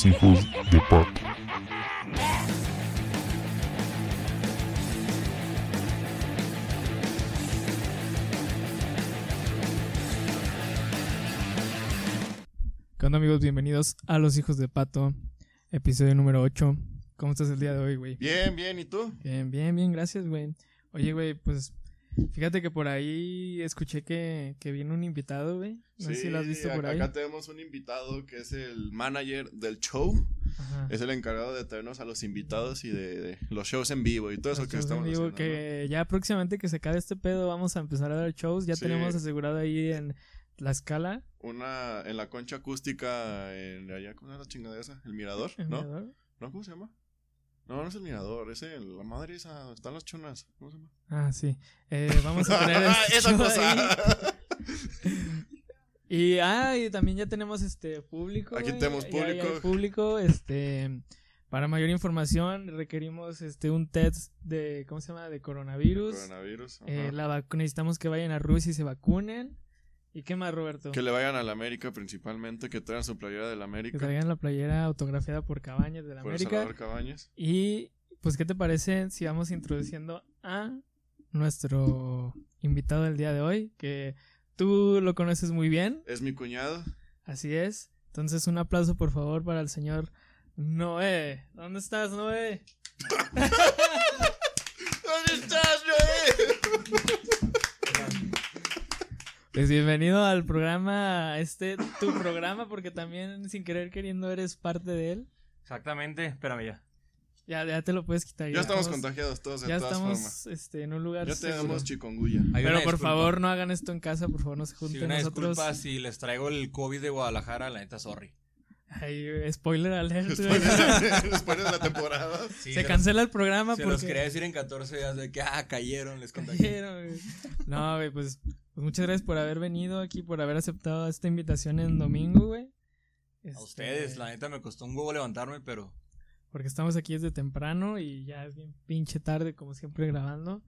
los hijos de Pato. ¿Qué onda amigos? Bienvenidos a Los Hijos de Pato, episodio número 8. ¿Cómo estás el día de hoy, güey? Bien, bien, ¿y tú? Bien, bien, bien, gracias, güey. Oye, güey, pues fíjate que por ahí escuché que, que viene un invitado, güey. No sé si lo has visto por acá, ahí. Acá tenemos un invitado que es el manager del show. Ajá. Es el encargado de traernos a los invitados y de, de los shows en vivo y todo eso Los que shows en estamos vivo, haciendo. que ya próximamente que se acabe este pedo vamos a empezar a dar shows. Ya Sí. tenemos asegurado ahí en la escala. ¿no? Una en la concha acústica en allá, ¿cómo llama la chingadera esa? El mirador, el ¿no? mirador. ¿No? ¿Cómo se llama? No, no es el mirador, es el, la madre esa, donde están las chonas. ¿Cómo se llama? Ah, sí. Eh, vamos a este esa show cosa. ahí. Y, ah, y también ya tenemos este público. Aquí tenemos ya- ya hay público. público, este. Para mayor información requerimos este un test de ¿cómo se llama? de coronavirus. Coronavirus. Eh, la necesitamos que vayan a Rusia y se vacunen. ¿Y qué más, Roberto? Que le vayan a la América principalmente, que traigan su playera de la Que América. traigan la playera autografiada por Cabañas de la Por América. Salvador Cabañas. Y pues, ¿qué te parece si vamos introduciendo a nuestro invitado del día de hoy? Que tú lo conoces muy bien. Es mi cuñado. Así es. Entonces, un aplauso, por favor, para el señor Noé. ¿Dónde estás, Noé? ¿Dónde estás, Noé? Pues bienvenido al programa, este, tu programa, porque también sin querer queriendo eres parte de él. Exactamente, espérame ya. Ya, ya te lo puedes quitar. Ya estamos contagiados todos de Ya todas estamos formas. este, en un lugar Ya tenemos chikungunya. Pero por disculpa. favor, no hagan esto en casa, por favor, no se Sí, junten una nosotros. disculpa si les traigo el COVID de Guadalajara, la neta, sorry. Ay, spoiler alert. güey. Después de, la temporada. Sí, se cancela el programa Se porque los quería decir en 14 días de que, ah, cayeron, les contagié. Cayeron, güey. No, güey, pues, pues muchas gracias por haber venido aquí, por haber aceptado esta invitación en domingo, güey. A Este, ustedes, la neta, me costó un huevo levantarme, pero Porque estamos aquí desde temprano y ya es bien pinche tarde, como siempre, grabando.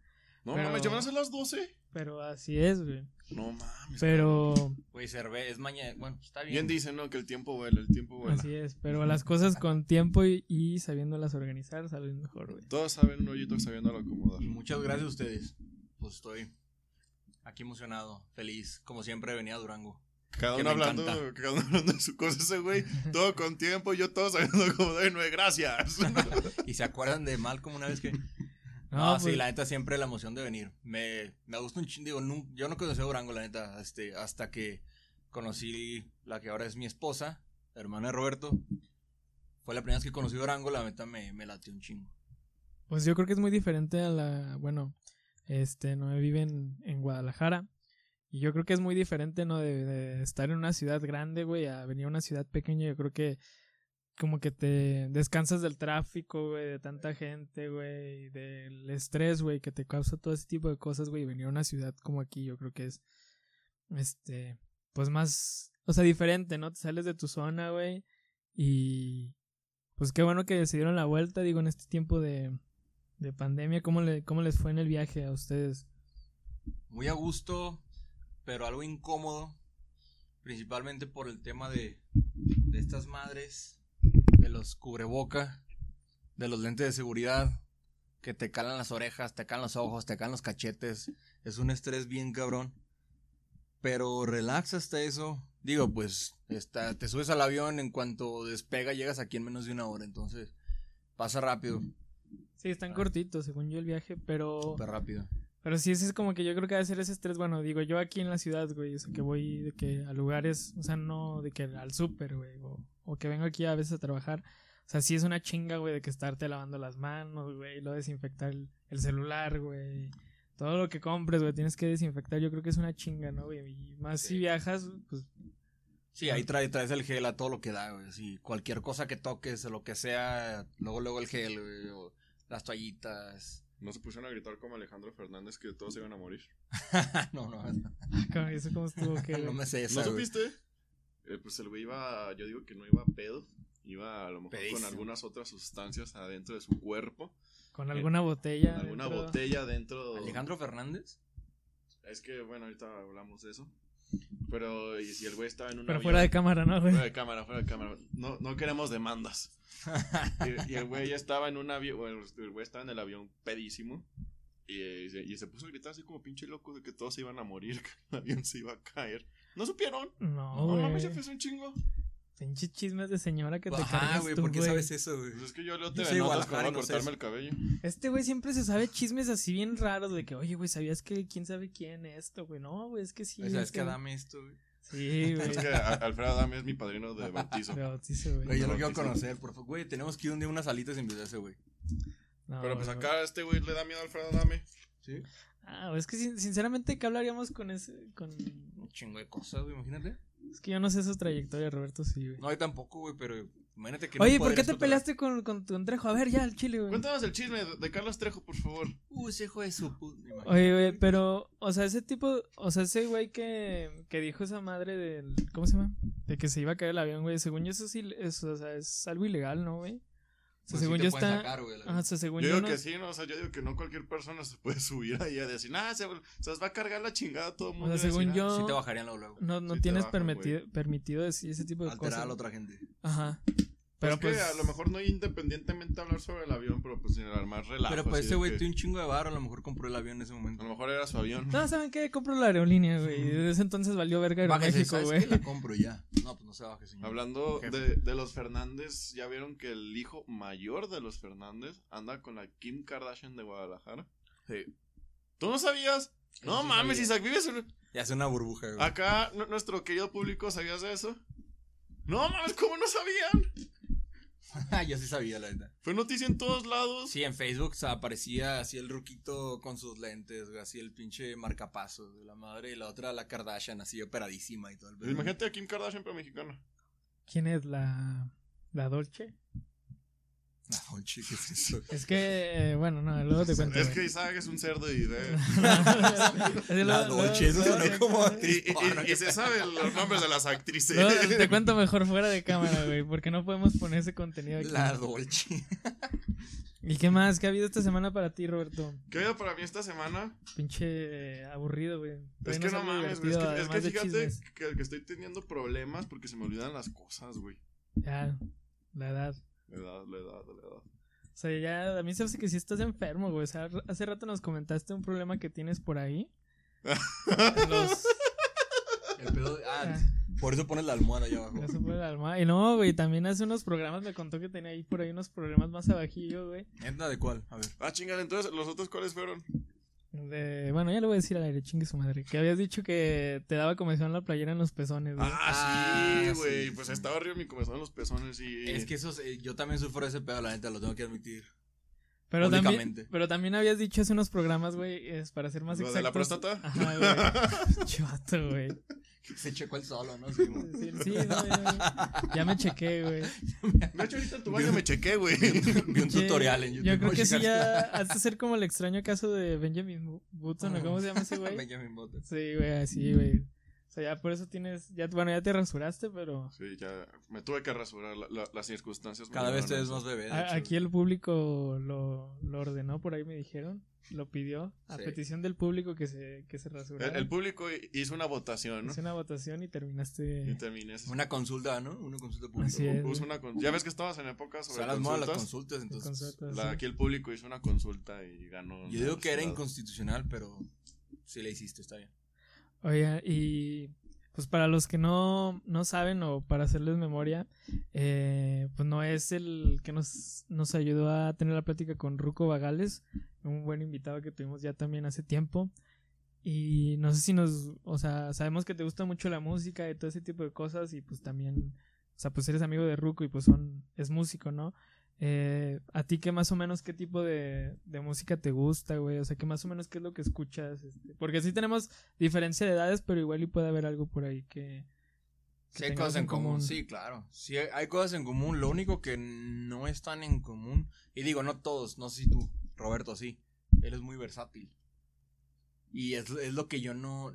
No Pero- mames, ya van a ser las 12. Pero así es, güey. No mames. Pero güey, cervé, es mañana, bueno, está bien. Bien dicen, ¿no? Que el tiempo vuela, el tiempo vuela. así es. Pero las cosas con tiempo y, y sabiéndolas organizar salen mejor, güey. Todos saben un hoyito sabiéndolo acomodar. Y muchas gracias a ustedes. Pues estoy aquí emocionado, feliz, como siempre venía a Durango. Cada uno hablando, cada uno hablando de su cosa, ese güey. Todo con tiempo, yo todo sabiendo acomodar. No, gracias. Y se acuerdan de mal como una vez que... No, No, pues, sí, la neta siempre la emoción de venir. Me, me gusta un chingo. Digo, yo no conocí a Durango, la neta, este, hasta que conocí la que ahora es mi esposa, hermana de Roberto. Fue la primera vez que conocí Durango, la neta me, me latió un chingo. Pues yo creo que es muy diferente a la, bueno, este, no vive en, en Guadalajara. Y yo creo que es muy diferente, ¿no? De, de estar en una ciudad grande, güey, a venir a una ciudad pequeña. Yo creo que como que te descansas del tráfico, güey, de tanta gente, güey, del estrés, güey, que te causa todo ese tipo de cosas, güey. Venir a una ciudad como aquí, yo creo que es, este, pues más, o sea, diferente, ¿no? Te sales de tu zona, güey. Y pues qué bueno que se dieron la vuelta, digo, en este tiempo de, de pandemia. ¿Cómo, le, ¿Cómo les fue en el viaje a ustedes? Muy a gusto, pero algo incómodo, principalmente por el tema de, de estas madres, de los cubreboca, de los lentes de seguridad, que te calan las orejas, te calan los ojos, te calan los cachetes. Es un estrés bien cabrón. Pero relax hasta eso. Digo, pues, está, te subes al avión, en cuanto despega llegas aquí en menos de una hora, entonces pasa rápido, Sí, están cortitos, según yo, el viaje, pero... súper rápido. Pero sí, ese es como que yo creo que debe ser ese estrés. Bueno, digo, yo aquí en la ciudad, güey, o sea, que voy de que a lugares, o sea, no de que al súper, güey, o, o que vengo aquí a veces a trabajar. O sea, sí es una chinga, güey, de que estarte lavando las manos, güey, y luego desinfectar el, el celular, güey. Todo lo que compres, güey, tienes que desinfectar. Yo creo que es una chinga, ¿no, güey? Y más si Sí. viajas, pues Sí, ahí trae, traes el gel a todo lo que da, güey. Así, cualquier cosa que toques, o lo que sea, luego, luego el gel, güey, o las toallitas. No se pusieron a gritar como Alejandro Fernández que todos se iban a morir. no, no, cabrón, eso cómo estuvo que, no me sé ¿No esa, güey. supiste? Eh, pues el güey iba, yo digo que no iba a pedo. Iba a lo mejor Pedísimo. con algunas otras sustancias adentro de su cuerpo. con alguna botella. alguna dentro. botella dentro. Alejandro Fernández. Es que, bueno, ahorita hablamos de eso. Pero y si el güey estaba en un Pero avión- fuera de cámara, ¿no, güey? Fuera de cámara, fuera de cámara. No, no queremos demandas. y, y el güey ya estaba en un avión, bueno, el güey estaba en el avión pedísimo. Y, se- y se puso a gritar así como pinche loco de que todos se iban a morir, que el avión se iba a caer. ¿No supieron? No, No mames, se un chingo. Pinche chismes de señora que te cargas güey, ¿por qué güey. sabes eso, güey? Pues es que yo cuando y voy a no sé cortarme el cabello. Este güey siempre se sabe chismes así bien raros de que, oye, güey, ¿sabías que quién sabe quién esto, güey? No, güey, es que sí. Sea, es este que güey. dame esto, güey. Sí, güey. Es que Alfredo Adame es mi padrino de bautizo. De bautizo, güey. Güey, yo lo quiero conocer, por favor. Güey, tenemos que ir un día a unas alitas de ese, güey. No, Pero pues acá a este güey le da miedo a Alfredo Adame. ¿Sí? Ah, güey, es que sin- sinceramente, ¿qué hablaríamos con ese. con Un chingo de cosas, güey, imagínate. Es que yo no sé su trayectoria, Roberto, sí, güey. No, yo tampoco, güey, pero imagínate que no Oye, ¿por qué te peleaste con, con tu Trejo? A ver, ya, el chile, güey. Cuéntanos el chisme de, de Carlos Trejo, por favor. Uh, ese hijo de su puta. Oye, güey, pero, o sea, ese tipo, o sea, ese güey que, que dijo esa madre del, ¿cómo se llama? De que se iba a caer el avión, güey, según yo eso sí, es, o sea, es algo ilegal, ¿no, güey? O sea, Pues según yo está, sacar, güey, la ajá, o sea, según Yo yo, digo no- que sí, ¿no? O sea, yo digo que no cualquier persona se puede subir ahí a decir, ah, se, se os va a cargar la chingada a todo el o mundo. sea, y decir, según "Ah, yo, Sí te bajarían luego, luego. no, no Sí tienes bajan, permitido, permitido decir ese tipo de Alterar cosas. a la otra gente. Ajá. Pero Pero que pues, a lo mejor no independientemente hablar sobre el avión, pero pues sin armar relajo. Pero pues ese güey que tiene un chingo de barro, a lo mejor compró el avión en ese A momento. lo mejor era su avión. no, ¿saben qué? Compro la aerolínea, güey, y desde ese entonces valió verga ¿sabes güey. La compro ya. No, pues no se baje, señor. Hablando de, de los Fernández, ¿ya vieron que el hijo mayor de los Fernández anda con la Kim Kardashian de Guadalajara? Sí. ¿Tú no sabías? No sí mames, sabía. Isaac, vives en... Ya hace una burbuja, güey. Acá, nu- nuestro querido público, ¿sabías de eso? No mames, ¿cómo no sabían? Yo sí sabía, la neta. Fue noticia en todos lados. Sí, en Facebook o sea, aparecía así el ruquito con sus lentes, güey, así el pinche marcapasos de la madre y la otra la Kardashian, así operadísima y todo el pedo. Imagínate a Kim Kardashian, pero mexicana. ¿Quién es la, la Dolce? No, che, ¿qué es eso? Es que, eh, bueno, no, luego te cuento. Es que Isaac es un cerdo y de... Dolce, eso sonó como Y, actriz y- porno. y- y se saben los nombres de las actrices. luego te cuento mejor fuera de cámara, güey, porque no podemos poner ese contenido aquí. La Dolce. ¿Y qué más? ¿Qué ha habido esta semana para ti, Roberto? ¿Qué ha habido para mí esta semana? Pinche eh, aburrido, güey. Es que no mames, güey. Es que, es fíjate que estoy teniendo problemas porque se me olvidan las cosas, güey. Ya, la edad. La edad, la edad, la edad. O sea, ya a mí se hace que sí estás enfermo, güey. O sea, hace rato nos comentaste un problema que tienes por ahí. Los... El pedo de- ah, Ah, por eso pones la almohada allá abajo. se fue la almohada. Y no, güey, también hace unos programas me contó que tenía ahí por ahí unos problemas más abajillo, güey. ¿Neta de cuál? A ver. Ah, chingada, entonces, ¿los otros cuáles fueron? De... Bueno, ya le voy a decir al aire, chingue su madre. Que habías dicho que te daba comezón la playera en los pezones, güey. Ah, Ah, sí, güey. sí, pues estaba arriba mi comezón en los pezones y... Es que esos, eh, yo también sufro de ese pedo, la neta, lo tengo que admitir. pero, también, pero también habías dicho hace unos programas, güey, es para ser más ¿Lo exactos. de la próstata? Ajá, güey. Chivato, güey. Se checó el solo, ¿no? Sí. Sí, sí, no, ya, ya me chequé, güey. De hecho, ahorita en tu baño me chequé, güey. Vi un tutorial en YouTube. Yo creo ¿cómo que sí ya has de ser como el extraño caso de Benjamin Bu- Button, ¿o cómo se llama ese güey? Benjamin Button. Sí, güey, así, güey. O sea, ya por eso tienes, ya, bueno, ya te rasuraste, pero Sí, ya me tuve que rasurar la- la- las circunstancias. Cada vez te ves más bebé. de a- hecho. aquí el público lo, lo ordenó, por ahí me dijeron, lo pidió, a Sí. petición del público que se, que se rasurara. El, el público hizo una votación, ¿no? Hice una votación y terminaste... Y terminé. eso. Una consulta, ¿no? Una consulta pública. Una con- Ya ves que estabas en época sobre Son las modas las consultas. consultas, entonces. consultas, La- sí. aquí el público hizo una consulta y ganó. Yo digo que era inconstitucional, pero sí la hiciste, está bien. Oye, y pues para los que no, no saben o para hacerles memoria, eh, pues no es el que nos, nos ayudó a tener la plática con Ruco Bagales, un buen invitado que tuvimos ya también hace tiempo. Y no sé si nos, o sea, sabemos que te gusta mucho la música y todo ese tipo de cosas y pues también, o sea, pues eres amigo de Ruco y pues son, es músico, ¿no? Eh, ¿A ti qué más o menos qué tipo de, de música te gusta, güey? O sea, ¿qué más o menos qué es lo que escuchas? Este, porque sí tenemos diferencia de edades, pero igual y puede haber algo por ahí que... que Sí hay cosas en común. sí, claro. Sí hay, hay cosas en común. Lo único que no están en común, y digo, no todos, no sé si tú, Roberto, sí. Él es muy versátil. Y es, es lo que yo no,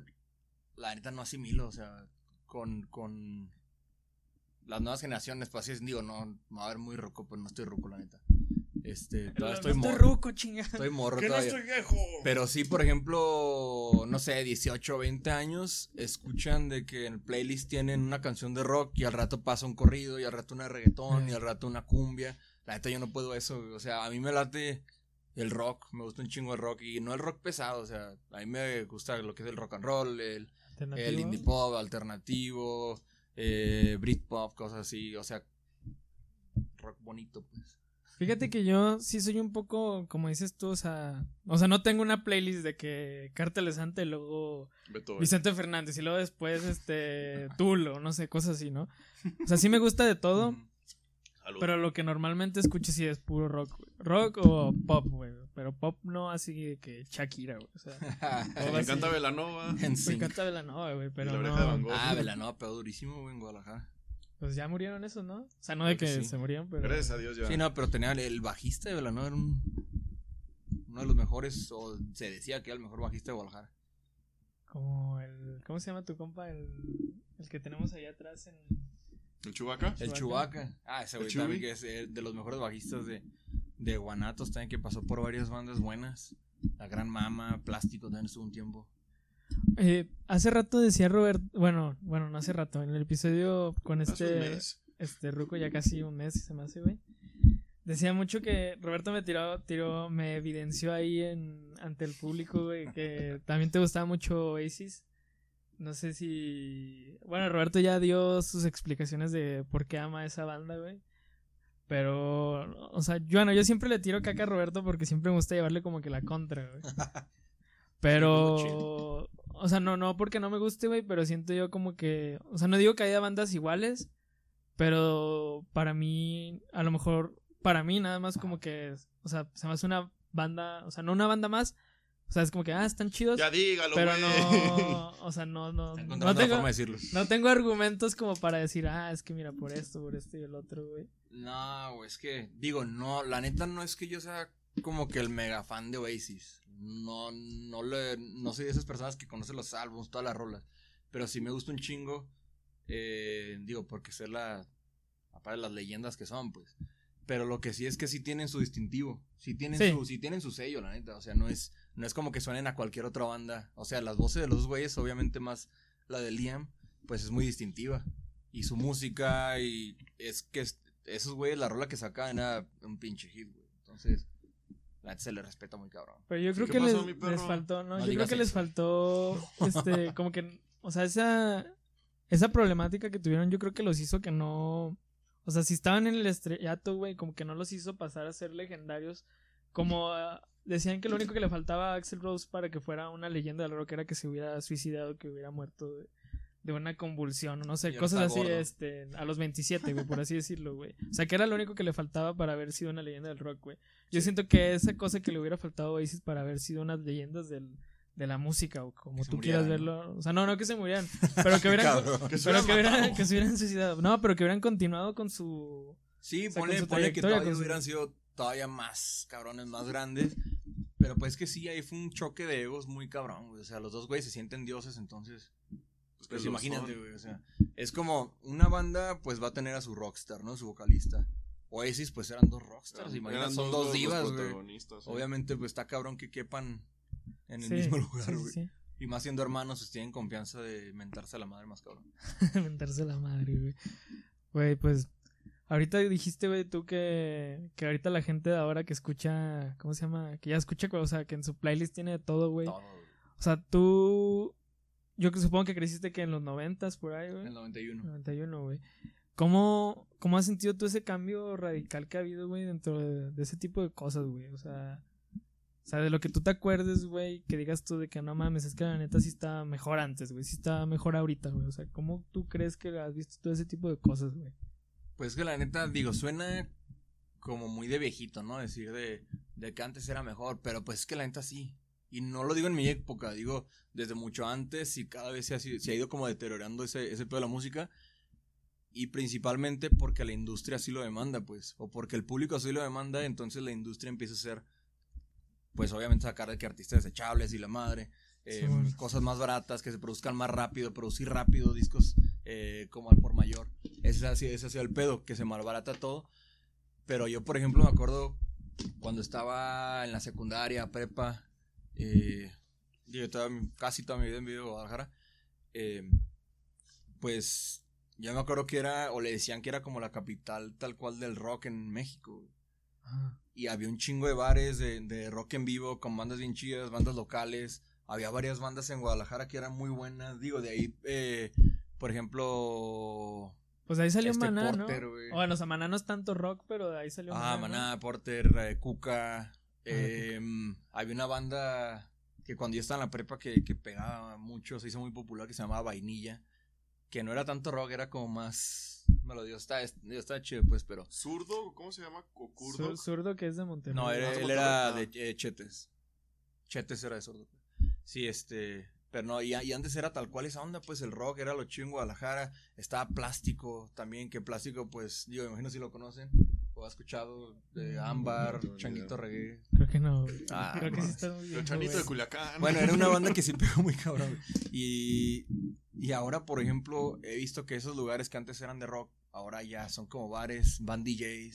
la neta no asimilo, o sea, con, con las nuevas generaciones, pues así es, digo, no, va a ver muy roco, pero no estoy roco, la neta. Este, todavía No estoy estoy morro. ruco. Estoy morro Que no todavía. estoy viejo. Pero sí, por ejemplo, no sé, 18 o 20 años, escuchan de que en el playlist tienen una canción de rock y al rato pasa un corrido y al rato una reggaetón y al rato una cumbia. La neta yo no puedo eso, o sea, a mí me late el rock, me gusta un chingo el rock y no el rock pesado, o sea, a mí me gusta lo que es el rock and roll, el, el indie pop, alternativo, eh, Britpop, cosas así, o sea, rock bonito, pues. Fíjate que yo sí soy un poco, como dices tú, o sea, o sea, no tengo una playlist de que Cárteles Santa y luego Beethoven. Vicente Fernández y luego después este Tulo, no sé, cosas así, ¿no? O sea, sí me gusta de todo, pero lo que normalmente escucho sí es puro rock, rock o pop, güey, pero pop no así de que Shakira, güey, o sea, me encanta Velanova. En me encanta Belanova, güey, pero la oreja de Van no, Gogh. Ah, Velanova pegó durísimo, güey, en Guadalajara. pues ya murieron esos, ¿no? O sea, no de que que sí. se murieron, pero Gracias a Dios ya. Sí, no, pero tenía el, bajista de Velanova, era un, uno de los mejores, o se decía que era el mejor bajista de Guadalajara. como el, ¿cómo se llama tu compa? El, el que tenemos allá atrás en... ¿El Chubaca? El. Chubaca. Ah, ese güey también que es eh, de los mejores bajistas de, de Guanatos también, que pasó por varias bandas buenas. La Gran Mama, Plástico también estuvo un tiempo. Eh, hace rato decía Robert, bueno, bueno, no hace rato, en el episodio con este, mes. este Ruco ya casi un mes se me hace, güey. Decía mucho que Roberto me tiró, tiró, me evidenció ahí en, ante el público, güey, que también te gustaba mucho Oasis. No sé si, bueno, Roberto ya dio sus explicaciones de por qué ama esa banda, güey. Pero, o sea, yo, bueno, yo siempre le tiro caca a Roberto porque siempre me gusta llevarle como que la contra, güey. Pero, o sea, no, no porque no me guste, güey, pero siento yo como que, o sea, no digo que haya bandas iguales, pero para mí, a lo mejor, para mí nada más como que, o sea, se me hace una banda, o sea, no una banda más, o sea, es como que, ah, están chidos, Ya dígalo, pero no, o sea, no, no, no tengo, forma de decirlo. no tengo argumentos como para decir, ah, es que mira, por esto, por esto y el otro, güey. No, güey, es que, digo, no, la neta no es que yo sea como que el mega fan de Oasis. No, no le, no soy de esas personas que conocen los álbumes, todas las rolas. Pero sí me gusta un chingo, eh, digo, porque sé la, aparte de las leyendas que son, pues. Pero lo que sí es que sí tienen su distintivo, sí tienen Sí. su, sí tienen su sello, la neta. O sea, no es, no es como que suenen a cualquier otra banda. O sea, las voces de los güeyes, obviamente más la de Liam, pues es muy distintiva. Y su música, y es que es- esos güeyes, la rola que sacaban era un pinche hit, güey. Entonces, la se le respeta muy cabrón. Pero yo creo ¿qué que pasó, les, les faltó, ¿no? No yo creo que les faltó, este, como que, o sea, esa, esa problemática que tuvieron, yo creo que los hizo que no, o sea, si estaban en el estrellato, güey, como que no los hizo pasar a ser legendarios, como ah, decían que lo único que le faltaba a Axel Rose para que fuera una leyenda del rock era que se hubiera suicidado, que hubiera muerto de, de una convulsión, no sé, cosas así, gordo. este, a los 27, güey, por así decirlo, güey. O sea, que era lo único que le faltaba para haber sido una leyenda del rock, güey. Yo siento que esa cosa que le hubiera faltado a Oasis para haber sido unas leyendas del, de la música o como tú quieras verlo. O sea, no, no que se murieran, pero que hubieran. Que se pero que hubieran, que se hubieran suicidado. No, pero que hubieran continuado con su... Sí, O sea, ponle, su ponle que todavía su- hubieran sido todavía más cabrones, más grandes. Pero pues que sí, ahí fue un choque de egos muy cabrón, güey. O sea, los dos güeyes se sienten dioses, entonces. Pues Pues imagínate, güey. O sea, es como una banda, pues va a tener a su rockstar, ¿no? Su vocalista. Oasis, pues eran dos rockstars. Eran- Imagínate, eran son dos divas, güey. Obviamente, pues está cabrón que quepan en el Sí, mismo lugar, güey. sí. Y más siendo hermanos, pues tienen confianza de mentarse a la madre más cabrón. Mentarse la madre, güey. Güey, pues. Ahorita dijiste, güey, tú que, que ahorita la gente de ahora que escucha, ¿cómo se llama? Que ya escucha, o sea, que en su playlist tiene todo, güey. Todo, güey. O sea, tú, yo que supongo que creciste que en los noventas, por ahí, En güey. el 91. 91, güey. ¿Cómo, ¿Cómo has sentido tú ese cambio radical que ha habido, güey, dentro de, de ese tipo de cosas, güey? O sea, o sea, de lo que tú te acuerdes, güey, que digas tú de que no mames, es que la neta sí está mejor antes, güey, sí está mejor ahorita, güey. O sea, ¿cómo tú crees que has visto todo ese tipo de cosas, güey? Pues que la neta, digo, suena como muy de viejito, ¿no? Decir de, de que antes era mejor, pero pues es que la neta sí. Y no lo digo en mi época, digo desde mucho antes y cada vez se ha, se ha ido como deteriorando ese, ese pedo de la música. Y principalmente porque la industria así lo demanda, pues. O porque el público así lo demanda, entonces la industria empieza a ser, pues obviamente sacar de que artistas desechables y la madre. eh, Sí, bueno. cosas más baratas, que se produzcan más rápido, producir rápido discos eh, como al por mayor. Ese ha sido, ese ha sido el pedo, que se malbarata todo. Pero yo, por ejemplo, me acuerdo, cuando estaba en la secundaria, prepa, eh, yo toda casi toda mi vida en vivo en Guadalajara, eh, pues yo me acuerdo que era, o le decían que era como la capital tal cual del rock en México. Ajá. Y había un chingo de bares de, de rock en vivo con bandas bien chidas, bandas locales. Había varias bandas en Guadalajara que eran muy buenas. Digo, de ahí, eh, por ejemplo, Pues ahí salió Este Maná, Porter, ¿no? Bueno, o sea, Maná no es tanto rock, pero de ahí salió Ah, Maná. ¿no? Maná, Porter, eh, Cuca. Eh, había una banda que cuando yo estaba en la prepa que, que pegaba mucho, se hizo muy popular, que se llamaba Vainilla. Que no era tanto rock, era como más melodioso. Está, está chido, pues, pero. ¿Zurdo? ¿Cómo se llama? ¿O curdo? Zurdo que es de Monterrey. No, era- Ah, él era de eh, Chetes. Chetes era de sordo. Sí, este. Pero no, y, y antes era tal cual esa onda, pues el rock era lo chido en Guadalajara. Estaba plástico también, que plástico, pues, yo me imagino si lo conocen. O ha escuchado de Ámbar, no Changuito. Reggae. Creo que no. Ah, Creo que sí está muy bien. chanito de. Culiacán. Bueno, era una banda que sí pegó muy cabrón. Y, y ahora, por ejemplo, he visto que esos lugares que antes eran de rock, ahora ya son como bares, van DJs,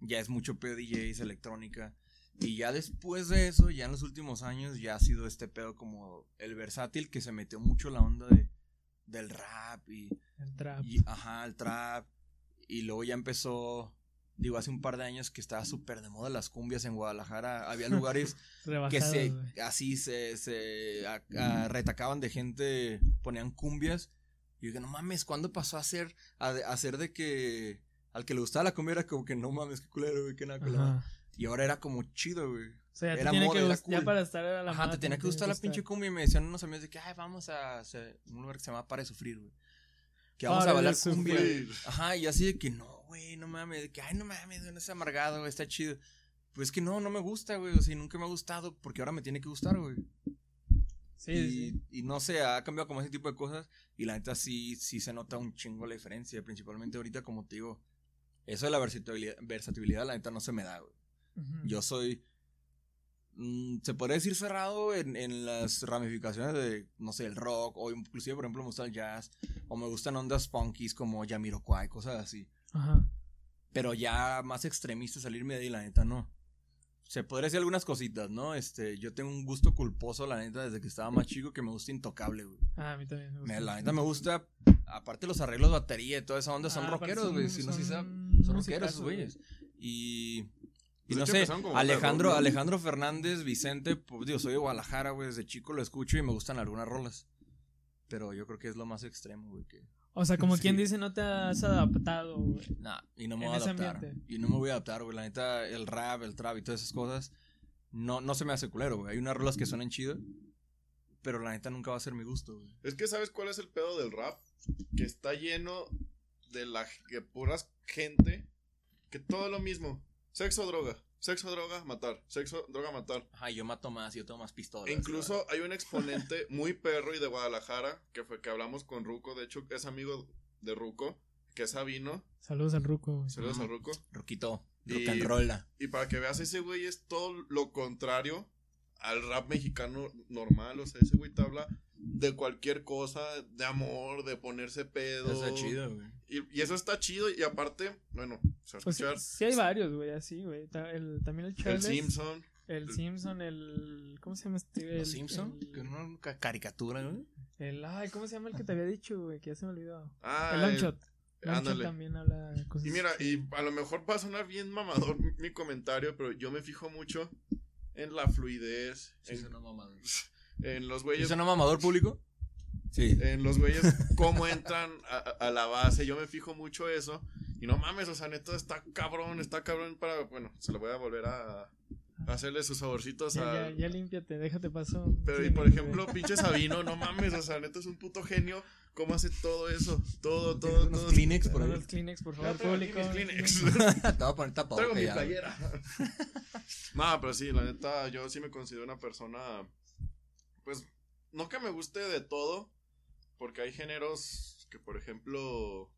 ya es mucho pedo DJs, electrónica. Y ya después de eso, ya en los últimos años, ya ha sido este pedo como el versátil que se metió mucho la onda de, del rap y, El trap. y, ajá, el trap. Y luego ya empezó, digo, hace un par de años que estaba súper de moda las cumbias en Guadalajara. Había lugares que se güey. así se, se a- a- retacaban de gente, ponían cumbias. Y yo dije, no mames, ¿cuándo pasó a ser, a, de- a ser de que al que le gustaba la cumbia era como que no mames, qué culero, güey, qué nada. Y ahora era como chido, güey. O sea, ya te Era tiene moda, que era gust- ya cool. para estar a la Ajá, te tenía que gustar la pinche cumbia y me decían unos amigos de que, ay, vamos a hacer un lugar que se llama Para de Sufrir, güey. Que vamos Pare a bailar cumbia. Sufrir. Ajá, y así de que no, güey, no mames, de que, ay, no mames, güey, no es amargado, güey, está chido. Pues que no, no me gusta, güey, o sea, nunca me ha gustado porque ahora me tiene que gustar, güey. Sí, y, sí. y no sé, ha cambiado como ese tipo de cosas y la neta sí, sí se nota un chingo la diferencia, principalmente ahorita como te digo, eso de la versatilidad, versatilidad la neta no se me da, güey. Yo soy, mm, se podría decir cerrado en, en las ramificaciones de, no sé, el rock o inclusive, por ejemplo, me gusta el jazz o me gustan ondas funkies como Jamiroquai, cosas así. Ajá. Pero ya más extremista salirme de ahí, la neta, no. Se podría decir algunas cositas, ¿no? Este, yo tengo un gusto culposo, la neta, desde que estaba más chico, que me gusta intocable, güey. Ah, a mí también me gusta. Me- la neta me gusta, aparte los arreglos de batería y toda esa onda, son Ah, aparte rockeros, son- güey. Si no, sí son son rockeros esos güeyes. Y, y Pues no sé, Alejandro, rock, ¿no? Alejandro Fernández, Vicente, pues digo, soy de Guadalajara, güey. Desde chico lo escucho y me gustan algunas rolas. Pero yo creo que es lo más extremo, güey, que... O sea, como Sí. quien dice, no te has adaptado, güey. Nah, y no me En voy a ese adaptar. ambiente. Y no me voy a adaptar, güey. La neta, el rap, el trap y todas esas cosas, no, no se me hace culero, güey. Hay unas rolas que suenan chido, pero la neta nunca va a ser mi gusto, güey. Es que ¿sabes cuál es el pedo del rap? Que está lleno de la de puras gente que todo es lo mismo. Sexo, droga. Sexo, droga, matar. Sexo, droga, matar. Ajá, yo mato más, yo tengo más pistolas. E incluso hay un exponente muy perro y de Guadalajara que fue que hablamos con Ruco. De hecho, es amigo de Ruco, que es Sabino. Saludos al Ruco, güey. Saludos Ujú. a Ruco. Roquito, Y- rock and rolla. Y para que veas, ese güey es todo lo contrario al rap mexicano normal. O sea, ese güey te habla de cualquier cosa, de amor, de ponerse pedo. Está chido, güey. Y, y eso está chido. Y aparte, bueno, o sea, Pues sí, hay varios, güey, así, güey. El- También el el Charles. Simpson. El Simpson, el... ¿Cómo se llama este? Los El- Simpson, el- que una caricatura, güey. El, ay, ¿cómo se llama el que te había dicho, güey? Que ya se me olvidó. Ah, el Longshot. Ándale. también habla cosas. Y mira, y a lo mejor va a sonar bien mamador mi, comentario, pero yo me fijo mucho en la fluidez, Sí, en, mamador. en los ¿Sí güeyes, suena mamador público? Sí. en los güeyes cómo entran a, la base. Yo me fijo mucho eso. Y no mames, o sea, neta está cabrón, está cabrón para, bueno, se lo voy a volver a, a hacerle sus saborcitos Ya, a... ya, ya límpiate, déjate paso. Pero, y por ejemplo, pinche Sabino, no mames, o sea, neta es un puto genio. ¿Cómo hace todo eso? Todo, todo, Unos todo. Kleenex por ahí. Los Kleenex, por favor, público. Kleenex. Te voy a poner tapado. Traigo mi playera. no, pero sí, la neta, yo sí me considero una persona. Pues, no que me guste de todo. Porque hay géneros que, por ejemplo.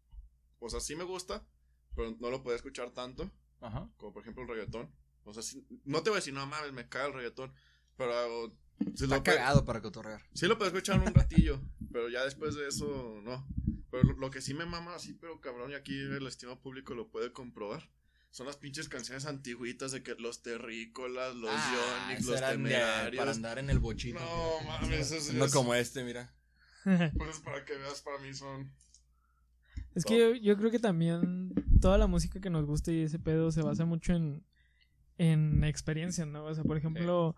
O sea, sí me gusta. Pero no lo puedo escuchar tanto. Ajá. Como por ejemplo el reggaetón. O sea, sí- no te voy a decir, no mames, me caga el reggaetón. Pero. Si Está lo cagado para cotorrear. Sí lo puedo escuchar un ratillo, pero ya después de eso, no. Pero lo, lo que sí me mama así, pero cabrón, y aquí el estima público lo puede comprobar, son las pinches canciones antiguitas de que los terrícolas, los Ah, los de- temerarios. para andar en el bochito. No mames, eso No es. como este, mira. Pues para que veas, para mí son. Es que yo, yo creo que también toda la música que nos gusta y ese pedo se basa mucho en, en experiencias, ¿no? O sea, por ejemplo,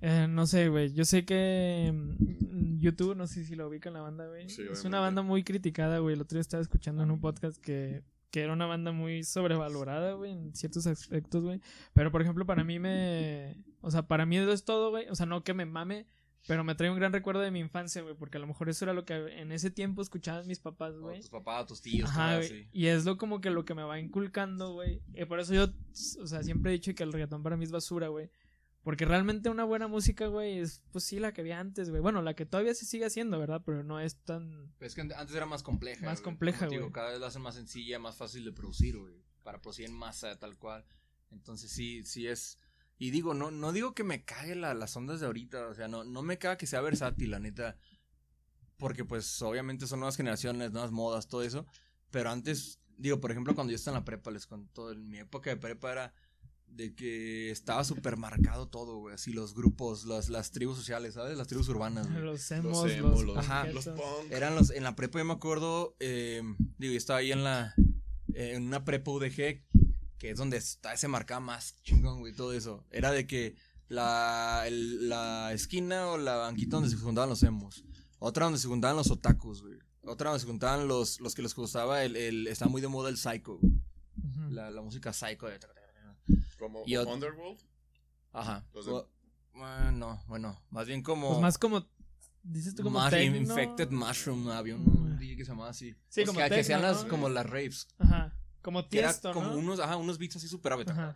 eh, no sé, güey, yo sé que mm, YouTube, no sé si lo ubican la banda, güey. Sí, es una banda muy criticada, güey. El otro día estaba escuchando en un podcast que, que era una banda muy sobrevalorada, güey, en ciertos aspectos, güey. Pero, por ejemplo, para mí me... O sea, para mí eso es todo, güey. O sea, no que me mame, pero me trae un gran recuerdo de mi infancia, güey. Porque a lo mejor eso era lo que en ese tiempo escuchaban mis papás, güey. tus papás, tus tíos, Ajá, güey. así. Y es lo como que lo que me va inculcando, güey. Y por eso yo, o sea, siempre he dicho que el reggaetón para mí es basura, güey. Porque realmente una buena música, güey, es pues sí la que había antes, güey. Bueno, la que todavía se sigue haciendo, ¿verdad? Pero no es tan... Pero es que antes era más compleja. Más güey. compleja, digo, güey. Cada vez la hacen más sencilla, más fácil de producir, güey. Para producir en masa, tal cual. Entonces sí, sí es. Y digo, no, no digo que me cague la- las ondas de ahorita. O sea, no, no me caga que sea versátil, la neta. Porque, pues, obviamente son nuevas generaciones, nuevas modas, todo eso. Pero antes, digo, por ejemplo, cuando yo estaba en la prepa, les conto, en mi época de prepa era de que estaba súper marcado todo, güey. Así los grupos, las, las tribus sociales, ¿sabes? Las tribus urbanas, güey. Los emos, Los los, emo, los, Ajá. los punk. Eran los, en la prepa yo me acuerdo, eh, digo, yo estaba ahí en la, eh, en una prepa UDG, que es donde está ese marcado más chingón, güey, todo eso. Era de que la, el- la esquina o la banquita donde se juntaban los emos, otra donde se juntaban los otakus, güey. Otra donde se juntaban los, los que les gustaba el, el, está muy de moda el psycho, güey. Ujú. la, la música psycho de... Como Y Underworld. Ajá. Los de- O- ah, no, bueno, más bien como... Pues más como... Dices tú como Más techno. Infected Mushroom, había un Mm. DJ que se llamaba así. Sí, Pues como que, que techno, hacían las, ¿no? como las raves. Ajá. Como Que era tiesto, como ¿no? unos, ajá, unos beats así súper Ajá.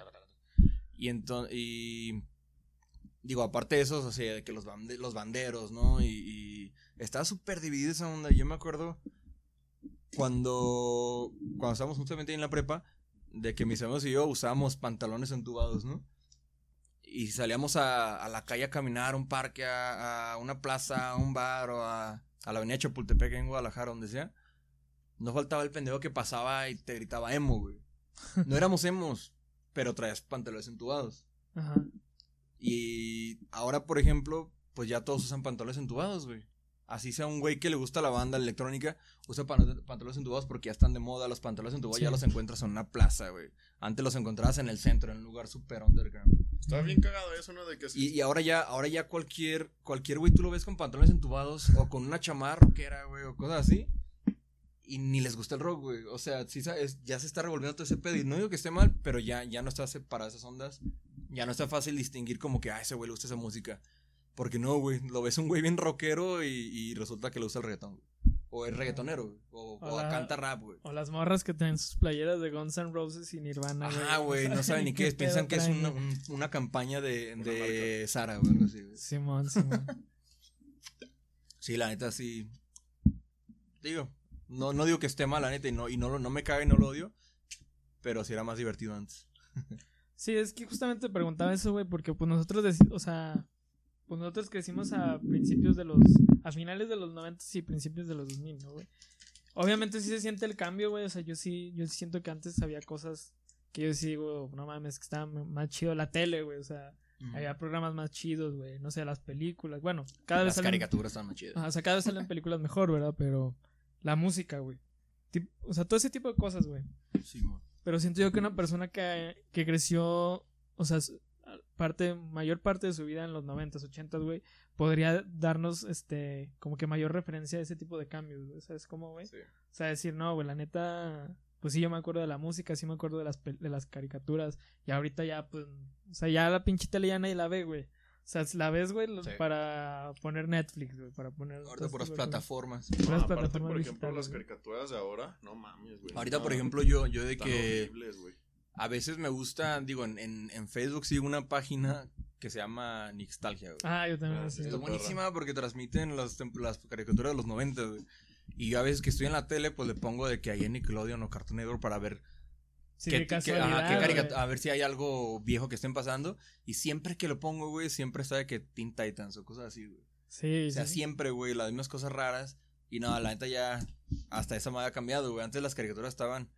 Y entonces, y digo, aparte de eso, o sea, de que los, bande- los banderos, ¿no? Y, y estaba súper dividida esa onda. Yo me acuerdo cuando, cuando estábamos justamente ahí en la prepa, de que mis amigos y yo usábamos pantalones entubados, ¿no? Y salíamos a, a la calle a caminar, a un parque, a, a una plaza, a un bar o a, a la avenida Chapultepec en Guadalajara, donde sea. No faltaba el pendejo que pasaba y te gritaba emo, güey. No éramos emos, pero traías pantalones entubados. Ajá. Y ahora, por ejemplo, pues ya todos usan pantalones entubados, güey. Así sea un güey que le gusta la banda electrónica, usa pan- pantalones entubados porque ya están de moda. Los pantalones entubados Sí. ya los encuentras en una plaza, güey. Antes los encontrabas en el centro, en un lugar súper underground. Está bien cagado eso, ¿no? De que Y, y ahora ya, ahora ya cualquier, cualquier güey tú lo ves con pantalones entubados o con una chamarra rockera, güey, o cosas así. Y ni les gusta el rock, güey. O sea, sí sabes, ya se está revolviendo todo ese pedo. Y no digo que esté mal, pero ya, ya no está para esas ondas. Ya no está fácil distinguir como que, ah, ese güey le gusta esa música. Porque no, güey. Lo ves un güey bien rockero y, y resulta que le gusta el reggaetón, güey. O es reggaetonero, güey. O, canta rap, güey. O las morras que traen sus playeras de Guns N' Roses y Nirvana, güey. Ajá, güey. No saben ni qué es. Piensan que es una, una campaña de, Una de Sara, güey. Simón, Simón. Sí, la neta sí. Digo, no, no digo que esté mal, la neta, y no, y no, lo- no me caga y no lo odio. Pero sí era más divertido antes. Sí, es que justamente te preguntaba eso, güey, porque pues nosotros, o sea, pues nosotros crecimos a principios de los, a finales de los 90 y principios de los 2000, ¿no, güey? Obviamente sí se siente el cambio, güey, o sea, yo sí, yo siento que antes había cosas que yo sí digo, no mames, que estaba más chido la tele, güey, o sea, había programas más chidos, güey, no sé, las películas, bueno, cada vez Las salen, caricaturas están más chidas. o sea, cada vez salen películas mejor, ¿verdad? Pero la música, güey, o sea, todo ese tipo de cosas, güey. Sí, mo. Pero siento yo que una persona que, que creció, o sea, parte, mayor parte de su vida en los 90s, 80s, güey, podría darnos, este, como que mayor referencia a ese tipo de cambios, güey, ¿sabes cómo, güey? Sí. O sea, decir, no, güey, la neta, pues sí, yo me acuerdo de la música, sí me acuerdo de las, pel- de las caricaturas, y ahorita ya, pues, o sea, ya la pinche tele ya nadie la ve, güey. O sea, la ves, güey, Sí. para poner Netflix, güey, para poner... Ahorita tipo de cosas. plataformas. No, aparte, plataformas por ejemplo, las caricaturas de ahora, no mames, güey. Ahorita, no, por ejemplo, yo, yo de que horribles, güey. A veces me gusta, digo, en, en, en Facebook sigo una página que se llama Nixtalgia, güey. Ah, yo también. Ah, sí. sí, Es está buenísima porque transmiten las, las caricaturas de los 90, güey. Y yo a veces que estoy en la tele, pues le pongo de que hay en Nickelodeon o Cartoon Network para ver Sí, qué- qué ajá, a ver si hay algo viejo que estén pasando. Y siempre que lo pongo, güey, siempre está de que Teen Titans o cosas así, güey. Sí, O sea, sí. siempre, güey, las mismas cosas raras. Y no, la neta ya hasta esa madre ha cambiado, güey. Antes las caricaturas estaban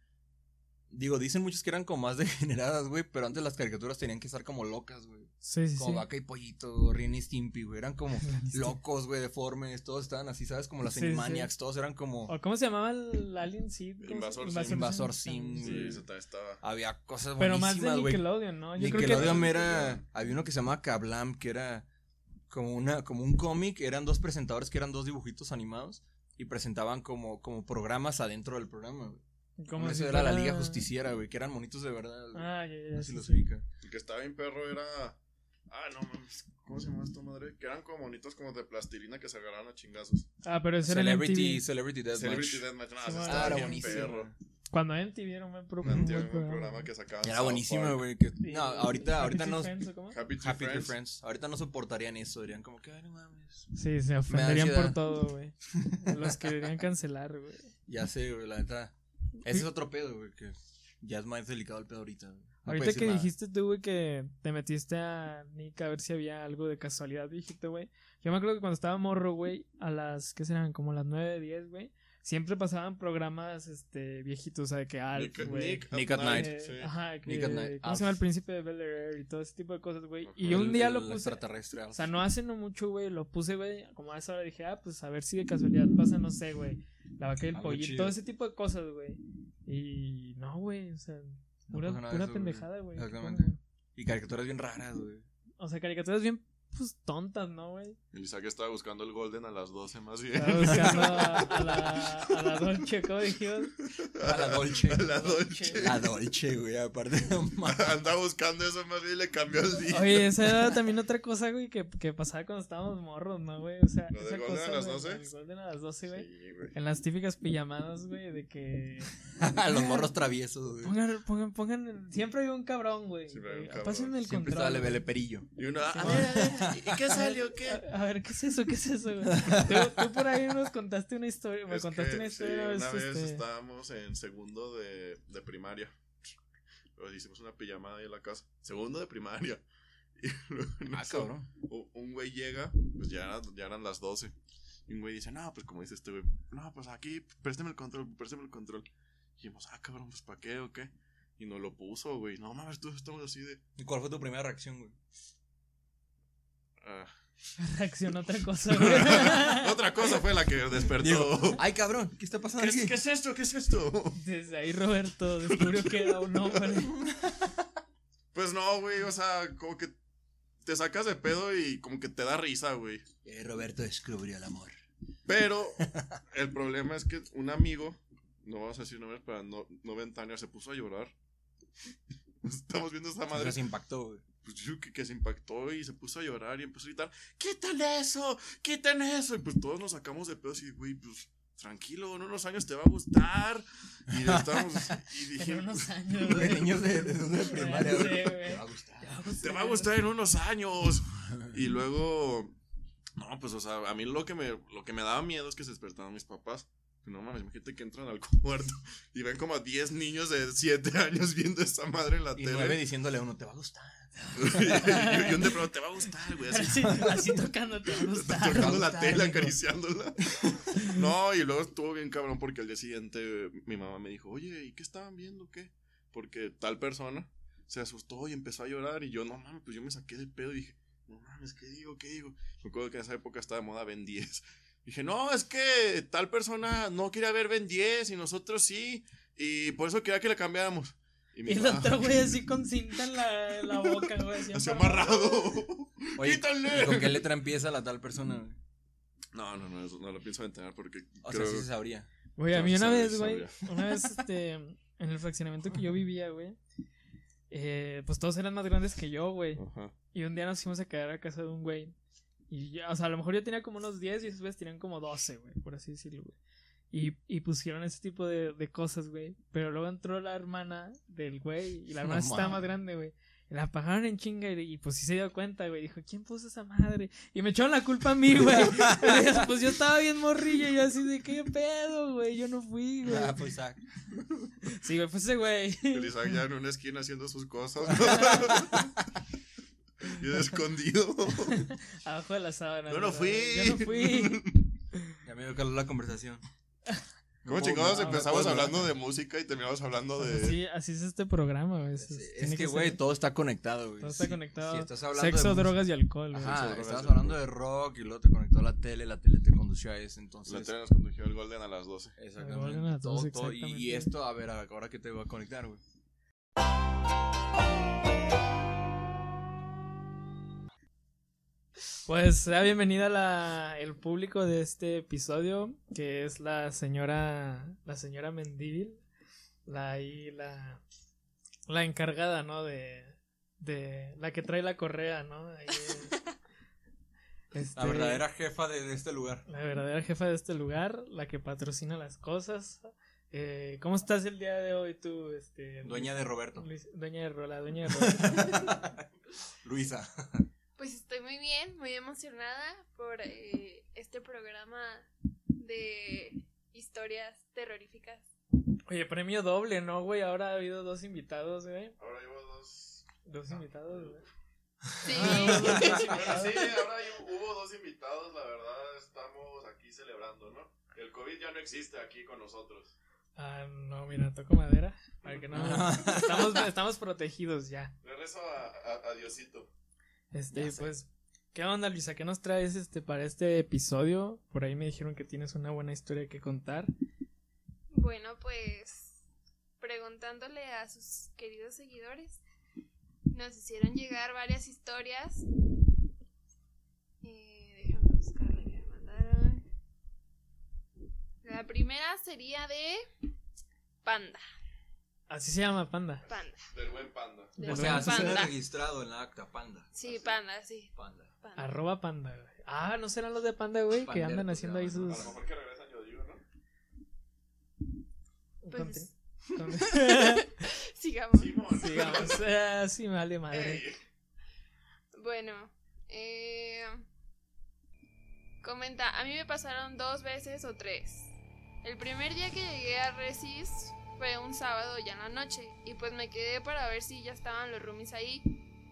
Digo, dicen muchos que eran como más degeneradas, güey, pero antes las caricaturas tenían que estar como locas, güey. Sí, sí, Como sí. Vaca y Pollito, Ren y Stimpy, güey. Eran como locos, güey, deformes. Todos estaban así, ¿sabes? Como los Sí, sí. Animaniacs. Todos eran como. ¿O cómo se llamaba el Alien se- Invasor Sim. Invasor Sim, Sí, eso también estaba. Había cosas Pero más de. Nickelodeon, ¿no? Yo creo Nickelodeon que... era. Había uno que se llamaba Kablam, que era como una, como un cómic. Eran dos presentadores que eran dos dibujitos animados. Y presentaban como, como programas adentro del programa, güey. Como Eso si era la Liga Justiciera, güey, que eran monitos de verdad. güey. Ah, ya, ya, Así sí, los sí. ubica. El que estaba bien perro era. Ah, no mames. ¿Cómo se llama esta madre? Que eran como monitos como de plastilina que se agarraban a chingazos. Ah, pero ese era Celebrity, MTV. Celebrity Deathmatch. Celebrity Deathmatch. No, Sí, ese bueno. estaba Ah, era bien buenísimo. perro. Cuando MTV era un buen, un programa. programa que sacaban. Era South buenísimo, güey. que- Sí. No, ahorita, ahorita Happy no. Tree Friends. Happy Happy Friends. Friends. Ahorita no soportarían eso. Dirían como que, ay, no mames. Sí, se ofenderían por todo, güey. Los querían cancelar, güey. Ya sé, güey, la neta. Ese es otro pedo, güey, que ya es más delicado el pedo ahorita. güey. No Ahorita que nada. dijiste tú, güey, que te metiste a Nick a ver si había algo de casualidad, dijiste, güey. Yo me acuerdo que cuando estaba morro, güey, a las, ¿qué serán? Como las 9, 10, güey. Siempre pasaban programas, este, viejitos, o sea, de que Alf, Nick, güey. Nick, Nick at Night. Eh, Sí. Ajá, que, Nick at Night, ¿cómo Alf. se llama? El príncipe de Bel Air y todo ese tipo de cosas, güey. Y un día El- lo puse, extraterrestre. o sea, no hace no mucho, güey, lo puse, güey, como a esa hora dije, ah, pues a ver si de casualidad pasa, no sé, güey, la vaca y el Algo pollito, chido. todo ese tipo de cosas, güey. Y no, güey, o sea, No pura, de pura eso, pendejada, güey. Exactamente. Y caricaturas bien raras, güey. O sea, caricaturas bien, pues, tontas, ¿no, güey? El Isaac estaba buscando el Golden a las 12 más bien. Estaba buscando a, a la, a la Dolce, ¿cómo dijimos? A la Dolce. A la Dolce. La Dolce, güey, aparte mames. Andaba buscando eso más bien y le cambió el día. Oye, esa era también otra cosa, güey, que, que pasaba cuando estábamos morros, ¿no, güey? O sea, ¿Lo de esa Golden cosa, a las güey, 12? el Golden a las 12, güey. Sí, güey. En las típicas pijamadas, güey, de que... Los morros traviesos, güey. Pongan, pongan, pongan... Siempre había un cabrón, güey. Siempre había un cabrón. Pásenme el Siempre control. estaba güey. Levele Perillo. Y uno, Sí, ¿y qué salió? ¿Qué? A, ver, ¿qué es eso? ¿Qué es eso? Tú, tú por ahí nos contaste una historia, me Es contaste que, una sí, historia. una vez este, estábamos en segundo de, de primaria. Hicimos una pijamada ahí en la casa. Segundo de primaria. Y luego Ah, eso, cabrón. Un güey llega, pues ya, era- ya eran las 12. Y un güey dice, no, pues como dice este güey, no, pues aquí, présteme el control, présteme el control. Y dijimos, ah, cabrón, pues ¿para qué o qué? Y nos lo puso, güey. No mames, todos estamos así de. ¿Y cuál fue tu primera reacción, güey? Ah. Reaccionó otra cosa, güey. Otra cosa fue la que despertó. Digo, ay, cabrón, ¿qué está pasando ¿Qué, aquí? es, ¿Qué es esto? ¿Qué es esto? Desde ahí Roberto descubrió que era un hombre. Pues no, güey, o sea, como que te sacas de pedo y como que te da risa, güey. Eh, Roberto descubrió el amor. Pero el problema es que un amigo, no vamos a decir nombres para no, no ventanear, se puso a llorar. Estamos viendo esta madre. Madre se impactó, güey. Pues yo que, que se impactó y se puso a llorar y empezó a gritar, ¡Quiten eso! ¡Quiten eso! Y pues todos nos sacamos de pedo así, güey, pues tranquilo, en unos años te va a gustar. Y estábamos y En dijimos, unos años, Güey, niños de, de, de primaria, güey. Te va a gustar. te va a gustar en unos años. Y luego, no, pues, o sea, a mí lo que me, lo que me daba miedo es que se despertaban mis papás. No mames, imagínate que entran al cuarto y ven como a 10 niños de 7 años viendo esa madre en la Y tele. nueve diciéndole a uno, te va a gustar. y, y un de pronto te va a gustar, güey. Así, Así, así tocando te va a gustar. tocando la gustar, tela, acariciándola. No, y luego estuvo bien cabrón porque al día siguiente mi mamá me dijo, oye, ¿y qué estaban viendo? ¿Qué? Porque tal persona se asustó y empezó a llorar y yo, no mames, pues yo me saqué de pedo y dije, no mames, ¿qué digo? ¿Qué digo? Me acuerdo que en esa época estaba de moda Ben 10. Dije, no, es que tal persona no quería ver Ben 10 y nosotros sí, y por eso quería que le cambiáramos. Y mi Y el otro güey así con cinta en la, en la boca, güey. Así, así amarrado. Oye, ¡Quítale! ¿y ¿con qué letra empieza la tal persona, güey? No, no, no, eso no lo pienso entender porque O creo... sea, sí se sabría. Güey, a mí una vez, güey, una vez, este, en el fraccionamiento que yo vivía, güey, eh, pues todos eran más grandes que yo, güey. Ajá. Y un día nos fuimos a quedar a casa de un güey. Y ya, o sea, a lo mejor yo tenía como unos 10 y esos güeyes tenían como 12, güey, por así decirlo, güey. Y, y pusieron ese tipo de, de cosas, güey. Pero luego entró la hermana del güey. Y la hermana No sí estaba más grande, güey. Y la apagaron en chinga y, y, pues sí se dio cuenta, güey. Dijo, ¿quién puso esa madre? Y me echaron la culpa a mí, güey. pues yo estaba bien morrillo y así de, ¿qué pedo, güey? Yo no fui, güey. Ah, pues Isaac. Sí, güey, fue ese güey. El Isaac ya en una esquina haciendo sus cosas. y de escondido. Abajo de la sábana. Yo no fui. Yo no fui. Ya me dio calor la conversación. ¿Cómo No, chingados no, empezamos no, hablando de música y terminamos hablando de. Así, así es este programa, güey. Es, que, ser- güey, todo está conectado, güey. todo está conectado. Si estás hablando Sexo, de música- drogas y alcohol, güey. Ajá, drogas estabas hablando de rock y luego te conectó a la tele, la tele te condució a eso, entonces... La tele nos condujo el Golden a las 12. Exactamente. Golden a las todo- 12, todo- y- esto, a ver, ahora que te va a conectar, güey. Pues sea bienvenida la, el público de este episodio, que es la señora, la señora Mendívil, la la, la encargada, ¿no? De, de la que trae la correa, ¿no? Ahí, este, La verdadera jefa de, de este lugar. la verdadera jefa de este lugar, la que patrocina las cosas. Eh, ¿Cómo estás el día de hoy tú, este? Dueña de Roberto. Luis- dueña de Rola, dueña de Rola. Luisa. Pues estoy muy bien, muy emocionada por eh, este programa de historias terroríficas. Oye, premio doble, ¿no, güey? Ahora ha habido dos invitados, güey. Ahora llevo dos. Dos invitados, güey. Sí, Bueno, sí, ahora hay- hubo dos invitados, la verdad, estamos aquí celebrando, ¿no? El COVID ya no existe aquí con nosotros. Ah, no, mira, toco madera. Para que no. estamos, estamos protegidos ya. Le rezo a, a- a Diosito. Este, pues. ¿Qué onda, Luisa? ¿Qué nos traes este para este episodio? Por ahí me dijeron que tienes una buena historia que contar. bueno, pues preguntándole a sus queridos seguidores, nos hicieron llegar varias historias. Eh, déjame buscar la que me mandaron. La primera sería de Panda. Así se llama Panda. Panda. Del buen panda. O sea, así se panda. ha registrado en la acta, panda. Sí, panda, sí. Panda. Panda. Arroba Panda, güey. Ah, ¿no serán los de Panda, güey? Que andan pues, haciendo ahí bueno, A sus. lo mejor que regresan, yo digo, ¿no? Pues sigamos. Simón. Sigamos. Ah, sí, me vale madre. Ey. Bueno, eh, comenta, a mí me pasaron dos veces o tres. El primer día que llegué a Resis un sábado ya en la noche y pues me quedé para ver si ya estaban los roomies ahí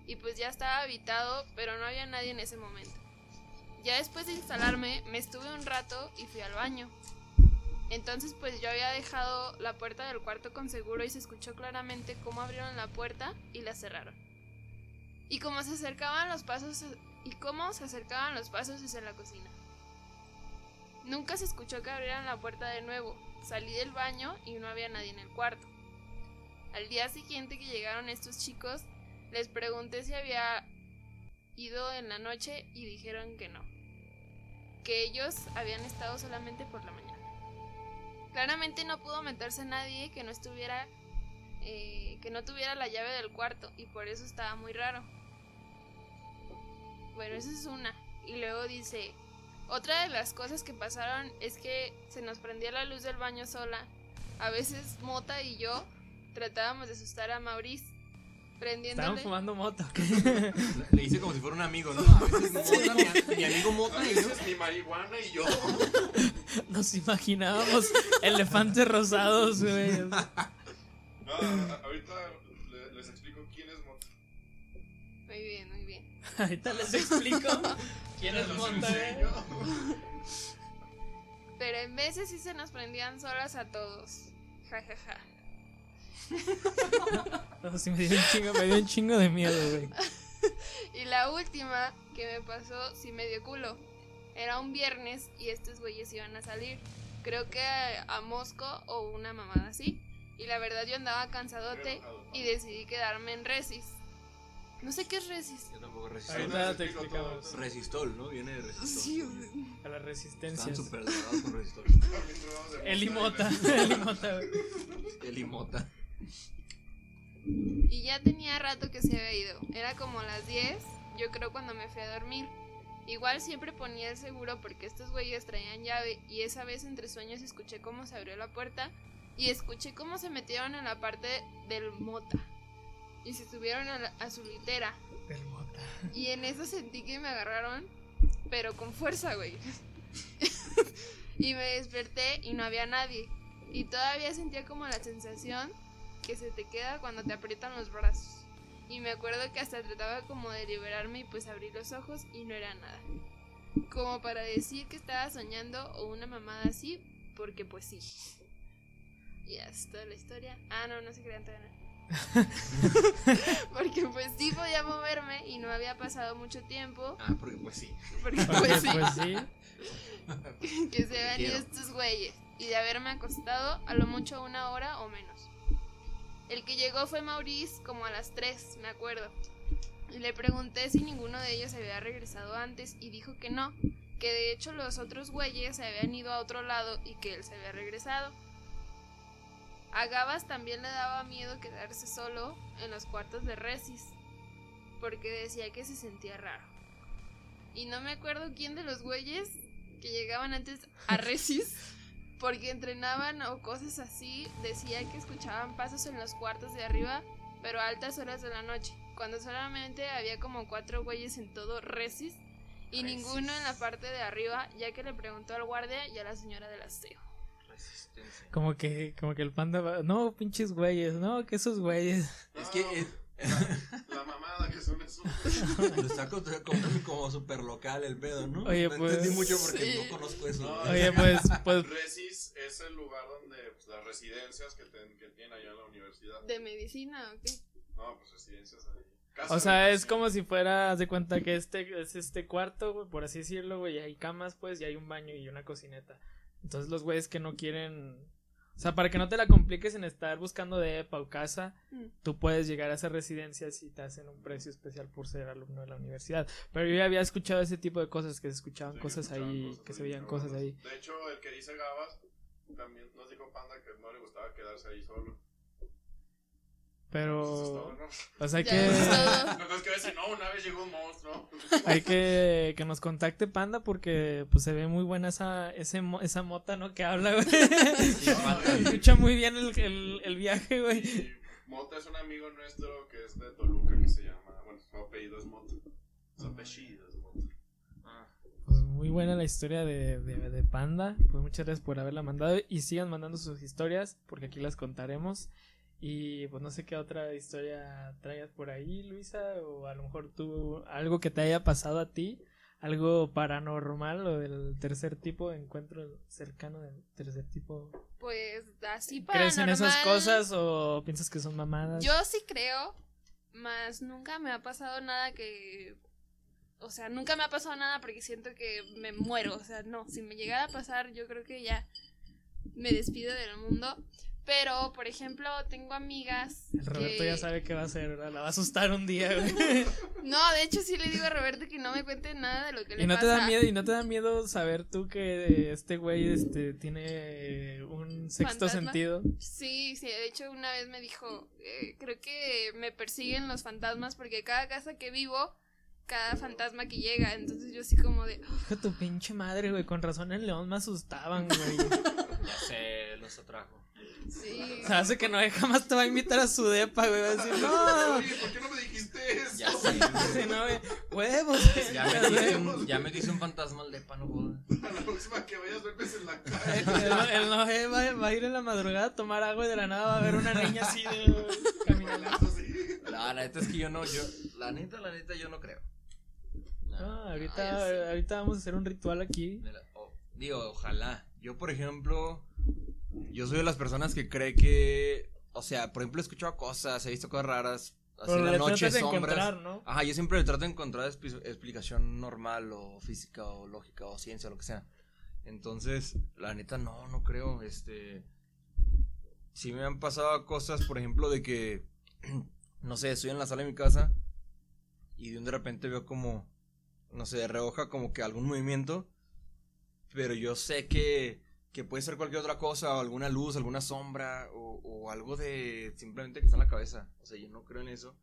y pues ya estaba habitado pero no había nadie en ese momento. Ya después de instalarme me estuve un rato y fui al baño. Entonces pues yo había dejado la puerta del cuarto con seguro y se escuchó claramente cómo abrieron la puerta y la cerraron. Y cómo se acercaban los pasos y cómo se acercaban los pasos hacia la cocina. Nunca se escuchó que abrieran la puerta de nuevo. Salí del baño y no había nadie en el cuarto. Al día siguiente que llegaron estos chicos, les pregunté si había ido en la noche y dijeron que no. Que ellos habían estado solamente por la mañana. Claramente no pudo meterse nadie que no estuviera eh, que no tuviera la llave del cuarto y por eso estaba muy raro. Bueno, esa es una. Y luego dice, otra de las cosas que pasaron es que se nos prendía la luz del baño sola. A veces Mota y yo tratábamos de asustar a Maurice Estaban prendiéndole. fumando moto. Le, hice como si fuera un amigo, ¿no? A veces Mota, mi, mi amigo Mota y yo. Mi marihuana y yo. Nos imaginábamos elefantes rosados, güey. No, ahorita le- les explico quién es Mota. Muy bien, muy bien. Ahorita les explico quién es. Pero en veces sí se nos prendían solas a todos. Ja, ja, ja. No, sí me dio un chingo, me dio un chingo de miedo, güey. Y la última que me pasó sí me dio culo. Era un viernes y estos güeyes iban a salir. Creo que a, a Mosco o una mamada así. Y la verdad yo andaba cansadote y decidí quedarme en Resis. No sé qué es Resis. Yo tampoco resisto. Ahorita te explicamos. Resistol, ¿no? Viene de resistol. Sí, A la resistencia. Están súper drogados con resistol. El Imota, el Imota. El imota. Y ya tenía rato que se había ido. Era como las 10, yo creo cuando me fui a dormir. Igual siempre ponía el seguro porque estos güeyes traían llave y esa vez entre sueños escuché cómo se abrió la puerta y escuché cómo se metieron en la parte del mota y se subieron a, la- a su litera y en eso sentí que me agarraron pero con fuerza, güey. y me desperté y no había nadie y todavía sentía como la sensación que se te queda cuando te aprietan los brazos. Y me acuerdo que hasta trataba como de liberarme y pues abrí los ojos y no era nada. Como para decir que estaba soñando o una mamada así, porque pues sí. Y toda la historia. Ah, no, no se crean todavía. porque pues sí podía moverme y no había pasado mucho tiempo. Ah, porque pues sí. Porque Porque, pues sí, pues sí. que se habían ido estos güeyes. Y de haberme acostado a lo mucho una hora o menos. El que llegó fue Maurice como a las 3, me acuerdo. Y le pregunté si ninguno de ellos había regresado antes y dijo que no, que de hecho los otros güeyes se habían ido a otro lado y que él se había regresado. A Gabas también le daba miedo quedarse solo en los cuartos de Resis, porque decía que se sentía raro. Y no me acuerdo quién de los güeyes que llegaban antes a Resis, porque entrenaban o cosas así, decía que escuchaban pasos en los cuartos de arriba, pero a altas horas de la noche, cuando solamente había como cuatro güeyes en todo Resis y Resis. ninguno en la parte de arriba, ya que le preguntó al guardia y a la señora del aseo. Resistencia. Como que, como que el panda va, no, pinches güeyes, no, que esos güeyes. Es que eh, La mamada que son esos. lo está como, como, super local el pedo, ¿no? Oye, no pues- entendí mucho porque Sí. no conozco eso. No. Oye, pues, pues, Resis es el lugar donde pues, las residencias que, ten- que tienen allá en la universidad. ¿De medicina o qué? No, pues residencias ahí. Casa o sea, es como si fuera, haz de cuenta que este es este cuarto, güey, por así decirlo, güey, y hay camas, pues, y hay un baño y una cocineta. Entonces los güeyes que no quieren, o sea, para que no te la compliques en estar buscando de EPA o casa, Mm. tú puedes llegar a esas residencias y te hacen un precio especial por ser alumno de la universidad. Pero yo ya había escuchado ese tipo de cosas, que se escuchaban Sí, cosas escuchaban ahí, cosas que se veían cosas ahí. De hecho, el que dice Gabas también nos dijo Panda que no le gustaba quedarse ahí solo. Pero, pues hay que, no, una vez llegó un monstruo. hay que que nos contacte Panda porque pues se ve muy buena esa ese esa mota, ¿no? Que habla, güey. Sí. Escucha muy bien el, el, el viaje, güey. Y Mota es un amigo nuestro que es de Toluca que se llama, bueno, su apellido es Mota. Su apellido es Mota. Ah, Pues muy buena la historia de, de, de Panda. Pues muchas gracias por haberla mandado. Y sigan mandando sus historias, porque aquí las contaremos. Y pues no sé qué otra historia traigas por ahí, Luisa. O a lo mejor tú, algo que te haya pasado a ti. Algo paranormal o del tercer tipo, encuentro cercano del tercer tipo. Pues así para ¿Crees en esas cosas o piensas que son mamadas? Yo sí creo, más nunca me ha pasado nada que... O sea, nunca me ha pasado nada porque siento que me muero. O sea, no, si me llegara a pasar, yo creo que ya me despido del mundo. Pero, por ejemplo, tengo amigas. El Roberto que- ya sabe qué va a hacer, ¿verdad? La va a asustar un día, güey. No, de hecho sí le digo a Roberto que no me cuente nada de lo que le Y no pasa. te da miedo, y no te da miedo saber tú que este güey este tiene un sexto ¿Fantasma? sentido. Sí, sí, de hecho una vez me dijo, eh, creo que me persiguen los fantasmas porque cada casa que vivo, cada fantasma que llega, entonces yo así como de, Hijo de tu pinche madre, güey, con razón en León me asustaban, güey. ya sé, los atrajo. sí. O sea, hace que no jamás te va a invitar a su depa, güey, va a decir, no. Oye, ¿por qué no me dijiste eso? Ya sé. Sí, no, güey, huevos. Ya me dice un, ya me dice un fantasma al depa, no jodas. A la próxima que vayas, duermes en la El, calle. el Noé va, va a ir en la madrugada a tomar agua y de la nada va a ver una niña así de caminando. así. La neta es que yo no, yo, la neta, la neta, yo no creo. Ay, ahorita, sí. ahorita vamos a hacer un ritual aquí. la- digo, ojalá. Yo, por ejemplo, yo soy de las personas que cree que, o sea, por ejemplo, he escuchado cosas, he visto cosas raras, así Pero en la noche, sombras. encontrar, ¿no? Ajá, yo siempre le trato de encontrar expli- explicación normal o física o lógica o ciencia o lo que sea. Entonces, la neta, no, no creo. Este. Sí me han pasado cosas, por ejemplo, de que. No sé, estoy en la sala de mi casa y de un de repente veo como. No sé, reoja como que algún movimiento. Pero yo sé que. Que puede ser cualquier otra cosa, o alguna luz, alguna sombra, o, o algo de simplemente que está en la cabeza. O sea, yo no creo en eso.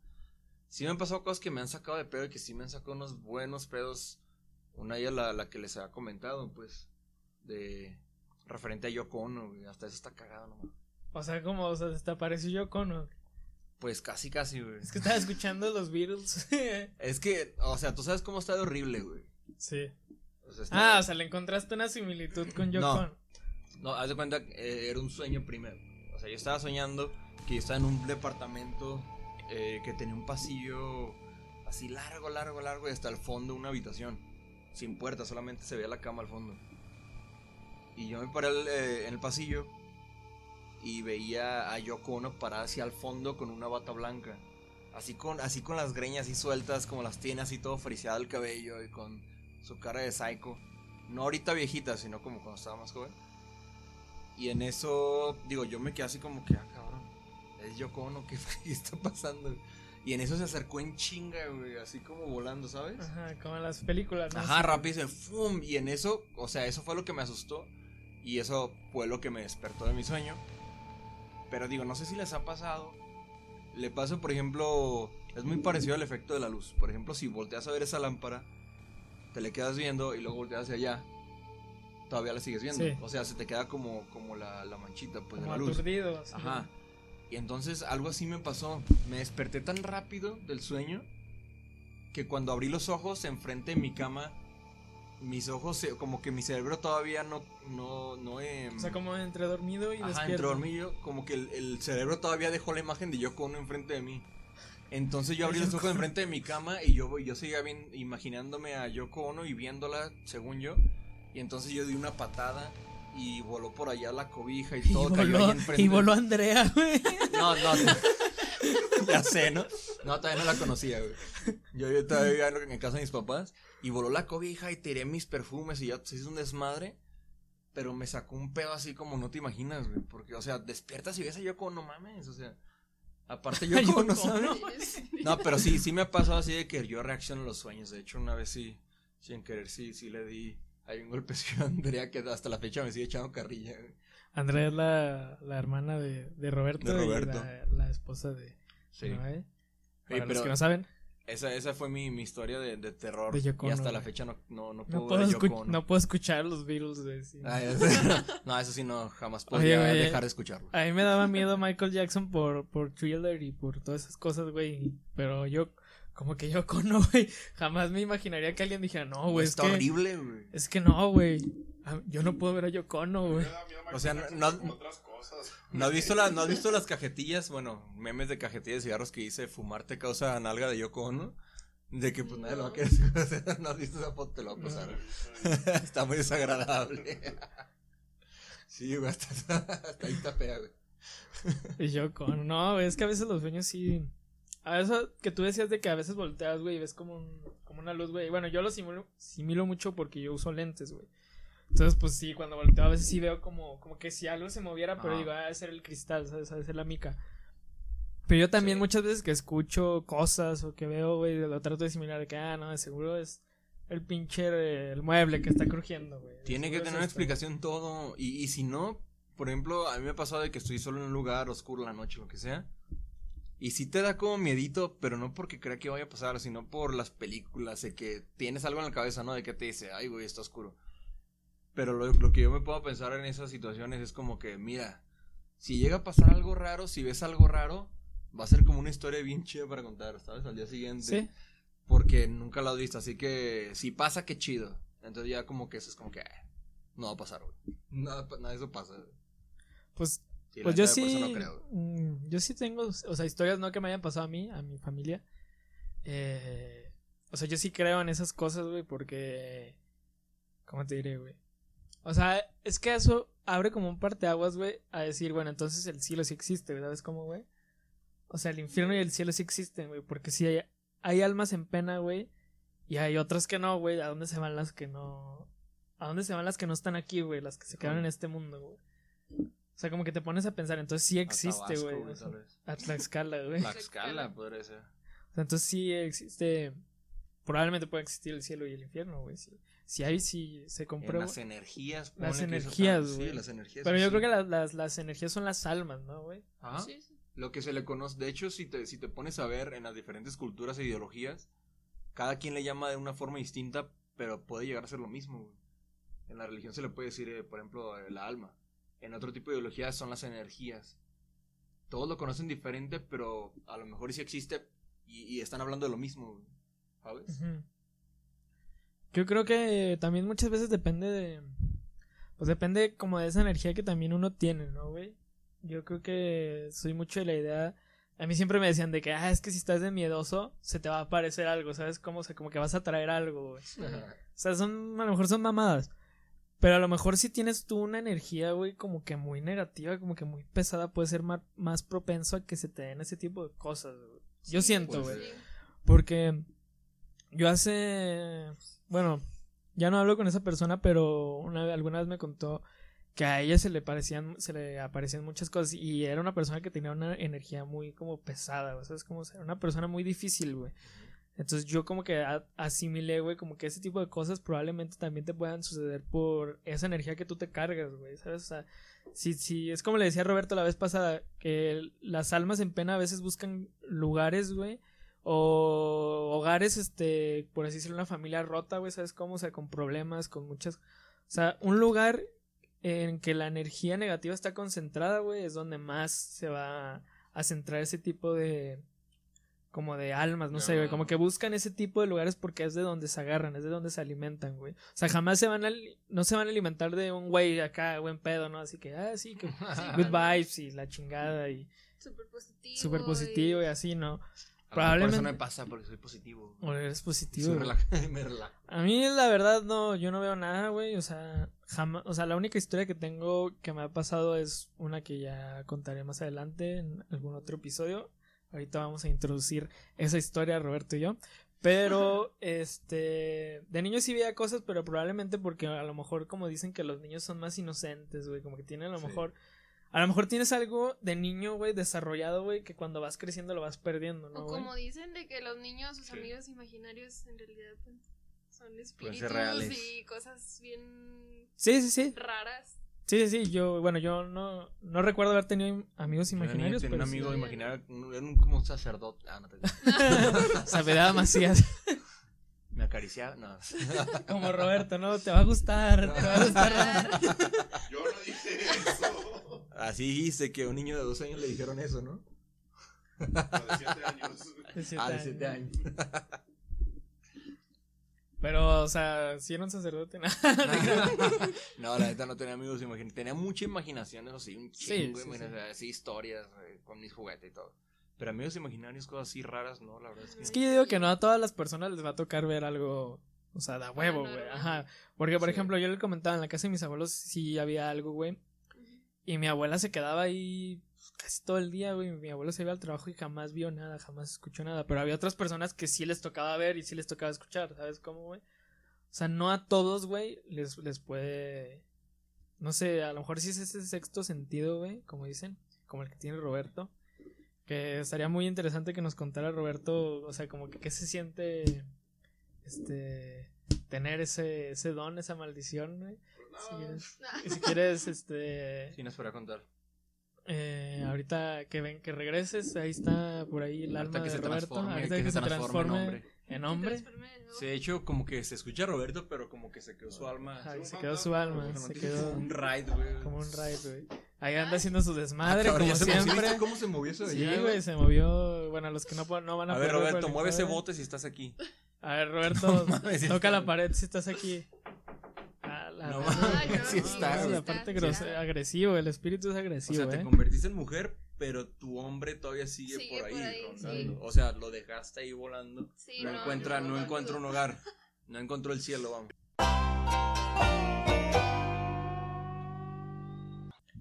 Sí me han pasado cosas que me han sacado de pedo y que sí me han sacado unos buenos pedos. Una de la, la que les había comentado, pues, de referente a Yoko. Hasta eso está cagado nomás. O sea, como, o sea, te apareció yo con. Pues casi, casi, güey. Es que estaba escuchando los Beatles. Es que, o sea, tú sabes cómo está de horrible, güey. sí. O sea, está- Ah, o sea, le encontraste una similitud con No. Yoko. No, haz de cuenta que eh, era un sueño primero. O sea, yo estaba soñando que yo estaba en un departamento eh, que tenía un pasillo así largo, largo, largo y hasta el fondo una habitación. Sin puerta, solamente se veía la cama al fondo. Y yo me paré eh, en el pasillo y veía a Yoko Ono parada hacia el fondo con una bata blanca. Así con, así con las greñas así sueltas, como las tiene así todo friseado el cabello y con su cara de psycho. No ahorita viejita, sino como cuando estaba más joven. Y en eso, digo, yo me quedé así como que, ah, cabrón, es Yoko Ono, ¿qué, qué está pasando? Y en eso se acercó en chinga, güey, así como volando, ¿sabes? Ajá, como en las películas, ¿no? Ajá, rápido, ¡fum! Y en eso, o sea, eso fue lo que me asustó. Y eso fue lo que me despertó de mi sueño. Pero digo, no sé si les ha pasado. Le pasa, por ejemplo, es muy parecido al efecto de la luz. Por ejemplo, si volteas a ver esa lámpara, te le quedas viendo y luego volteas hacia allá, todavía la sigues viendo. Sí. O sea, se te queda como, como la, la manchita pues, de Como la luz. aturdido. así. Ajá. Y entonces algo así me pasó. Me desperté tan rápido del sueño que cuando abrí los ojos enfrente de mi cama, mis ojos, se- como que mi cerebro todavía no, no, no, em, O sea, como entre dormido y ajá, despierto. entre dormido, como que el, el cerebro todavía dejó la imagen de Yoko Ono enfrente de mí. Entonces yo abrí los ojos enfrente de mi cama y yo, yo seguía bien, imaginándome a Yoko Ono y viéndola, según yo. Y entonces yo di una patada y voló por allá la cobija y Y todo cayó voló, ahí enfrente. y voló Andrea, güey. No, no, no. ya sé, ¿no? No, todavía no la conocía, güey. Yo, yo todavía en casa de mis papás y voló la cobija y tiré mis perfumes y ya se hizo un desmadre. Pero me sacó un pedo así como no te imaginas, güey. Porque, o sea, despiertas y ves a Yoko, no mames, o sea. Aparte Yoko no sabe. Ono. No, pero sí, sí me ha pasado así de que yo reacciono a los sueños. De hecho, una vez sí, sin querer, sí, sí le di. Hay un golpecillo a Andrea que hasta la fecha me sigue echando carrilla. Andrea es la, la hermana de, de Roberto. De Roberto. Y la, la esposa de Sí. Noé. Oye, Para los pero- que no saben, Esa, esa fue mi, mi historia de, de terror. De Yoko y hasta la fecha no, no, no no puedo puedo, escu- Yoko Ono. no puedo escuchar los Beatles, sí. Ya sé. no, eso sí no, jamás podría Oye, dejar de escucharlo. A mí me daba miedo Michael Jackson por, por Thriller y por todas esas cosas, güey. Pero yo, como que yo no, güey. Jamás me imaginaría que alguien dijera, no, güey. Es Está que, horrible, güey. es que no, güey. Yo no puedo ver a Yoko Ono, güey. O sea, no- no- cosas. ¿No has, visto la- ¿No has visto las cajetillas? Bueno, memes de cajetillas de cigarros que dice fumar te causa nalga de Yoko Ono. De que pues nadie lo va a querer. ¿No has visto esa foto? Te lo voy a pasar. Está muy desagradable. Sí, güey, hasta, hasta ahí está fea, güey. Y Yoko Ono. No, güey, es que a veces los sueños sí. A eso que tú decías de que a veces volteas, güey, y ves como, un- como una luz, güey. Bueno, yo lo simulo, similo mucho porque yo uso lentes, güey. Entonces, pues sí, cuando volteo a veces sí veo como, como que si algo se moviera, pero digo, ah, debe ser el cristal, ¿sabes? Debe ser la mica. Pero yo también Sí. muchas veces que escucho cosas o que veo, güey, lo trato de similar de que, ah, no, de seguro es el pinche, el mueble que está crujiendo, güey. Tiene que seguro es tener una esto. explicación todo. Y, y si no, por ejemplo, a mí me ha pasado de que estoy solo en un lugar oscuro la noche, lo que sea. Y sí te da como miedito, pero no porque crea que vaya a pasar, sino por las películas, de que tienes algo en la cabeza, ¿no? De que te dice, ay, güey, está oscuro. Pero lo, lo que yo me puedo pensar en esas situaciones es como que, mira, si llega a pasar algo raro, si ves algo raro, va a ser como una historia bien chida para contar, ¿sabes? Al día siguiente. Sí. Porque nunca lo has visto, así que si pasa, qué chido. Entonces ya como que eso es como que "Ah, no va a pasar, güey. Nada, nada de eso pasa. Pues Sí, la Pues yo sí. no creo, mm, yo sí tengo, o sea, historias no que me hayan pasado a mí, a mi familia. Eh, o sea, yo sí creo en esas cosas, güey, porque. ¿Cómo te diré, güey? O sea, es que eso abre como un parteaguas, güey, a decir, bueno, entonces el cielo sí existe, güey, ¿sabes cómo, güey? O sea, el infierno y el cielo sí existen, güey, porque sí hay, hay almas en pena, güey, y hay otras que no, güey. ¿A dónde se van las que no? ¿A dónde se van las que no están aquí, güey? Las que se quedaron en este mundo, güey. O sea, como que te pones a pensar, entonces sí existe, güey. A Tlaxcala, güey. Tlaxcala podría ser. O sea, entonces sí existe. Probablemente puede existir el cielo y el infierno, güey. Si, si hay, si se En comprueba. las energías. Las energías, está- güey. Sí, las energías. Pero sí, yo sí. creo que las, las, las energías son las almas, ¿no, güey? Ajá. Sí, sí. Lo que se le conoce. De hecho, si te, si te pones a ver en las diferentes culturas e ideologías, cada quien le llama de una forma distinta, pero puede llegar a ser lo mismo, güey. En la religión se le puede decir, eh, por ejemplo, eh, la alma. En otro tipo de ideologías son las energías. Todos lo conocen diferente, pero a lo mejor sí existe y, y están hablando de lo mismo, güey. ¿sabes? Yo creo que también muchas veces depende de. Pues depende como de esa energía que también uno tiene, ¿no, güey? Yo creo que soy mucho de la idea. A mí siempre me decían de que, ah, es que si estás de miedoso, se te va a aparecer algo, ¿sabes? Como, o sea, como que vas a traer algo, güey. O sea, son, a lo mejor son mamadas. Pero a lo mejor si tienes tú una energía, güey, como que muy negativa, como que muy pesada, puede ser más, más propenso a que se te den ese tipo de cosas, güey. Yo Sí, siento, güey. sí. Porque yo hace. Bueno, ya no hablo con esa persona, pero una, alguna vez me contó que a ella se le parecían, se le aparecían muchas cosas. Y era una persona que tenía una energía muy como pesada, güey. ¿Sabes cómo? Era una persona muy difícil, güey. Entonces yo como que asimilé, güey, como que ese tipo de cosas probablemente también te puedan suceder por esa energía que tú te cargas, güey, ¿sabes? O sea, si, si es como le decía Roberto la vez pasada, que las almas en pena a veces buscan lugares, güey, o hogares, este, por así decirlo, una familia rota, güey, ¿sabes cómo? O sea, con problemas, con muchas... O sea, un lugar en que la energía negativa está concentrada, güey, es donde más se va a centrar ese tipo de... como de almas, no sé, güey, como que buscan ese tipo de lugares porque es de donde se agarran, es de donde se alimentan, güey. O sea, jamás se van a, no se van a alimentar de un güey acá, buen pedo, ¿no? Así que, ah, sí, que good vibes y la chingada y Súper positivo. súper positivo y así, ¿no? A Probablemente- Eso no me pasa porque soy positivo. O eres positivo. Relaja- me relajo. A mí la verdad no, yo no veo nada, güey, o sea, jamás, o sea, la única historia que tengo que me ha pasado es una que ya contaré más adelante en algún otro episodio. Ahorita vamos a introducir esa historia Roberto y yo. Pero, este, de niño sí veía cosas, pero probablemente porque a lo mejor como dicen que los niños son más inocentes, güey, como que tienen a lo Sí. mejor, a lo mejor tienes algo de niño, güey, desarrollado, güey, que cuando vas creciendo lo vas perdiendo, ¿no? O como dicen de que los niños, sus Sí. amigos imaginarios, en realidad pues, son espíritus ser reales. y cosas bien Sí, sí, sí. raras. Sí, sí, sí, yo, bueno, yo no, no recuerdo haber tenido amigos imaginarios, Tenía un amigo sí. imaginario, era un, como un sacerdote. Ah, no te Sabedad Macías, Me acariciaba. No. como Roberto, ¿no? Te va a gustar, te va a gustar. Yo no dije eso. Así dijiste que a un niño de dos años le dijeron eso, ¿no? De siete años. De siete ah, de años. siete años. Pero, o sea, si era un sacerdote, ¿no? no, la neta no tenía amigos imaginatorios. Tenía mucha imaginación, eso sí, un Sí, chingo. sí, imagina- Así historias eh, con mis juguetes y todo. Pero amigos imaginarios, cosas así raras, no, la verdad es que. Es que yo digo que no a todas las personas les va a tocar ver algo, o sea, da huevo, güey. Ajá. Porque, por Sí. ejemplo, yo le comentaba en la casa de mis abuelos sí había algo, güey. Y mi abuela se quedaba ahí casi todo el día, güey. Mi abuelo se iba al trabajo y jamás vio nada, jamás escuchó nada. Pero había otras personas que sí les tocaba ver y sí les tocaba escuchar, ¿sabes cómo, güey? O sea, no a todos, güey, les, les puede... No sé, a lo mejor sí es ese sexto sentido, güey, como dicen, como el que tiene Roberto. Que estaría muy interesante que nos contara Roberto, o sea, como que qué se siente, este, tener ese, ese don, esa maldición, güey. Si quieres, y si quieres, este, Sí, nos podrá contar. eh, ahorita que ven que regreses, ahí está por ahí el Ahorita alma que de se Roberto, transforme, ahorita que que, se se transforme en hombre. en hombre, Sí, de hecho, como que se escucha Roberto, pero como que se quedó su alma. Un se quedó su alma, Como se que quedó un raid, güey. como un raid, güey. Ahí anda haciendo su desmadre, Ah, como se siempre. ¿Viste ¿Cómo se movió eso de Sí, güey, se movió. Bueno, los que no, no van a A ver, Roberto, mueve ese bote si estás aquí. A ver, Roberto, mames, sí toca la pared si estás aquí. La No no, sí no, está, la parte está. agresivo, el espíritu es O agresivo, sea, te eh. convertiste en mujer, pero tu hombre todavía sigue, Sigue por ahí, por ahí, rondando. sí. O sea, lo dejaste ahí volando. Sí, no, no, encuentra, no, no no, encuentra no. un hogar. No encontró el cielo, vamos.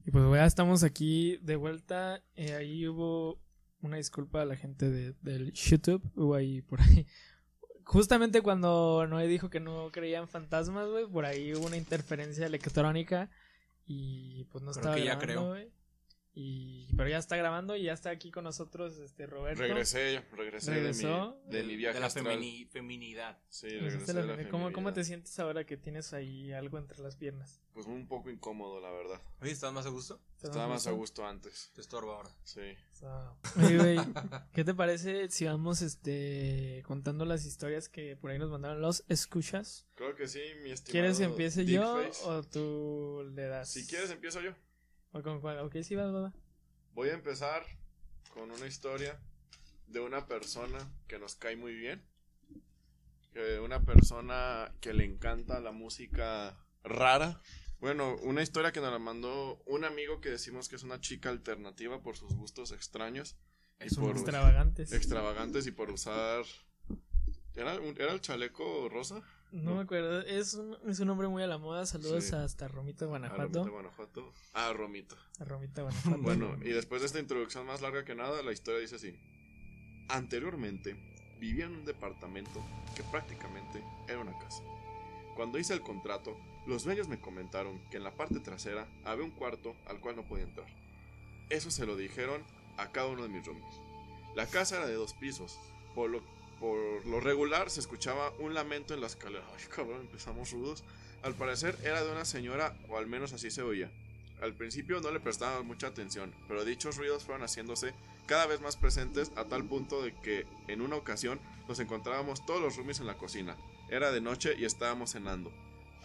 Y pues ya estamos aquí de vuelta. Eh, ahí hubo una disculpa a la gente de, del YouTube. Hubo ahí por ahí. Justamente cuando Noé dijo que no creía en fantasmas, güey, por ahí hubo una interferencia electrónica y pues no Creo estaba que ya grabando, creo. güey. Y pero ya está grabando y ya está aquí con nosotros este Roberto. Regresé, regresé ¿Regresó? de mi, de mi viaje de la femini- feminidad. Sí, regresé la de la ¿Cómo, ¿Cómo te sientes ahora que tienes ahí algo entre las piernas? Pues un poco incómodo, la verdad. Oye, ¿estás más a gusto? ¿Te da Estaba más a gusto? antes. Te estorba ahora. Sí. So, Oye, güey, ¿qué te parece si vamos este contando las historias que por ahí nos mandaron los escuchas? Creo que sí, mi estimado. ¿Quieres que empiece yo Dickface. o tú le das? Si quieres, empiezo yo. ¿O con cuál? Ok, sí, va, va, va. Voy a empezar con una historia de una persona que nos cae muy bien. Que una persona que le encanta la música rara. Bueno, una historia que nos la mandó un amigo que decimos que es una chica alternativa por sus gustos extraños. Y por Extravagantes. extravagantes y por usar... ¿Era, un- ¿Era el chaleco rosa? No, No. me acuerdo. Es un, es un nombre muy a la moda. Saludos Sí. hasta Romita, A Guanajuato. Romito, Guanajuato. Ah, Romito. A Romita, Guanajuato. Bueno, y después de esta introducción más larga que nada, la historia dice así. Anteriormente, vivía en un departamento que prácticamente era una casa. Cuando hice el contrato, los dueños me comentaron que en la parte trasera había un cuarto al cual no podía entrar. Eso se lo dijeron a cada uno de mis roomies. La casa era de dos pisos, por lo, por lo regular se escuchaba un lamento en la escalera. Ay, cabrón, empezamos rudos. Al parecer era de una señora, o al menos así se oía. Al principio no le prestaban mucha atención, pero dichos ruidos fueron haciéndose cada vez más presentes a tal punto de que en una ocasión nos encontrábamos todos los roomies en la cocina. Era de noche y estábamos cenando.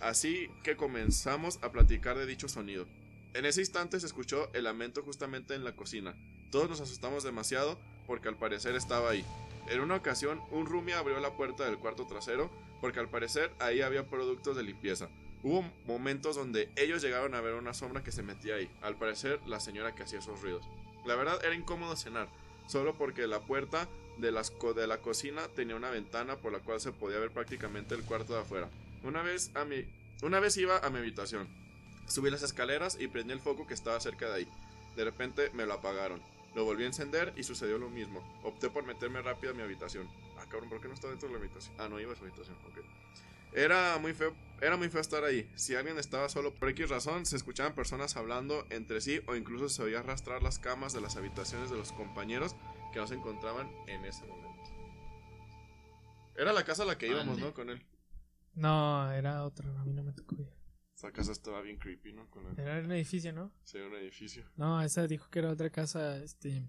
Así que comenzamos a platicar de dicho sonido. En ese instante se escuchó el lamento justamente en la cocina. Todos nos asustamos demasiado porque al parecer estaba ahí. En una ocasión, un roomie abrió la puerta del cuarto trasero porque al parecer ahí había productos de limpieza. Hubo momentos donde ellos llegaron a ver una sombra que se metía ahí, al parecer la señora que hacía esos ruidos. La verdad era incómodo cenar, solo porque la puerta de, de la cocina tenía una ventana por la cual se podía ver prácticamente el cuarto de afuera. Una vez, a mi, una vez iba a mi habitación, subí las escaleras y prendí el foco que estaba cerca de ahí. De repente me lo apagaron. Lo volví a encender y sucedió lo mismo. Opté por meterme rápido a mi habitación. Ah, cabrón, ¿por qué no está dentro de la habitación? Ah, no iba a su habitación, ok. Era muy feo, era muy feo estar ahí. Si alguien estaba solo por X razón, se escuchaban personas hablando entre sí o incluso se oía arrastrar las camas de las habitaciones de los compañeros que no se encontraban en ese momento. Era la casa a la que íbamos. ¿no? Con él. No, era otro. A mí no me tocó ir. Esa casa estaba bien creepy, ¿no? Con. Era un edificio, ¿no? Sí, un edificio. No, esa dijo que era otra casa. Este.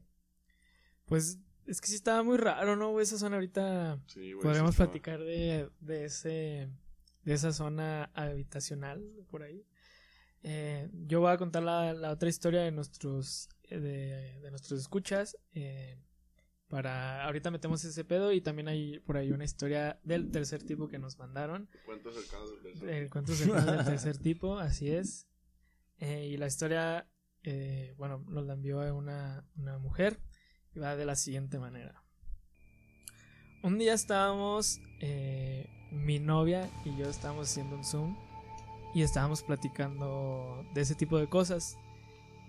Pues es que sí estaba muy raro, ¿no? Esa zona ahorita. Sí, güey. Podríamos platicar de, de ese de esa zona habitacional por ahí. Eh, yo voy a contar la, la otra historia de nuestros eh, de, de nuestros escuchas. eh, para ahorita metemos ese pedo y también hay por ahí una historia del tercer tipo que nos mandaron. Cuentos cercanos del beso. El cuento cercano del tercer tipo, así es. Eh, y la historia, eh, bueno, nos la envió una, una mujer y va de la siguiente manera. Un día estábamos, eh, mi novia y yo estábamos haciendo un Zoom y estábamos platicando de ese tipo de cosas.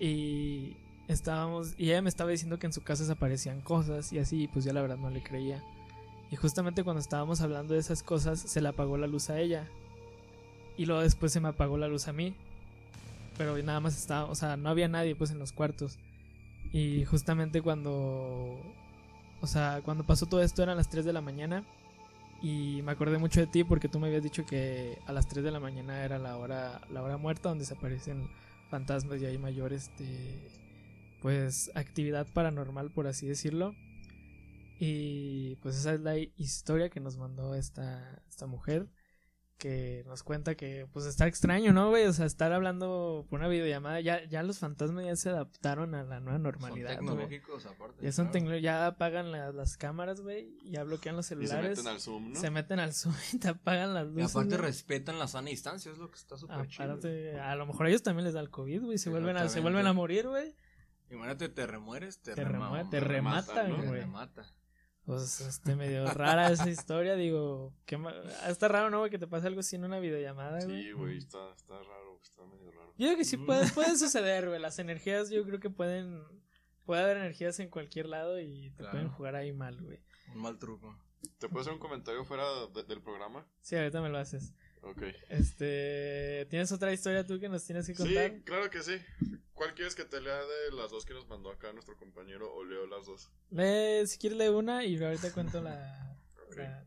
Y estábamos, y ella me estaba diciendo que en su casa se aparecían cosas y así, pues yo la verdad no le creía. Y justamente cuando estábamos hablando de esas cosas, se le apagó la luz a ella. Y luego después se me apagó la luz a mí. Pero nada más estaba, o sea, no había nadie pues en los cuartos. Y justamente cuando, o sea, cuando pasó todo esto eran las 3 de la mañana. Y me acordé mucho de ti porque tú me habías dicho que a las 3 de la mañana era la hora, la hora muerta donde se aparecen fantasmas y hay mayor, este, pues, actividad paranormal, por así decirlo. Y pues esa es la historia que nos mandó esta, esta mujer. Que nos cuenta que pues está extraño, ¿no, güey? O sea, estar hablando por una videollamada. Ya, ya los fantasmas ya se adaptaron a la nueva Son normalidad. güey. tecnológicos aparte. Ya son claro. tecno- ya apagan la- las cámaras, güey. Ya bloquean los Y se celulares. meten al Zoom, ¿no? Se meten al Zoom y te apagan las Y luces. aparte güey. respetan la sana distancia, es lo que está súper chido. Aparte, a lo mejor a ellos también les da el COVID, güey. Se vuelven a, se vuelven a morir, güey. Imagínate, te remueres, te, Te, remue- te te rematan, rematan, ¿no? te güey. remata. Pues este medio rara esa historia, digo, qué ma- está raro, ¿no? güey, que te pase algo así en una videollamada, güey. Sí, güey, está, está raro, está medio raro. Yo creo que sí puede, puede suceder, güey. Las energías, yo creo que pueden puede haber energías en cualquier lado y te Claro. pueden jugar ahí mal, güey. Un mal truco. ¿Te puedo hacer un comentario fuera de- del programa? Sí, ahorita me lo haces. Ok. Este, ¿tienes otra historia tú que nos tienes que contar? Sí, claro que sí. ¿Cuál quieres que te lea de las dos que nos mandó acá nuestro compañero o leo las dos? Lee, si quieres lee una y ahorita cuento la, Ok. la-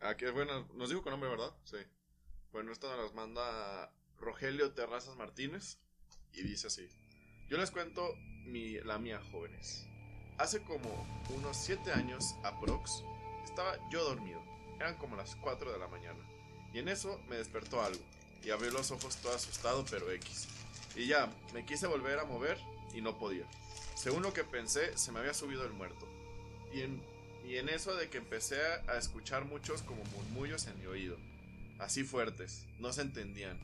Aquí, bueno, nos digo con nombre, ¿verdad? Sí. Bueno, esta nos las manda Rogelio Terrazas Martínez y dice así. Yo les cuento mi, la mía, jóvenes. Hace como unos 7 años, aprox, estaba yo dormido. Eran como las 4 de la mañana. Y en eso me despertó algo. Y abrí los ojos todo asustado, pero X. Y ya, me quise volver a mover y no podía. Según lo que pensé, se me había subido el muerto. Y en, y en eso de que empecé a, a escuchar muchos como murmullos en mi oído. Así fuertes, no se entendían.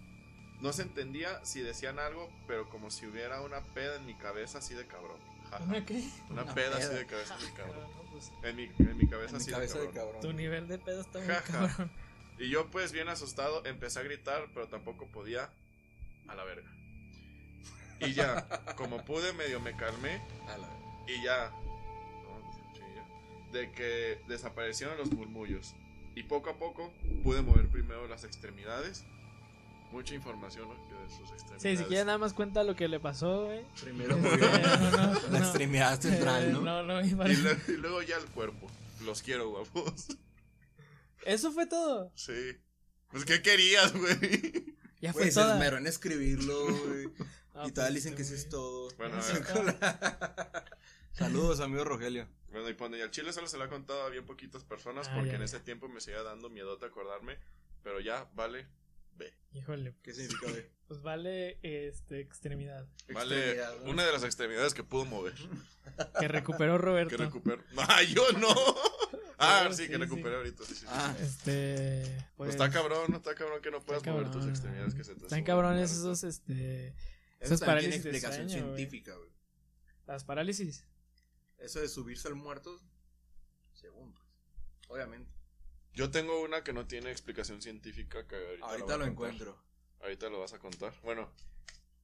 No se entendía si decían algo, pero como si hubiera una peda en mi cabeza así de cabrón. ¿Una qué? Una, Una peda, así de cabeza de cabrón. Pues, En mi, en mi cabeza En mi así cabeza de de cabrón. tu cabrón. nivel de pedo está muy cabrón. Y yo, pues, bien asustado, empecé a gritar, pero tampoco podía. A la verga. Y ya, como pude, medio me calmé. A la- Y ya. sí, De que desaparecieron los murmullos. Y poco a poco pude mover primero las extremidades. Mucha información, ¿no? Que de sus extremidades. Sí, si quieres nada más cuenta lo que le pasó, güey. Primero Eh, movió no, no, la no. extremidad central, Eh, ¿no? No, no, y luego- y luego ya el cuerpo. Los quiero, guapos. Eso fue todo. Sí. Pues, ¿qué querías, güey? Ya fue Güey, se toda. esmeró en escribirlo, güey. Ah, y tal pues, dicen que eso es todo. Bueno, Sí, a ver. Saludos, amigo Rogelio. Bueno, y pone, y al chile solo se lo ha contado a bien poquitas personas Ah, porque ya, en ya. ese tiempo me seguía dando miedote acordarme. Pero ya, vale, ve. Híjole, ¿Qué significa, güey? pues vale este extremidad. Vale, Extremidad, ¿no? una de las extremidades que pudo mover. Que recuperó Roberto. Que recuperó. ¡Ah, yo no! Ah, sí, sí, que sí. recuperé ahorita. Sí, sí, sí. Ah, Este. Pues Pues, está cabrón, está cabrón que no puedas mover tus cabrón. extremidades que se te Están cabrones esos, este. eso Esas también tiene parálisis de explicación sueño, científica, güey. Las parálisis. Eso de subirse al muerto, según, pues. Obviamente. Yo tengo una que no tiene explicación científica que ahorita, Ahorita lo contar. encuentro. Ahorita lo vas a contar. Bueno,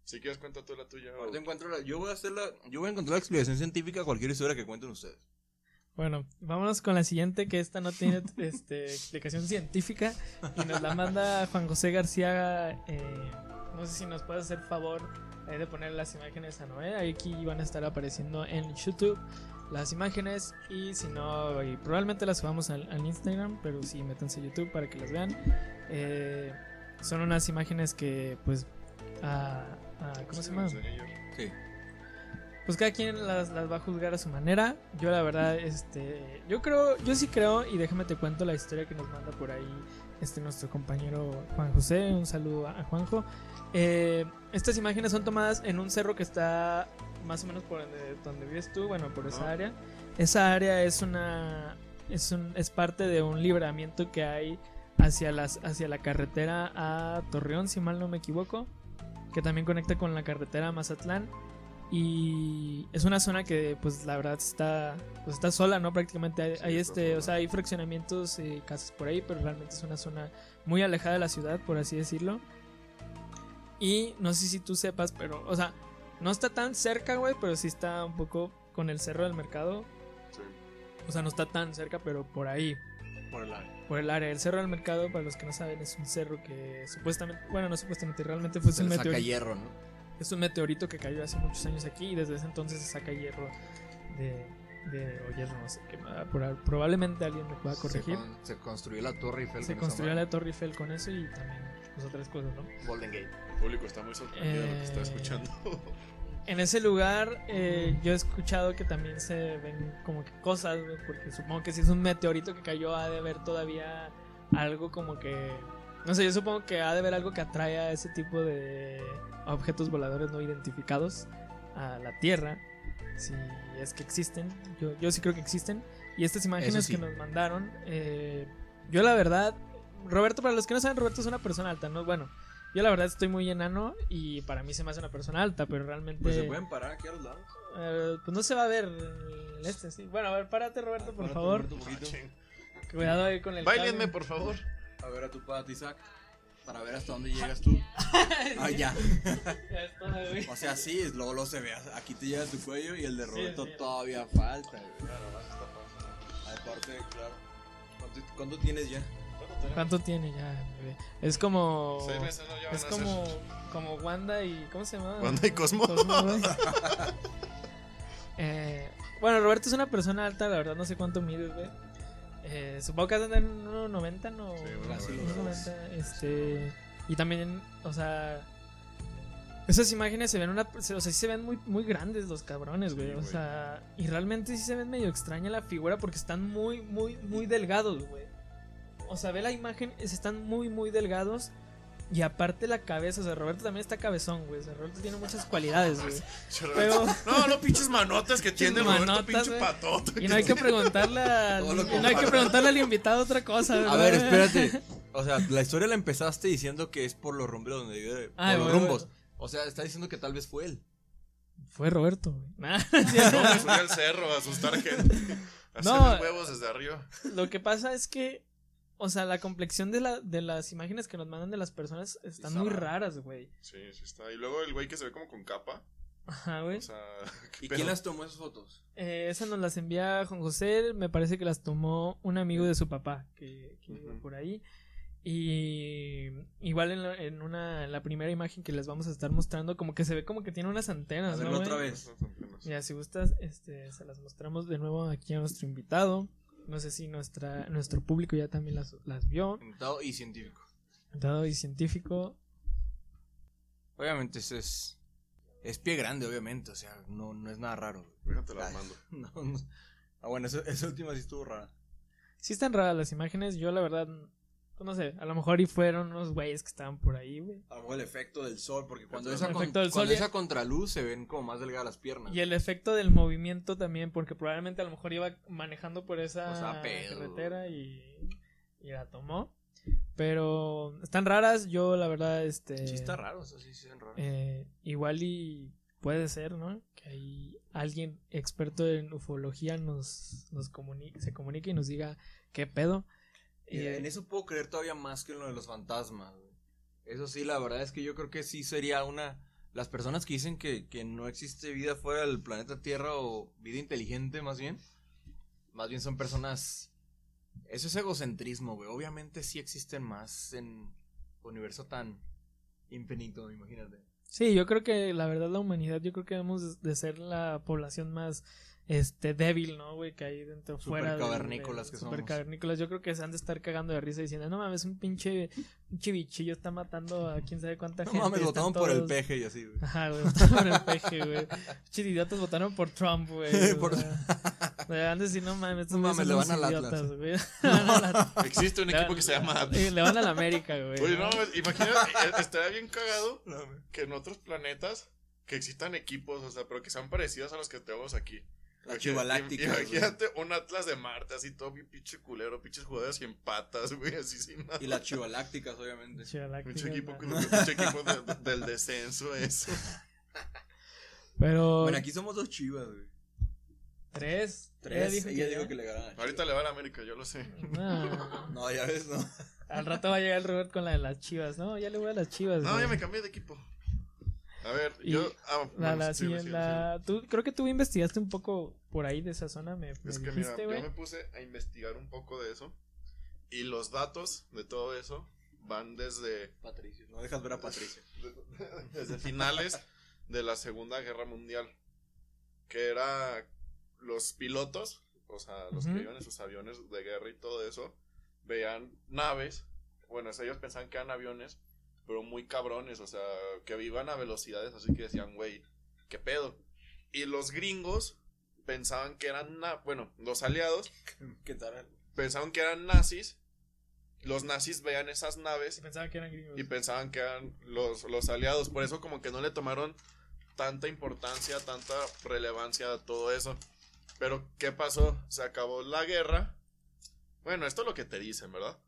si quieres cuenta tú la tuya. o- Ahorita encuentro la- yo voy a hacer la, yo voy a encontrar la explicación científica a cualquier historia que cuenten ustedes. Bueno, vámonos con la siguiente, que esta no tiene este, explicación científica. Y nos la manda Juan José García. eh, no sé si nos puede hacer favor de poner las imágenes a Noé. Aquí van a estar apareciendo en YouTube las imágenes. Y si no, y probablemente las subamos al, Instagram. Pero sí, métanse a YouTube para que las vean. Eh, son unas imágenes que, pues. ¿Cómo se llama? Sí. Pues cada quien las, las va a juzgar a su manera. Yo la verdad, este, yo creo, yo sí creo, y déjame te cuento la historia que nos manda por ahí este nuestro compañero Juan José. Un saludo a, Juanjo. Eh, estas imágenes son tomadas en un cerro que está más o menos por donde, donde vives tú, bueno, por esa Ajá. área. Esa área es una, es un, es parte de un libramiento que hay hacia las, hacia la carretera a Torreón, si mal no me equivoco, que también conecta con la carretera a Mazatlán. Y es una zona que, pues, la verdad está, pues, está sola, ¿no? Prácticamente hay, Sí, hay está este, o sea, hay fraccionamientos, eh, casas por ahí, pero realmente es una zona muy alejada de la ciudad, por así decirlo. Y no sé si tú sepas, pero, o sea, no está tan cerca, güey, pero sí está un poco con el cerro del mercado. Sí. O sea, no está tan cerca, pero por ahí, Por el área. por el área. El cerro del mercado, para los que no saben, es un cerro que supuestamente, bueno, no supuestamente, realmente fue Se un meteorito. hierro, ¿no? Es un meteorito que cayó hace muchos años aquí y desde ese entonces se saca hierro de, de o hierro, no sé qué, probablemente alguien me pueda corregir. Se, con- se construyó la Torre Eiffel. Se con construyó la Torre Eiffel con eso y también pues, otras cosas, ¿no? Golden Gate. El público está muy sorprendido de lo que está Eh, escuchando. En ese lugar eh, yo he escuchado que también se ven como que cosas, porque supongo que si es un meteorito que cayó ha de haber todavía algo como que... No sé, yo supongo que ha de haber algo que atrae a ese tipo de objetos voladores no identificados a la Tierra, si es que existen. Yo, yo sí creo que existen. Y estas imágenes sí. que nos mandaron, eh, yo la verdad, Roberto, para los que no saben, Roberto es una persona alta, ¿no? Bueno, yo la verdad estoy muy enano y para mí se me hace una persona alta, pero realmente... Pues se pueden parar aquí a los lados. Eh, pues no se va a ver el este, sí. Bueno, a ver, párate, Roberto, por Párate, favor. Roberto. Cuidado ahí con el. Báilenme, cable. por favor. A ver a tu padre, Isaac. Para ver hasta dónde llegas tú. Ah, ya. Ya está, güey. O sea, sí, luego lo se ve. Aquí te llega tu cuello y el de Roberto sí. todavía falta. güey. Aparte, claro. ¿Cuánto, cuánto tienes ya? ¿Cuánto tiene ya, bebé? Es como. Seis meses no ya van Es como, como Wanda y. ¿Cómo se llama? Wanda y Cosmo. Eh, bueno, Roberto es una persona alta, la verdad no sé cuánto mides, güey. Eh, supongo que andan en 1.90, ¿no? Sí, Casi 1.90, Este. Y también, o sea. Esas imágenes se ven una. O sea, sí se ven muy, muy grandes los cabrones, güey. Sí, o güey. sea. Y realmente sí se ven medio extraña la figura porque están muy, muy, muy delgados, güey. O sea, ve la imagen, es- están muy, muy delgados. Y aparte la cabeza, o sea, Roberto también está cabezón, güey. O sea, Roberto tiene muchas cualidades, güey. Pero... No, no, pinches manotas que tiene Roberto, manotas, pinche güey. patoto. Y no hay que preguntarle al, no hay que preguntarle al invitado otra cosa, A ¿verdad? ver, espérate. O sea, la historia la empezaste diciendo que es por los rumbos donde vive. Por Ay, los bueno, rumbos. O sea, está diciendo que tal vez fue él. Fue Roberto, güey. Nah, No, me subí al cerro a asustar gente. A No. hacer los huevos desde arriba. Lo que pasa es que, o sea, la complexión de, la, de las imágenes que nos mandan de las personas están Está muy raras, güey. Sí, sí está. Y luego el güey que se ve como con capa. Ajá, güey. O sea, ¿qué ¿Y pedo? quién las tomó esas fotos? Eh, esas nos las envía Juan José, me parece que las tomó un amigo de su papá que, que iba por ahí. Y igual en, la, en una en la primera imagen que les vamos a estar mostrando, como que se ve como que tiene unas antenas, A ¿no? otra vez. Mira, si gustas, este, se las mostramos de nuevo aquí a nuestro invitado. No sé si nuestra, nuestro público ya también las, las vio. Invitado y científico. Dado y científico. Obviamente eso es. Es pie grande, obviamente. O sea, no, no es nada raro. Déjate las Ay. mando. No, no. Ah, bueno, esa, esa última sí estuvo rara. Sí están raras las imágenes. Yo la verdad, no sé, a lo mejor y fueron unos güeyes que estaban por ahí, güey. A lo mejor el efecto del sol, porque cuando esa, con- cuando sol y- esa contraluz se ven como más delgadas las piernas. Y el efecto del movimiento también, porque probablemente a lo mejor iba manejando por esa O sea, pedo. carretera y, y la tomó. Pero están raras, yo la verdad, este... Sí está raro, sí, sí es raro. eh, igual y puede ser, ¿no? Que ahí alguien experto en ufología nos, nos comunique, se comunique y nos diga qué pedo. Y Eh, en eso puedo creer todavía más que en lo de los fantasmas. güey. Eso sí, la verdad es que yo creo que sí sería una... Las personas que dicen que, que no existe vida fuera del planeta Tierra o vida inteligente más bien, más bien son personas... Eso es egocentrismo, güey. Obviamente sí existen más en un universo tan infinito, imagínate. Sí, yo creo que la verdad la humanidad, yo creo que debemos de ser la población más este débil, ¿no, güey? Que hay dentro, Súper fuera. cavernícolas que somos. cavernícolas. Yo creo que se han de estar cagando de risa diciendo, no mames, un pinche, pinche bichillo está matando a quién sabe cuánta No gente. mames, están votaron por el peje y así, güey. Ajá, güey, votaron por el peje, güey. Pinches idiotas votaron por Trump, güey. Por- han de decir, no mames, estos No mames, son le van al idiotas, Atlas. güey. Le van al Atlas. Existe un Le equipo van- que se llama Le van a la América, güey. Oye, ¿no? no, imagínate, eh, estaría bien cagado que en otros planetas que existan equipos, o sea, pero que sean parecidos a los que tenemos aquí. La Imagina- chivaláctica, im- Imagínate un Atlas de Marte, así todo bien pinche culero, pinches jugadores y en patas, güey, así sin nada. Y las chivalácticas, obviamente. Chivaláctica, Pinche equipo, ¿no? pinche equipo de- de- del descenso, eso. Pero. Bueno, aquí somos dos chivas, güey. Tres. Tres. Ella dijo Ella que dijo que le ganaban. Ahorita le va a la América, yo lo sé. No. No, ya ves, no. Al rato va a llegar el Robert con la de las chivas. No, ya le voy a las chivas. No, güey. ya me cambié de equipo. A ver, Y yo. ah, La, la, sí, sí, sí, la- tú, creo que tú investigaste un poco por ahí de esa zona. Me, sí. me Es que mira, dijiste, yo güey. me puse a investigar un poco de eso. Y los datos de todo eso van desde Patricio. No dejas ver a Patricio. desde finales de la Segunda Guerra Mundial. Que era los pilotos, o sea, los Ujú. que iban en sus aviones de guerra y todo eso, veían naves. Bueno, ellos pensaban que eran aviones, pero muy cabrones, o sea, que iban a velocidades así que decían, güey, ¿qué pedo? Y los gringos pensaban que eran, bueno, los aliados ¿Qué tal? pensaban que eran nazis. Los nazis veían esas naves Pensaba que eran gringos. y pensaban que eran los, los aliados. Por eso como que no le tomaron tanta importancia, tanta relevancia a todo eso. Pero, ¿qué pasó? Se acabó la guerra. Bueno, esto es lo que te dicen, ¿verdad?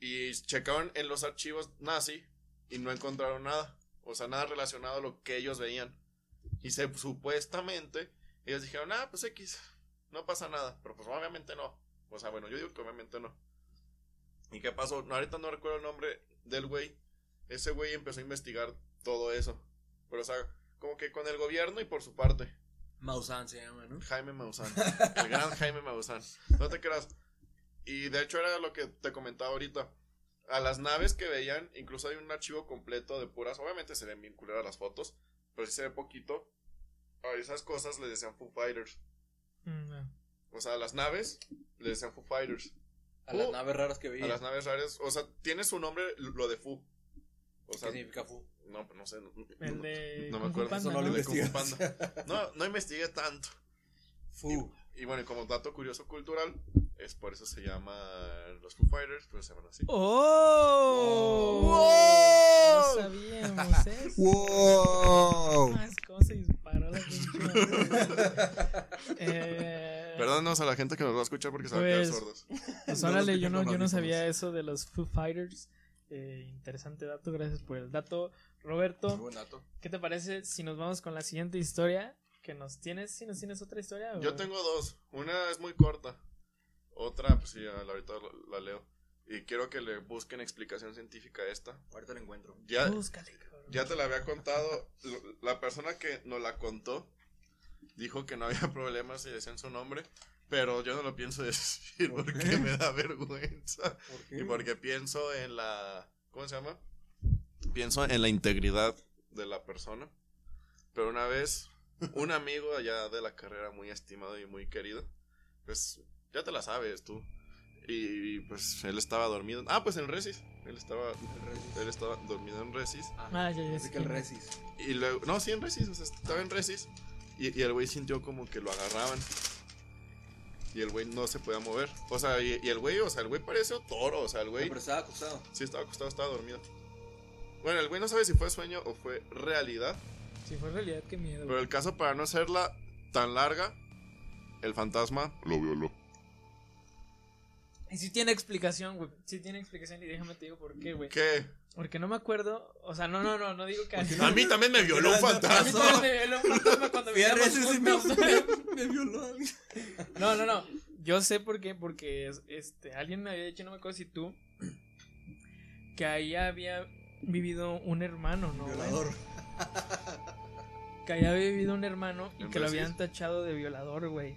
Y checaron en los archivos nazi y no encontraron nada. O sea, nada relacionado a lo que ellos veían. Y se, supuestamente ellos dijeron, ah, pues X, no pasa nada. Pero pues obviamente no. O sea, bueno, yo digo que obviamente no. ¿Y qué pasó? No, ahorita no recuerdo el nombre del güey. Ese güey empezó a investigar todo eso. Pero, o sea, como que con el gobierno y por su parte. Maussan se llama, ¿no? Jaime Maussan. El gran Jaime Maussan. No te creas. Y de hecho era lo que te comentaba ahorita. A las naves que veían, incluso hay un archivo completo de puras. Obviamente se ven bien culeras las fotos, pero sí se ve poquito. A esas cosas les decían Foo Fighters. Mm. O sea, a las naves les decían Foo Fighters. A las naves raras que A veía. las naves raras. O sea, tiene su nombre lo de Foo. O ¿Qué significa fu? no, pues no sé. No, El no- de. no me acuerdo. Panda, Eso no lo. No, no investigué tanto. Fu. Y bueno, como dato curioso cultural, es por eso se llama los Foo Fighters, pues se llaman así. ¡Oh! ¡Wow! No sabíamos eso. ¡Wow! Ah, es como se disparó la eh, Perdónanos a la gente que nos va a escuchar porque se van a quedar Pues, sordos. Pues órale, yo no, yo no sabía eso de los Foo Fighters. Eh, interesante dato, gracias por el dato. Roberto, Muy buen dato. ¿qué te parece si nos vamos con la siguiente historia que nos tienes? ¿Si nos tienes otra historia? o- Yo tengo dos. Una es muy corta. Otra, pues sí, a la- ahorita la, la leo. Y quiero que le busquen explicación científica a esta. Ahorita lo encuentro. Ya, Búscale, cabrón. ya te la había contado. La persona que nos la contó dijo que no había problemas si decían su nombre. Pero yo no lo pienso decir ¿Por porque qué? me da vergüenza. ¿Por qué? Y porque pienso en la. ¿Cómo se llama? Pienso en la integridad de la persona. Pero una vez, un amigo allá de la carrera, muy estimado y muy querido, pues ya te la sabes tú. Y pues él estaba dormido. Ah, pues en Resis. Él estaba, Resis. él estaba dormido en Resis. Ah, ya, ya sé que el quién. Resis. Y luego, no, sí, en Resis, o sea, estaba en Resis. Y, y el güey sintió como que lo agarraban. Y el güey no se podía mover. O sea, y, y el güey, o sea, el güey parece un toro. O sea, el güey. Pero estaba acostado. Sí, estaba acostado, estaba dormido. Bueno, el güey no sabe si fue sueño o fue realidad. Si fue realidad, qué miedo. Pero el caso, para no hacerla tan larga, el fantasma lo violó. Y sí tiene explicación, güey. Sí tiene explicación y déjame te digo por qué, güey. ¿Qué? Porque no me acuerdo. O sea, no, no, no, no digo que. A mí también me violó un A mí fantasma. también me violó un fantasma cuando a vivíamos me, juntos. me, me violó alguien. No, no, no. Yo sé por qué, porque es- este, alguien me había dicho, no me acuerdo si tú, que ahí había vivido un hermano, ¿no? güey? Que ahí había vivido un hermano y ¿En que lo habían tachado de violador, güey.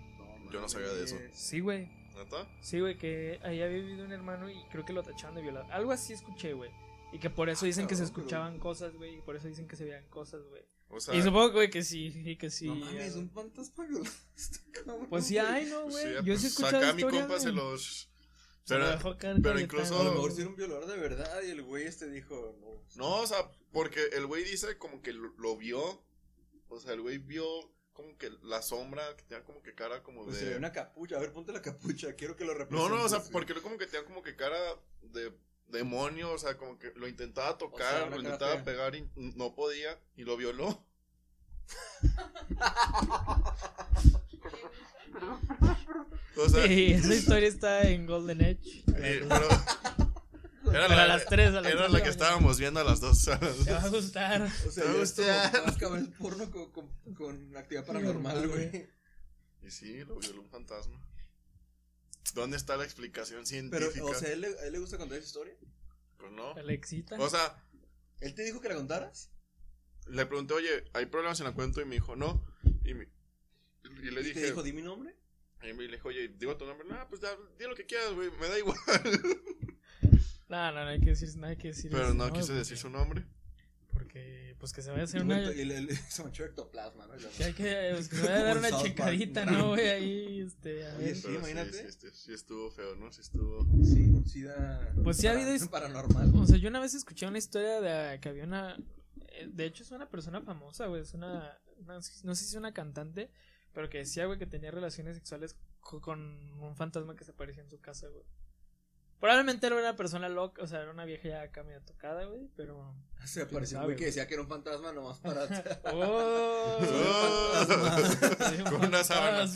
Yo no sabía de eso. Sí, güey. ¿Neta? Sí, güey, que ahí había vivido un hermano y creo que lo tachaban de violador. Algo así escuché, güey. Y que por eso dicen que se pero- escuchaban cosas, güey. Y por eso dicen que se veían cosas, güey. O sea, Y supongo, güey, que sí, y que sí. no mames, eh, un fantasma cabrón, Pues sí hay, ¿no, pues güey? sí, Yo pues sí he escuchado acá mi compa se los. Se lo Pero, dejó caer pero incluso- A lo mejor sí era un violador de verdad y el güey este dijo, no. no, o sea, porque el güey dice como que lo, lo vio. O sea, el güey vio como que la sombra, que tenía como que cara como Pues de. se ve una capucha. A ver, ponte la capucha. Quiero que lo No, representes. no, o sea, porque como que tenía como que cara de demonio, o sea, como que lo intentaba tocar, sea, lo intentaba fea. pegar y no podía y lo violó. o sea, Sí, esa historia está en Golden Edge. pero era Pero la, a las tres, a las era tres la que estábamos viendo a las dos. a las Te va a dos. gustar. O sea, más cabrón es porno con, con, con actividad paranormal, güey. Y sí, lo violó un fantasma. ¿Dónde está la explicación Pero, científica? o sea, ¿a él, le- a él le gusta contar esa historia? pues no. Alexita. O sea, ¿Él te dijo que la contaras? le pregunté, oye, ¿hay problemas en la cuento? Y me dijo, no. Y, me- y le ¿Y dije, te dijo, di mi nombre? y me dijo, oye, digo tu nombre. No, pues ya, di lo que quieras, güey, me da igual. No, no, no hay que decir, no hay que decir Pero eso, no quise decir su nombre. Porque, pues que se vaya a hacer una. y le, manchó ectoplasma, ¿no? Que hay que, pues, que se vaya a dar una checadita, ¿no, güey? Ahí, este, a Oye, ver. sí, Pero imagínate. Sí, sí estuvo feo, ¿no? Sí estuvo. Sí, un sida. Pues sí ha habido Paranormal. O sea, yo una vez escuché una historia de que había una. eh, De hecho, es una persona famosa, güey. Es una, una- No sé si es una cantante, pero que decía, güey, que tenía relaciones sexuales co- con un fantasma que se aparecía en su casa, güey. Probablemente era una persona loca, o sea, era una vieja ya acá medio tocada, güey, pero. Se apareció un güey que decía que era un fantasma nomás para. ¡Oh! Oh, Con una sábana.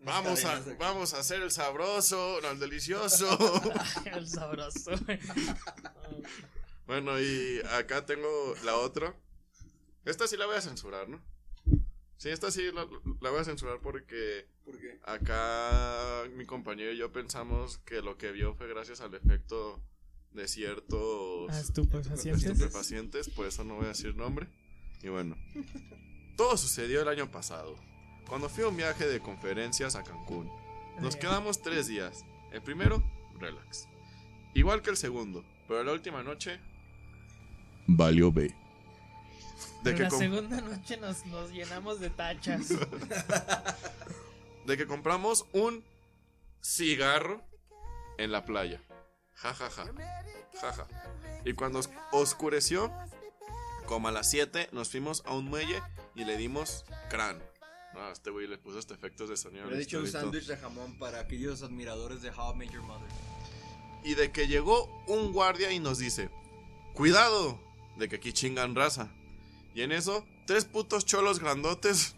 Vamos a, vamos a hacer el sabroso, no, el delicioso. El sabroso, güey. bueno, y acá tengo la otra. Esta sí la voy a censurar, ¿no? Sí, esta sí la, la voy a censurar porque ¿Por qué? acá mi compañero y yo pensamos que lo que vio fue gracias al efecto de ciertos Ah, estupefacientes. estupefacientes, por eso no voy a decir nombre. Y bueno, todo sucedió el año pasado, cuando fui a un viaje de conferencias a Cancún. Nos quedamos tres días. El primero, relax. Igual que el segundo, pero la última noche, valió B. De En que, la segunda noche nos, nos llenamos de tachas. de que compramos un cigarro en la playa. Ja, ja, ja. Ja, ja. Y cuando os- oscureció, como a las 7, nos fuimos a un muelle y le dimos crán. Ah, este güey le puso este efectos de sonido. Le he dicho un sándwich de jamón para aquellos admiradores de How I Met Your Mother. Y de que llegó un guardia y nos dice, cuidado, de que aquí chingan raza. Y en eso, tres putos cholos grandotes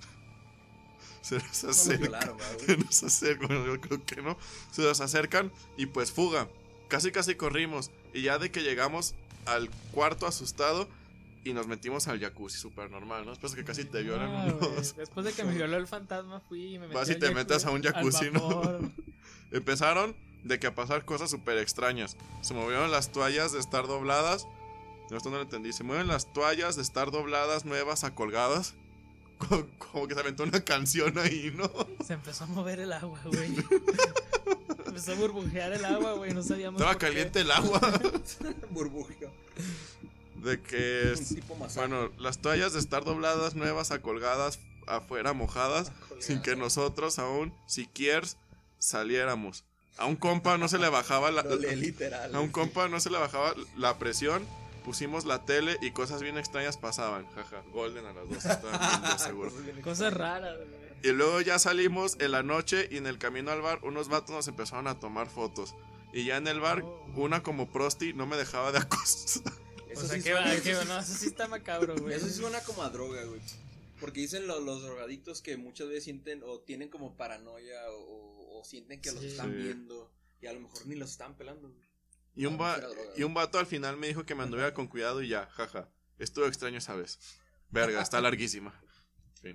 se nos acercan. violaron, ¿verdad, Se nos acercan, yo creo que no. Se nos acercan y pues fuga. Casi casi corrimos. Y ya de que llegamos al cuarto asustado y nos metimos al jacuzzi, súper normal, ¿no? Después de que casi te violan Ah, unos. Después de que me violó el fantasma, fui y me metí Vas y al te metes jacuzzi- a un jacuzzi. Empezaron de que a pasar cosas súper extrañas. Se movieron las toallas de estar dobladas. No, esto no lo entendí. Se mueven las toallas de estar dobladas nuevas a colgadas. Como, que se aventó una canción ahí, ¿no? Se empezó a mover el agua, güey. empezó a burbujear el agua, güey. No sabíamos. Estaba por qué. caliente el agua. Burbujeo. De que. Un tipo masaje. Bueno, las toallas de estar dobladas nuevas a colgadas afuera mojadas. Sin que nosotros aún, siquiera, saliéramos. A un compa no se le bajaba la, Lo leí literal. a un compa no se le bajaba la presión. Pusimos la tele y cosas bien extrañas pasaban. Jaja, Golden a las dos estaban viendo seguro. Cosas raras, güey. Y luego ya salimos en la noche y en el camino al bar unos vatos nos empezaron a tomar fotos. Y ya en el bar, Oh. una como prosti no me dejaba de acostar. Eso, O sea, sí qué suena, va, qué va, no, eso sí está macabro, güey. eso sí suena como a droga, güey. Porque dicen lo- los drogadictos que muchas veces sienten o tienen como paranoia o, o sienten que los Sí. están Sí. viendo y a lo mejor ni los están pelando. güey. Y un, va- droga. y un vato al final me dijo que me anduviera con cuidado y ya, jaja. Estuvo extraño esa vez. Verga, está larguísima. Fin.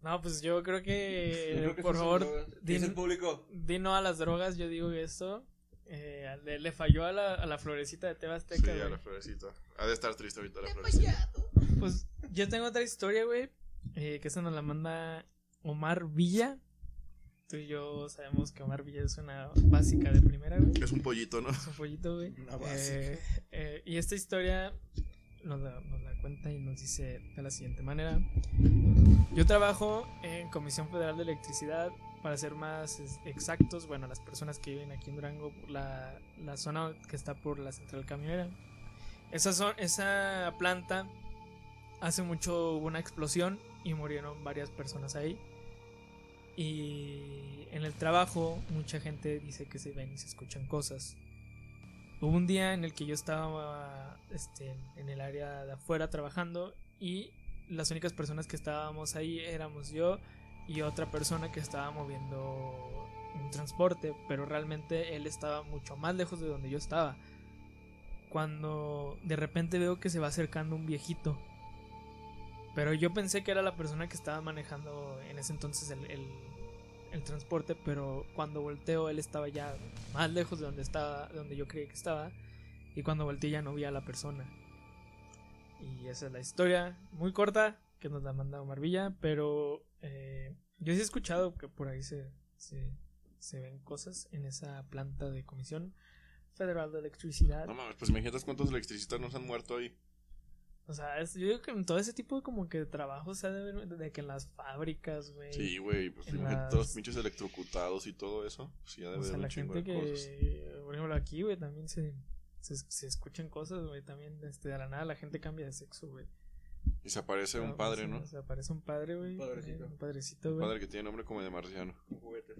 No, pues yo creo que, Yo creo que por sí favor, Dice el público. di no a las drogas. Yo digo esto. Eh, le, le falló a la, a la florecita de Sí, Tebasteca, a la florecita. Ha de estar triste ahorita la florecita. Pues yo tengo otra historia, güey. eh, que esa nos la manda Omar Villa. Tú y yo sabemos que Omar Villa es una básica de primera, güey. Es un pollito, ¿no? Es un pollito, güey. Una básica. Eh, eh, y esta historia nos la, nos la cuenta y nos dice de la siguiente manera. Yo trabajo en Comisión Federal de Electricidad. Para ser más exactos, bueno, las personas que viven aquí en Durango, la, la zona que está por la central camionera. Esa, zo- esa planta hace mucho hubo una explosión y murieron varias personas ahí. Y en el trabajo mucha gente dice que se ven y se escuchan cosas. Hubo un día en el que yo estaba este, en el área de afuera trabajando y las únicas personas que estábamos ahí éramos yo y otra persona que estaba moviendo un transporte, pero realmente él estaba mucho más lejos de donde yo estaba. Cuando de repente veo que se va acercando un viejito. Pero yo pensé que era la persona que estaba manejando en ese entonces el, el- transporte, pero cuando volteo él estaba ya más lejos de donde estaba, de donde yo creí que estaba, y cuando volteé ya no vi a la persona. Y esa es la historia, muy corta, que nos la manda Omar Villa, pero eh, yo sí he escuchado que por ahí se, se, se ven cosas en esa planta de Comisión Federal de Electricidad. No mames, pues imagínate cuántos electricistas nos han muerto ahí. O sea, es- yo digo que en todo ese tipo de como que de trabajo, o sea, de, de que en las fábricas, güey. Sí, güey, pues En imagínate las- todos los pinches electrocutados y todo eso. Pues ya debe O sea, haber la un chingo gente de cosas. que, por ejemplo, aquí, güey, también se, se, se escuchan cosas, güey, también, este, de la nada la gente cambia de sexo, güey. Y se aparece un Ah, padre, ¿no? O sea, aparece un padre, güey. Un padrecito. eh, Un padrecito, Un güey. padre que tiene nombre como de marciano. Un juguete.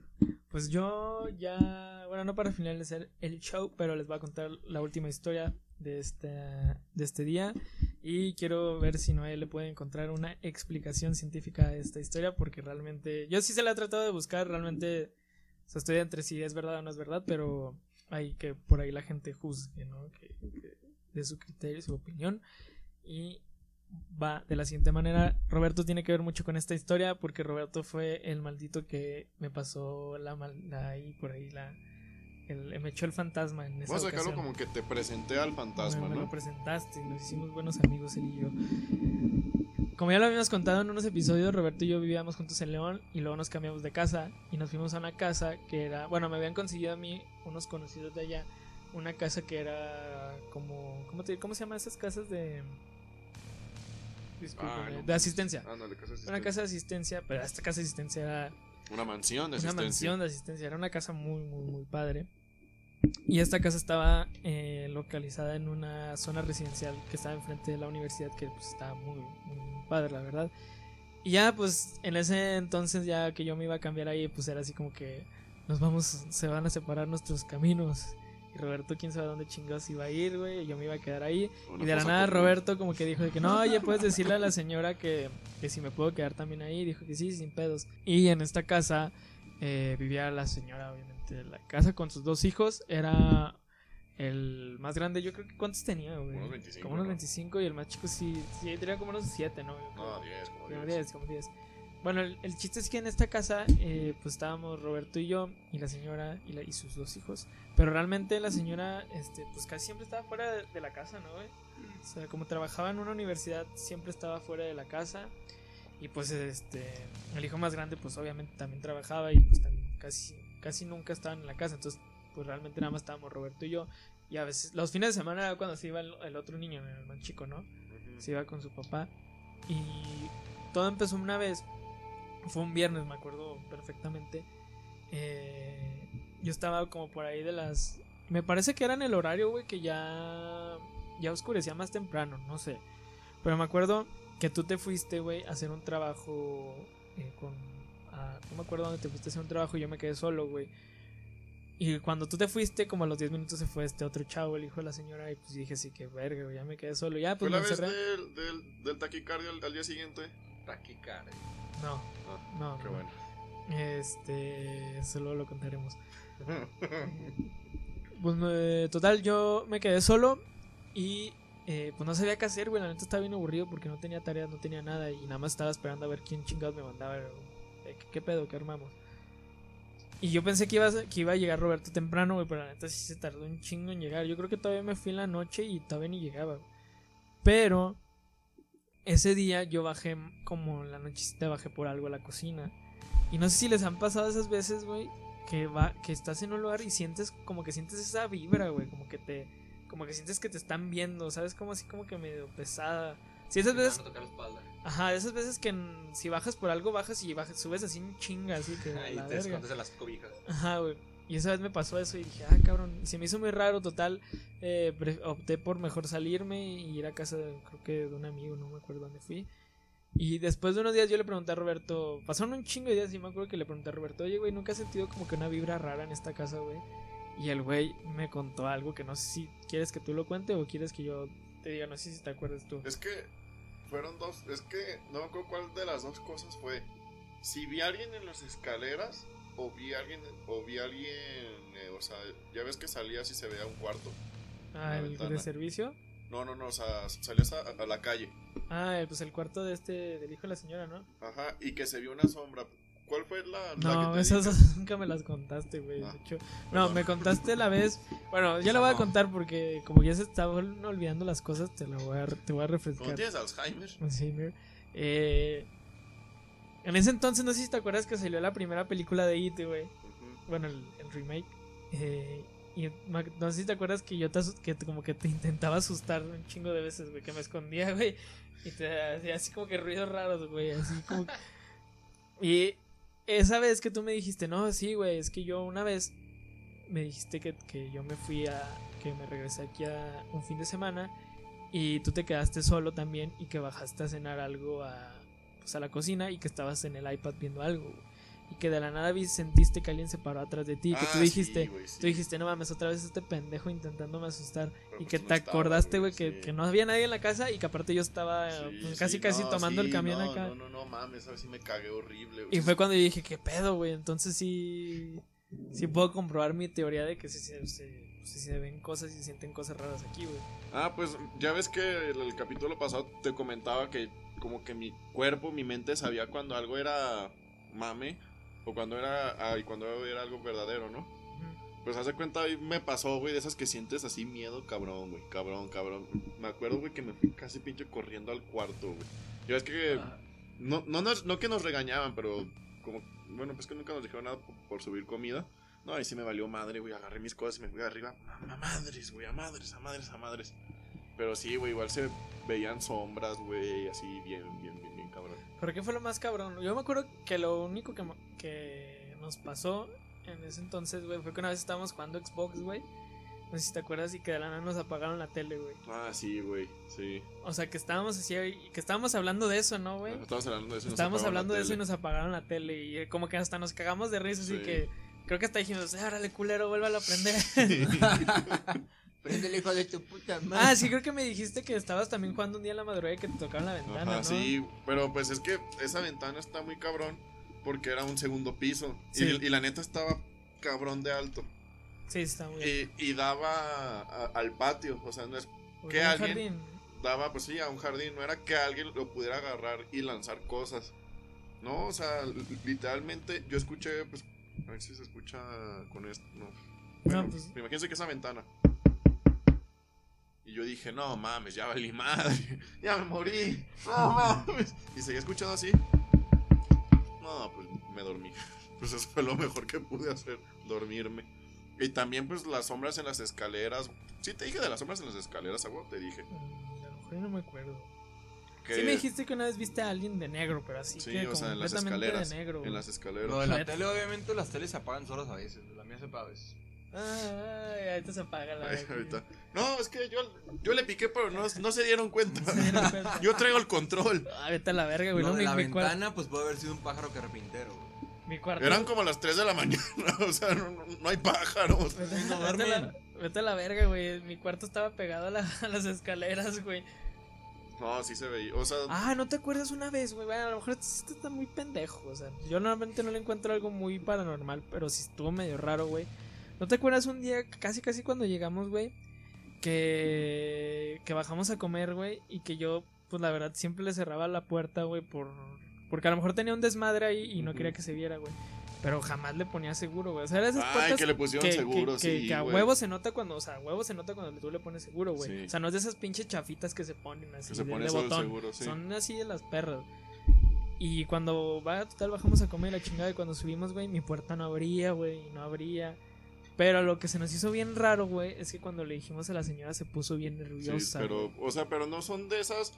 Pues yo ya, bueno, no para finalizar el show, pero les voy a contar la última historia de este, de este día. Y quiero ver si Noé le puede encontrar una explicación científica a esta historia, porque realmente, yo sí se la he tratado de buscar, realmente, sea, estoy entre si es verdad o no es verdad, pero hay que por ahí la gente juzgue, ¿no? Que, que de su criterio, su opinión. Y va de la siguiente manera. Roberto tiene que ver mucho con esta historia porque Roberto fue el maldito que me pasó la mal ahí por ahí la el- me echó el fantasma en esa Vamos a sacarlo ocasión. como que te presenté al fantasma, me, me lo presentaste y nos hicimos buenos amigos él y yo. Como ya lo habíamos contado en unos episodios, Roberto y yo vivíamos juntos en León y luego nos cambiamos de casa y nos fuimos a una casa que era, bueno, me habían conseguido a mí unos conocidos de allá, una casa que era como, ¿cómo, te, cómo se llaman esas casas de... Ah, no de asistencia. Casa de Una asistencia. casa de asistencia, pero esta casa de asistencia era Una mansión de una asistencia. mansión de asistencia, era una casa muy, muy, muy padre. Y esta casa estaba eh, localizada en una zona residencial que estaba enfrente de la universidad, que pues estaba muy, muy padre, la verdad. Y ya, pues, en ese entonces, ya que yo me iba a cambiar ahí, pues era así como que nos vamos, se van a separar nuestros caminos. Y Roberto, quién sabe dónde chingados iba a ir, güey, y yo me iba a quedar ahí. Una Y de la fosa nada. Roberto como que dijo de que no, oye, puedes decirle a la señora que, que si me puedo quedar también ahí. Dijo que sí, sin pedos. Y en esta casa eh, vivía la señora, obviamente. La casa con sus dos hijos era el más grande. Yo creo que ¿cuántos tenía, güey? Unos 25, Como unos ¿no? 25 y el más chico sí, sí tenía como unos 7, ¿no? No, 10, como Como 10. 10, como 10. Bueno, el, el chiste es que en esta casa, eh, pues estábamos Roberto y yo, y la señora y, la- y sus dos hijos. Pero realmente la señora, este, pues casi siempre estaba fuera de, de la casa, ¿no, güey? O sea, como trabajaba en una universidad, siempre estaba fuera de la casa. Y pues, este, el hijo más grande, pues obviamente también trabajaba y pues también casi, casi nunca estaban en la casa. Entonces, pues realmente nada más estábamos Roberto y yo. Y a veces, los fines de semana era cuando se iba el, el otro niño, el más chico, ¿no? se iba con su papá. Y todo empezó una vez. Fue un viernes, me acuerdo perfectamente. Eh, yo estaba como por ahí de las. Me parece que era en el horario, güey, que ya. Ya oscurecía más temprano, no sé. Pero me acuerdo que tú te fuiste, güey, a hacer un trabajo eh, con. a- no me acuerdo dónde te fuiste a hacer un trabajo y yo me quedé solo, güey. Y cuando tú te fuiste, como a los 10 minutos se fue este otro chavo, el hijo de la señora, y pues dije, sí, que verga, güey, ya me quedé solo. Ya, ¿Fue pues la me vez del, del, del taquicardio al, al día siguiente? Taquicardia. No, Ah, no, qué no. bueno. Este, solo lo contaremos. Pues me- total, yo me quedé solo y eh, pues no sabía qué hacer, güey. La neta estaba bien aburrido porque no tenía tareas, no tenía nada y nada más estaba esperando a ver quién chingados me mandaba. eh, ¿Qué, qué pedo? ¿Qué armamos? Y yo pensé que iba, a, que iba a llegar Roberto temprano, güey, pero la neta sí se tardó un chingo en llegar. Yo creo que todavía me fui en la noche y todavía ni llegaba. güey. Pero ese día yo bajé como la nochecita bajé por algo a la cocina. Y no sé si les han pasado esas veces, güey, que va que estás en un lugar y sientes como que sientes esa vibra, güey, como que te como que sientes que te están viendo, ¿sabes? Como así como que medio pesada. Si esas veces, ajá, esas veces que si bajas por algo bajas y bajas, subes así en chinga, así que Ahí te escondes en las cobijas. Ajá, güey. Y esa vez me pasó eso y dije, ah, cabrón. Y se me hizo muy raro, total. eh, opté por mejor salirme y ir a casa, de, creo que de un amigo, no me acuerdo dónde fui. Y después de unos días yo le pregunté a Roberto, pasaron un chingo de días y me acuerdo que le pregunté a Roberto, oye, güey, ¿nunca has sentido como que una vibra rara en esta casa, güey? Y el güey me contó algo que no sé si quieres que tú lo cuente o quieres que yo te diga, no sé si te acuerdas tú. Es que fueron dos. Es que no me acuerdo cuál de las dos cosas fue. Si vi a alguien en las escaleras o vi a alguien. O vi a alguien. eh, o sea, ya ves que salías y se veía un cuarto. Ah, el ventana. de servicio. No, no, no, o sea, salías a, a la calle. Ah, pues el cuarto de este, del hijo de la señora, ¿no? Ajá, y que se vio una sombra. ¿Cuál fue la, la No, que te esas dije? nunca me las contaste, güey. Ah, de hecho. No, me contaste la vez. Bueno, ya la voy a contar porque como ya se estaban olvidando las cosas, te la voy a, te voy a ¿Cómo refrescar. tienes Alzheimer? Alzheimer. Eh, en ese entonces, no sé si te acuerdas que salió la primera película de It, güey. Ujú. Bueno, el, el remake. Eh, y no sé si te acuerdas que yo te, que como que te intentaba asustar un chingo de veces, güey. Que me escondía, güey. Y te hacía así como que ruidos raros, güey. Así como. Y esa vez que tú me dijiste, no, sí, güey, es que yo una vez me dijiste que, que yo me fui a. que me regresé aquí a un fin de semana y tú te quedaste solo también y que bajaste a cenar algo a, pues a la cocina y que estabas en el iPad viendo algo. güey. Y que de la nada sentiste que alguien se paró atrás de ti y que Ah, tú dijiste, sí, güey, sí. tú dijiste, no mames, otra vez este pendejo intentándome asustar. Pero y pues que te acordaste, güey, que, sí. que no había nadie en la casa y que aparte yo estaba pues, casi casi no, tomando el camión no, acá. No, no, no mames, a ver si me cagué horrible. güey. Y fue cuando yo dije, ¿qué pedo, güey? Entonces sí, sí puedo comprobar mi teoría de que si se, se- si se ven cosas y se sienten cosas raras aquí, güey. Ah, pues ya ves que el, el capítulo pasado te comentaba que como que mi cuerpo, mi mente sabía cuando algo era mame o cuando era ay, cuando era algo verdadero, ¿no? Pues hace cuenta ahí me pasó, güey, de esas que sientes así miedo, cabrón, güey, cabrón, cabrón. Me acuerdo, güey, que me fui casi pinche corriendo al cuarto, güey. Ya ves que Ah, no, no, nos- no que nos regañaban, pero como, bueno, pues que nunca nos dijeron nada por, por subir comida. No, ahí sí me valió madre, güey, agarré mis cosas y me fui arriba. A, madres, güey, a madres, a madres, a madres. Pero sí, güey, igual se veían sombras, güey, así bien, bien. ¿Pero qué fue lo más cabrón? Yo me acuerdo que lo único que, que nos pasó en ese entonces, güey, fue que una vez estábamos jugando Xbox, güey. No sé si te acuerdas y que de la nada nos apagaron la tele, güey. Ah, sí, güey, sí. O sea, que estábamos así, que estábamos hablando de eso, ¿no, güey? Estábamos hablando de eso. y nos Estábamos apagaron la hablando de eso y tele. nos apagaron la tele y eh, como que hasta nos cagamos de risa, así Sí. que creo que hasta dijimos, árale culero, vuélvalo a aprender. Prende el hijo de tu puta madre. ah, sí, creo que me dijiste que estabas también jugando un día en la madrugada y que te tocaron la ventana, Ajá, ¿no? sí, pero pues es que esa ventana está muy cabrón porque era un segundo piso. Y- Sí. Y, la neta estaba cabrón de alto. Sí, está muy bien. Y, y daba a- al patio, o sea, no es, que alguien- jardín. daba pues sí a un jardín, no era que alguien lo pudiera agarrar y lanzar cosas. No, o sea, li- literalmente yo escuché, pues, a ver si se escucha con esto. No. Bueno, pues- imagínense que esa ventana. Y yo dije, no mames, ya valí madre, ya me morí, no mames. Y seguía escuchando así. No, pues me dormí. Pues eso fue lo mejor que pude hacer, dormirme. Y también, pues, las sombras en las escaleras. Sí, te dije de las sombras en las escaleras, agua, te dije. Mm, A lo mejor yo no me acuerdo. Que, Sí me dijiste que una vez viste a alguien de negro, pero así Sí, que o sea, en las escaleras. de negro. En las escaleras. Lo de la tele, obviamente, las teles se apagan solas a veces. La mía se apaga a veces. Ay, ahorita se apaga la Ay, verga. ahorita. No, es que yo, yo le piqué, pero no, no se dieron cuenta. Se dieron cuenta. Yo traigo el control. Ah, vete a la verga, güey. No, de mi, la mi ventana, pues puede haber sido un pájaro carpintero. güey. mi cuarto. Eran como las 3 de la mañana. O sea, no, no- no hay pájaros. Vete, no vete a la, duermen. vete a la verga, güey. Mi cuarto estaba pegado a, la- a las escaleras, güey. No, sí se veía. O sea, Ah, ¿no te acuerdas una vez, güey? Bueno, a lo mejor esto está muy pendejo. O sea, yo normalmente no le encuentro algo muy paranormal, pero sí estuvo medio raro, güey. ¿No te acuerdas un día, casi casi cuando llegamos, güey? Que, que bajamos a comer, güey, y que yo, pues la verdad, siempre le cerraba la puerta, güey, por... Porque a lo mejor tenía un desmadre ahí y no quería que se viera, güey. Pero jamás le ponía seguro, güey. O sea, esas Ay, que le pusieron seguro, que, sí, que a huevo se nota cuando, o sea, a huevo se nota cuando tú le pones seguro, güey. Sí. O sea, no es de esas pinches chafitas que se ponen así se de, pone de botón. seguro, sí. Son así de las perras. Y cuando va, total, bajamos a comer la chingada y cuando subimos, güey, mi puerta no abría, güey, y no abría. Pero lo que se nos hizo bien raro, güey, es que cuando le dijimos a la señora se puso bien Sí, nerviosa. pero, güey. o sea, pero no son de esas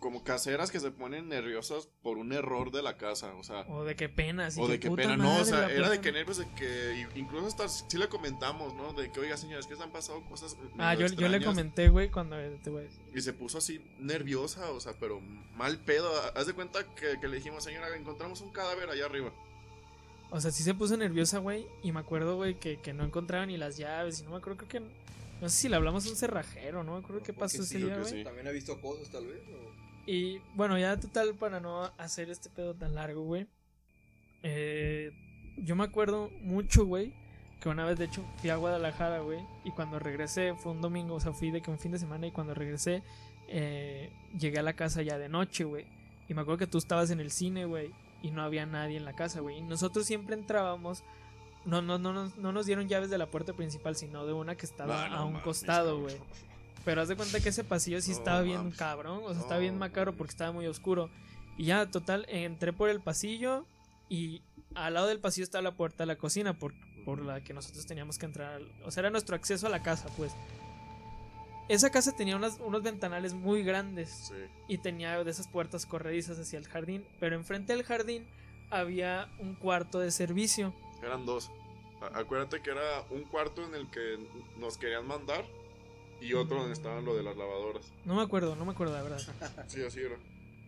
como caseras que se ponen nerviosas por un error de la casa, o sea, O de qué pena, así o de qué pena, no, o sea, era de que nervios de que incluso hasta sí le comentamos, ¿no? De que, oiga, señores, que han pasado cosas Ah, yo, yo le extrañas", comenté, güey, cuando te voy a decir. Y se puso así nerviosa, o sea, pero mal pedo. Haz de cuenta que, que le dijimos, señora, encontramos un cadáver allá arriba. O sea, sí se puso nerviosa, güey. Y me acuerdo, güey, que, que no encontraba ni las llaves. Y no me acuerdo, creo que. No sé si le hablamos a un cerrajero, no me acuerdo qué Porque pasó sí, ese día, güey. sí. También ha visto cosas, tal vez. o- Y bueno, ya total, para no hacer este pedo tan largo, güey. eh, yo me acuerdo mucho, güey. Que una vez, de hecho, fui a Guadalajara, güey. Y cuando regresé, fue un domingo, o sea, fui de que un fin de semana. Y cuando regresé, eh, llegué a la casa ya de noche, güey. Y me acuerdo que tú estabas en el cine, güey. Y no había nadie en la casa, güey. Y nosotros siempre entrábamos. No, no, no, no, no nos dieron llaves de la puerta principal, sino de una que estaba Ah, no a un mames, costado, güey. Pero haz de cuenta que ese pasillo sí estaba bien mames. cabrón, o sea, estaba bien macabro porque estaba muy oscuro. Y ya, total, entré por el pasillo y al lado del pasillo está la puerta de la cocina por, por la que nosotros teníamos que entrar. O sea, era nuestro acceso a la casa, pues. Esa casa tenía unas- unos ventanales muy grandes Sí. y tenía de esas puertas corredizas hacia el jardín. Pero enfrente del jardín había un cuarto de servicio. Eran dos. A- Acuérdate que era un cuarto en el que nos querían mandar y otro donde estaban lo de las lavadoras. No me acuerdo, no me acuerdo, la verdad. Sí, así era.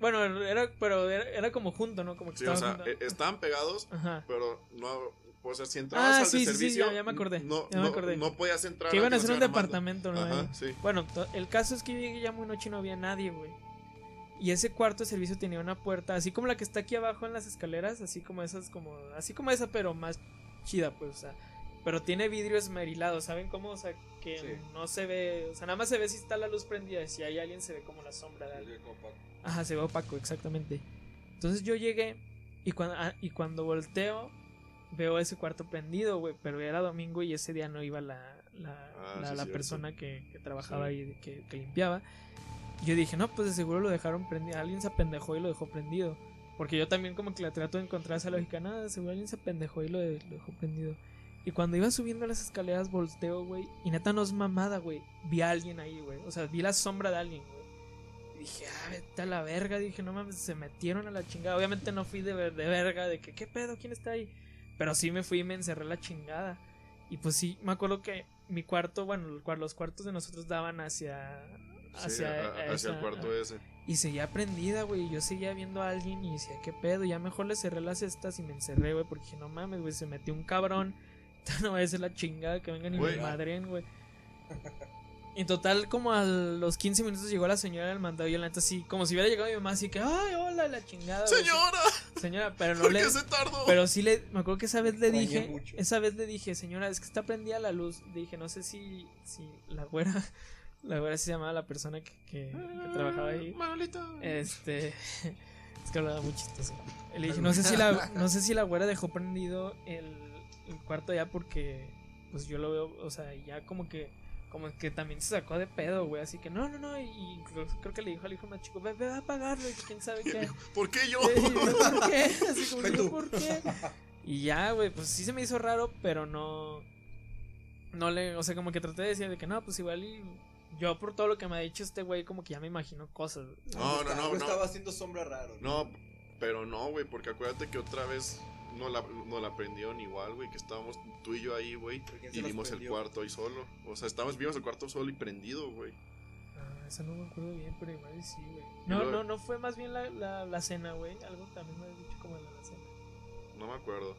Bueno, era, pero era, era como junto, ¿no? Como que Sí, o estaba sea, junto. eh, estaban pegados, Ajá. pero no. O sea, si entrabas Ah, al sí, de sí, sí, servicio. ya- ya me acordé, No, ya me no- acordé. no podías entrar. Que iban a hacer un departamento, ¿no? Ajá, sí. Bueno, el caso es que yo llegué ya muy noche y no había nadie, güey. Y ese cuarto de servicio tenía una puerta, así como la que está aquí abajo en las escaleras, así como esas, como, así como esa, pero más chida, pues, o sea. Pero tiene vidrio esmerilado, ¿saben cómo? O sea, que Sí. no se ve, o sea, nada más se ve si está la luz prendida, si hay alguien se ve como la sombra de alguien. Ajá, se ve opaco, exactamente. Entonces yo llegué y cuando, ah, y cuando volteo veo ese cuarto prendido, güey, pero era domingo y ese día no iba la, la, Ah, la- sí, la persona que, que trabajaba ahí, que, que limpiaba. Yo dije, no, pues de seguro lo dejaron prendido, alguien se apendejó y lo dejó prendido. Porque yo también como que la trato de encontrar esa lógica, nada, seguro alguien se apendejó y lo, de- lo dejó prendido. Y cuando iba subiendo las escaleras volteo, güey, y neta no es mamada, güey, vi a alguien ahí, güey, o sea, vi la sombra de alguien, güey. Dije, ah, vete a la verga. Dije, no mames, se metieron a la chingada. Obviamente no fui de, ver- de verga, de que, ¿qué pedo? ¿Quién está ahí? Pero sí me fui y me encerré la chingada. Y pues sí, me acuerdo que mi cuarto, bueno, los cuartos de nosotros daban hacia. Hacia, a el cuarto ese. Y seguía prendida, güey. y Yo seguía viendo a alguien y decía, ¿qué pedo? Ya mejor le cerré las cestas y me encerré, güey. Porque dije, no mames, güey, se metió un cabrón. No vaya a ser la chingada que vengan y me madren, güey. En total, como a los 15 minutos llegó la señora del mandado y yo la neta así, como si hubiera llegado mi mamá, así que, ay, hola, la chingada. güey". ¡Señora! Señora, pero no ¿Por le. qué se tardó? Pero sí le. Me acuerdo que esa vez le dije. mucho. Esa vez le dije, señora, es que está prendida la luz. Dije, no sé si. Si la güera. La güera se llamaba la persona que, que, que trabajaba ahí. Manolita. Este. Es que hablaba muy chistoso. Le dije, no sé si la, no sé si la güera dejó prendido el, el cuarto ya porque pues yo lo veo, o sea, ya como que como que también se sacó de pedo, güey, así que no, no, no, y, y creo, que le dijo al hijo más chico, ve, ve a apagarlo, y quién sabe qué. ¿Por qué yo? Sí, ¿Por qué? Así como, yo, tú. ¿por qué? Y ya, güey, pues sí se me hizo raro, pero no. No le. O sea, como que traté de decir de que no, pues igual y. Yo, por todo lo que me ha dicho este güey, como que ya me imagino cosas. No, no, no, no. estaba haciendo sombra raro. No, pero no, güey, porque acuérdate que otra vez no la, no la prendieron igual, güey, que estábamos tú y yo ahí, güey, ¿Pero quién se y vimos el cuarto ahí solo. O sea, estábamos, vimos el cuarto solo y prendido, güey. Ah, eso no me acuerdo bien, pero igual sí, güey. No, no, no fue más bien la, la, la cena, güey. Algo también me has dicho como de la cena. No me acuerdo.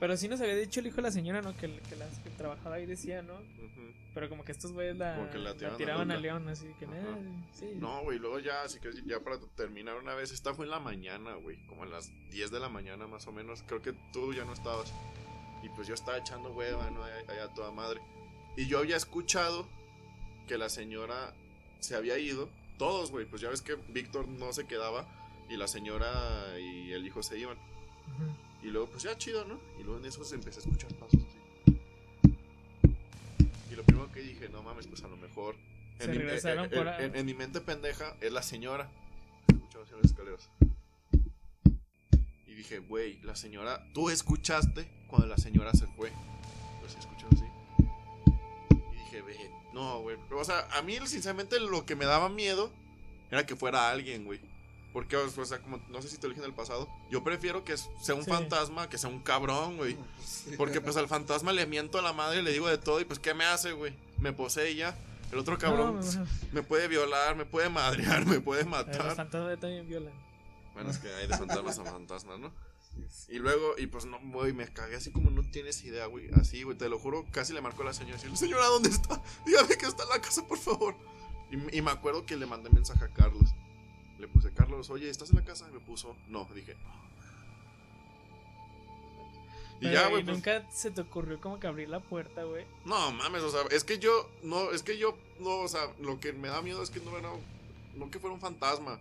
Pero sí nos había dicho el hijo de la señora, ¿no? Que, que, la, que trabajaba ahí decía, ¿no? Pero como que estos güeyes la, Como que la la tiraban a. León, así que, nada, sí. No, güey, luego ya, así que ya para terminar una vez, esta fue en la mañana, güey, como a las 10 de la mañana más o menos, creo que tú ya no estabas. Y pues yo estaba echando hueva, ¿no? Allá, toda madre. Y yo había escuchado que la señora se había ido, todos, güey, pues ya ves que Víctor no se quedaba y la señora y el hijo se iban. Ujú. Y luego, pues ya chido, ¿no? Y luego en eso se empecé a escuchar pasos así. Y lo primero que dije, no mames, pues a lo mejor. Se mi- regresaron en, por en- en- en mi mente pendeja es la señora. Escuchaba en las escaleras. Y dije, güey, la señora. Tú escuchaste cuando la señora se fue. Pues sí, escuchaba así. Y dije, ve, no, güey. O sea, a mí, sinceramente, lo que me daba miedo era que fuera alguien, güey. Porque, o sea, como no sé si te lo dije en el pasado, yo prefiero que sea un Sí. fantasma que sea un cabrón, güey. Porque pues al fantasma le miento a la madre, le digo de todo y pues ¿qué me hace, güey? Me posee y ya. El otro cabrón No, no, no. me puede violar, me puede madrear, me puede Eh, Los matar. fantasmas también violan. Bueno, es que hay de fantasmas a fantasmas, ¿no? Y luego, y pues no, güey, me cagué así como no tienes idea, güey. Así, güey, te lo juro, casi le marcó a la señora y decirle, señora, ¿dónde está? Dígame que está en la casa, por favor. Y, y me acuerdo que le mandé mensaje a Carlos. Le puse, Carlos, oye, ¿estás en la casa? Y me puso, no, dije. Y Pero, ya, ¿y güey, pues, nunca se te ocurrió como que abrir la puerta, güey. No, mames, o sea, es que yo, no, es que yo, no, o sea, lo que me da miedo es que no era, no que fuera un fantasma,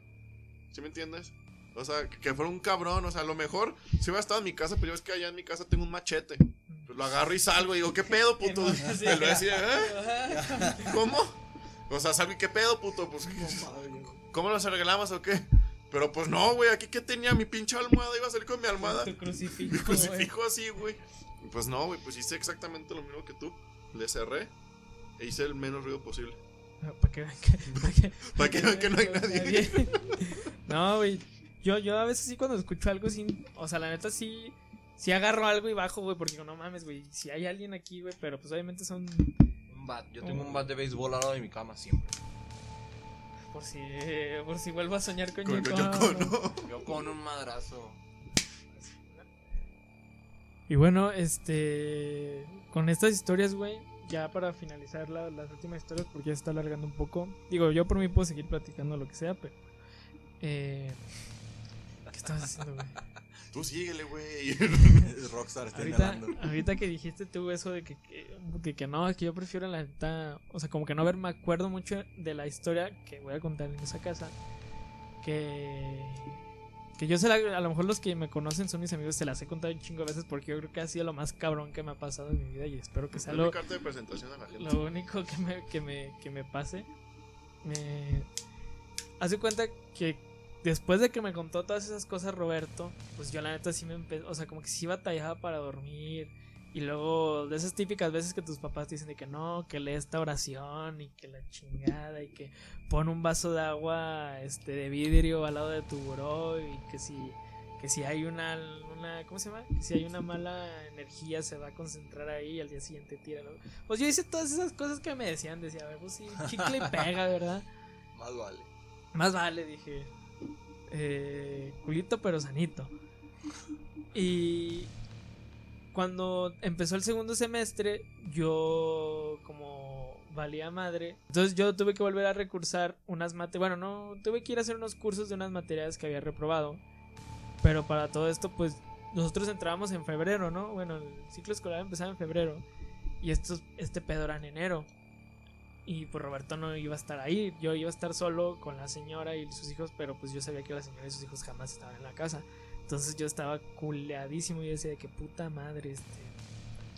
¿sí me entiendes? O sea, que, fuera un cabrón, o sea, a lo mejor, si hubiera estado en mi casa, pero yo es que allá en mi casa tengo un machete, pues lo agarro y salgo y digo, ¿qué pedo, puto? Y lo decía, ¿eh? ¿Cómo? O sea, salgo y ¿qué pedo, puto? Pues, ¿cómo nos arreglamos o qué? Pero pues no, güey, aquí que tenía mi pinche almohada, iba a salir con mi almohada. Tu crucifijo, Mi crucifijo así, güey. Pues no, güey, pues hice exactamente lo mismo que tú. Le cerré e hice el menos ruido posible. Para que vean que, pa' que, Para que vean que no hay nadie. No, güey. Yo, yo a veces sí cuando escucho algo sin. O sea, la neta sí. Sí agarro algo y bajo, güey. Porque digo, no mames, güey. Si hay alguien aquí, güey. Pero pues obviamente son. Un bat. Yo tengo un bat de béisbol al lado de mi cama siempre. Por si. Por si vuelvo a soñar con, Con, Yoko, con Yoko, ¿no? Yo con un madrazo. Y bueno, este. Con estas historias, güey. Ya para finalizar la- las últimas historias, porque ya se está alargando un poco. Digo, yo por mí puedo seguir platicando lo que sea, pero. Eh, ¿Qué estabas haciendo, güey? Tú síguele, güey. Rockstar está Ahorita, inhalando. ahorita que dijiste tú eso de que, que, que- no, es que yo prefiero la neta, o sea, como que no ver, me acuerdo mucho de la historia que voy a contar en esa casa, que, que yo sé, la- a lo mejor los que me conocen son mis amigos, se las he contado un chingo de veces porque yo creo que ha sido lo más cabrón que me ha pasado en mi vida y espero que sea Es lo, mi carta de presentación a la gente. lo único que me, que me, que me pase. Me hace cuenta que después de que me contó todas esas cosas Roberto, pues yo la neta sí me empezó, o sea, como que sí batallaba para dormir. Y luego de esas típicas veces que tus papás te dicen de que no, que lee esta oración y que la chingada y que pon un vaso de agua este de vidrio al lado de tu buró y que si que si hay una, una ¿cómo se llama? Que si hay una mala energía se va a concentrar ahí y al día siguiente tíralo. Pues yo hice todas esas cosas que me decían, decía, a ver, pues sí, chicle y pega, ¿verdad? Más vale. Más vale, dije. Eh, culito pero sanito. Y cuando empezó el segundo semestre, yo como valía madre. Entonces yo tuve que volver a recursar unas materias. Bueno, no, tuve que ir a hacer unos cursos de unas materias que había reprobado. Pero para todo esto, pues nosotros entrábamos en febrero, ¿no? Bueno, el ciclo escolar empezaba en febrero. Y estos, este pedo era en enero. Y pues Roberto no iba a estar ahí. Yo iba a estar solo con la señora y sus hijos, pero pues yo sabía que la señora y sus hijos jamás estaban en la casa. Entonces yo estaba culeadísimo y decía de que puta madre, este,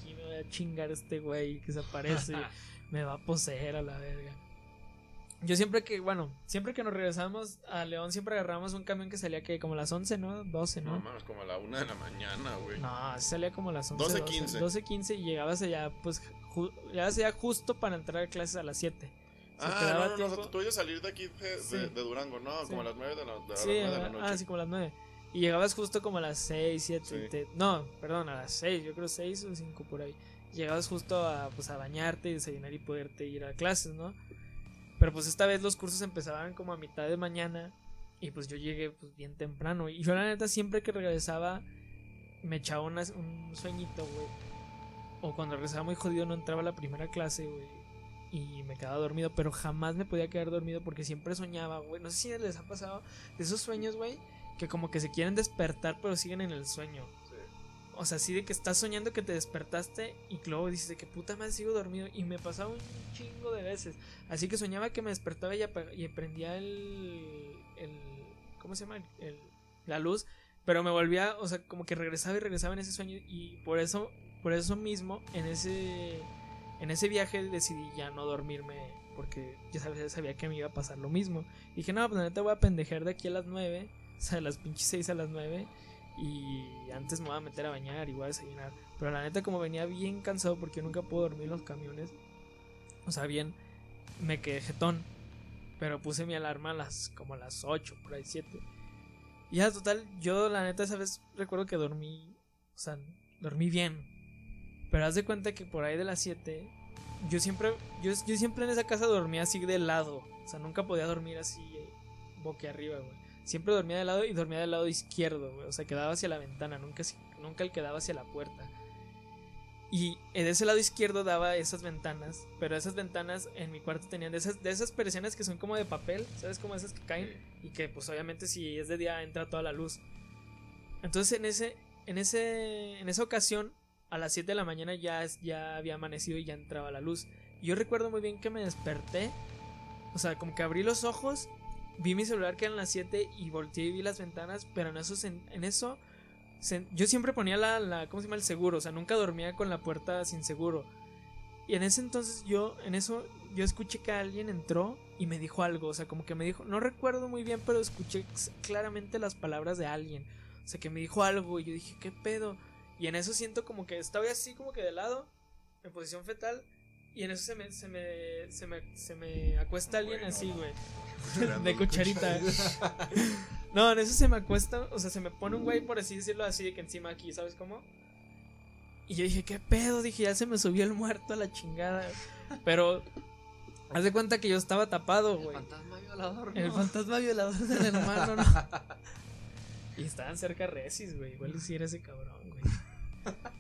aquí me voy a chingar este güey que se aparece, me va a poseer a la verga. Yo siempre que, bueno, siempre que nos regresamos a León, siempre agarramos un camión que salía que como las 11, ¿no? 12, No, ¿no? mames, como a la una de la mañana, güey. No, salía como las 11. 12, 12, 15. 12, 15 y llegabas allá, pues, llegabas allá justo para entrar a clases a las 7. O sea, te Ah, no, no, no, tiempo- o sea, tú ibas a salir de aquí de, de- Sí. de Durango, ¿no? Sí. Como a las nueve de la, de las Sí, de la ah, noche. ah, sí, como a las 9. Y llegabas justo como a las 6, 7. Sí. te- no, perdón, a las 6, yo creo 6 o 5 por ahí. Llegabas justo a, pues, a bañarte y desayunar y poderte ir a clases, ¿no? Pero pues esta vez los cursos empezaban como a mitad de mañana y pues yo llegué pues bien temprano. Y yo la neta siempre que regresaba me echaba una- un sueñito, güey. O cuando regresaba muy jodido no entraba a la primera clase, güey. Y me quedaba dormido, pero jamás me podía quedar dormido porque siempre soñaba, güey. No sé si les ha pasado de esos sueños, güey, que como que se quieren despertar pero siguen en el sueño. O sea, así de que estás soñando que te despertaste y luego dices de que puta madre sigo dormido. Y me pasaba un chingo de veces. Así que soñaba que me despertaba y, y prendía el, el. ¿Cómo se llama? El- el- la luz. Pero me volvía, o sea, como que regresaba y regresaba en ese sueño. Y por eso, por eso mismo, en ese, en ese viaje decidí ya no dormirme. Porque ya sabía, sabía que me iba a pasar lo mismo. Y dije, no, pues neta voy a pendejear de aquí a las 9. O sea, de las pinches 6 a las 9. Y antes me voy a meter a bañar y voy a desayunar. Pero la neta, como venía bien cansado porque nunca puedo dormir en los camiones. O sea, bien, me quedé jetón. Pero puse mi alarma a las como a las 8, por ahí 7. Y ya, total, yo la neta esa vez recuerdo que dormí. O sea, dormí bien. Pero haz de cuenta que por ahí de las 7. Yo siempre, yo, yo siempre en esa casa dormía así de lado. O sea, nunca podía dormir así boque arriba, güey. Siempre dormía de lado y dormía del lado izquierdo, güey. O sea, quedaba hacia la ventana, nunca, nunca el quedaba hacia la puerta. Y en ese lado izquierdo daba esas ventanas, pero esas ventanas en mi cuarto tenían de esas, de esas persianas que son como de papel, ¿sabes? Como esas que caen y que pues obviamente si es de día entra toda la luz. Entonces en ese, en ese, en esa ocasión a las 7 de la mañana ya, ya había amanecido y ya entraba la luz. Y yo recuerdo muy bien que me desperté, o sea, como que abrí los ojos, vi mi celular que eran las 7 y volteé y vi las ventanas, pero en eso, en eso yo siempre ponía la, la, ¿cómo se llama? El seguro, o sea, nunca dormía con la puerta sin seguro. Y en ese entonces yo, en eso, yo escuché que alguien entró y me dijo algo, o sea, como que me dijo, no recuerdo muy bien, pero escuché claramente las palabras de alguien. O sea, que me dijo algo y yo dije, ¿qué pedo? Y en eso siento como que estaba así como que de lado, en posición fetal, y en eso se me, se me, se me, se me acuesta alguien Bueno, así, güey. De cucharita. No, en eso se me acuesta, o sea, se me pone un güey, por así decirlo, así de que encima aquí, ¿sabes cómo? Y yo dije, ¿qué pedo? Dije, ya se me subió el muerto a la chingada. Pero, haz de cuenta que yo estaba tapado, El güey. fantasma violador. El ¿no? fantasma violador del hermano, ¿no? Y estaban cerca Resis, güey. Igual si era ese cabrón, güey.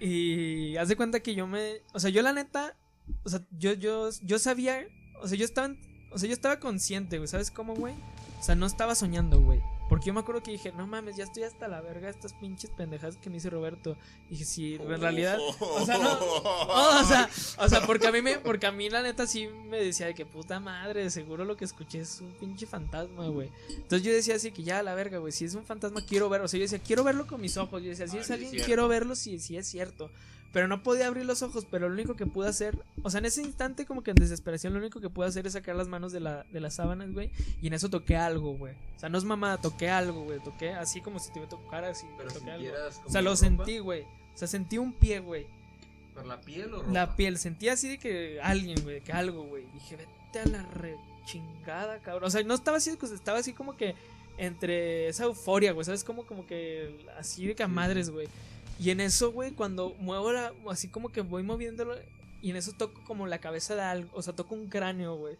Y haz de cuenta que yo me. O sea, yo la neta. O sea, yo, yo, yo sabía. O sea, yo estaba. O sea, yo estaba consciente, güey. ¿Sabes cómo, güey? O sea, no estaba soñando, güey. Porque yo me acuerdo que dije, no mames, ya estoy hasta la verga de estas pinches pendejadas que me dice Roberto. Y dije, sí, en realidad. O sea, no. o sea, o sea, porque a mí me, porque a mí la neta sí me decía de que puta madre, seguro lo que escuché es un pinche fantasma, güey. Entonces yo decía así que ya a la verga, güey, si es un fantasma quiero verlo, o sea, yo decía, quiero verlo con mis ojos, yo decía, si es es alguien quiero verlo si si es cierto. Pero no podía abrir los ojos, pero lo único que pude hacer, o sea, en ese instante como que en desesperación lo único que pude hacer es sacar las manos de, la, de las sábanas, güey, y en eso toqué algo, güey. O sea, no es mamada, toqué algo, güey, toqué así como si te tocara así, Pero toqué algo. O sea, lo ropa, sentí, güey. O sea, sentí un pie, güey. ¿Por la piel o ropa? La piel, sentía así de que alguien, güey, de que algo, güey. Dije, vete a la re chingada, cabrón. O sea, no estaba así, pues, estaba así como que entre esa euforia, güey, ¿sabes? Como, como que así de que a madres, güey. Y en eso, güey, cuando muevo la, así como que voy moviéndolo, y en eso toco como la cabeza de algo, o sea, toco un cráneo, güey.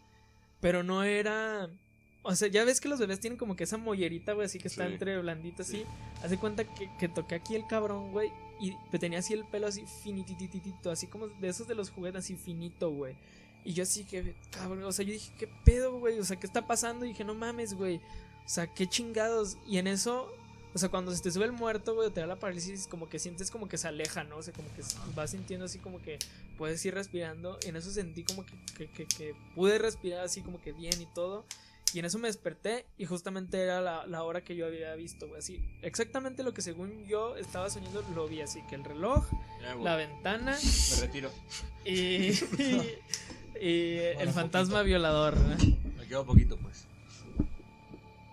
Pero no era... O sea, ya ves que los bebés tienen como que esa mollerita, güey, así que está Sí. entre blandita, así. Sí. Hace cuenta que, que toqué aquí el cabrón, güey. Y tenía así el pelo así finitititito. Así como de esos de los juguetes así finito, güey. Y yo así que, cabrón, o sea, yo dije, ¿qué pedo, güey? O sea, ¿qué está pasando? Y dije, no mames, güey. O sea, qué chingados. Y en eso, O sea, cuando se te sube el muerto, güey, te da la parálisis, como que sientes como que se aleja, ¿no? O sea, como que vas sintiendo así como que puedes ir respirando. Y en eso sentí como que, que, que- que pude respirar así como que bien y todo. Y en eso me desperté y justamente era la, la hora que yo había visto, güey. Así, exactamente lo que según yo estaba soñando lo vi. Así que el reloj, Ya, la ventana Me retiro. y, y el Bueno, fantasma violador. ¿no? Me quedo poquito, pues.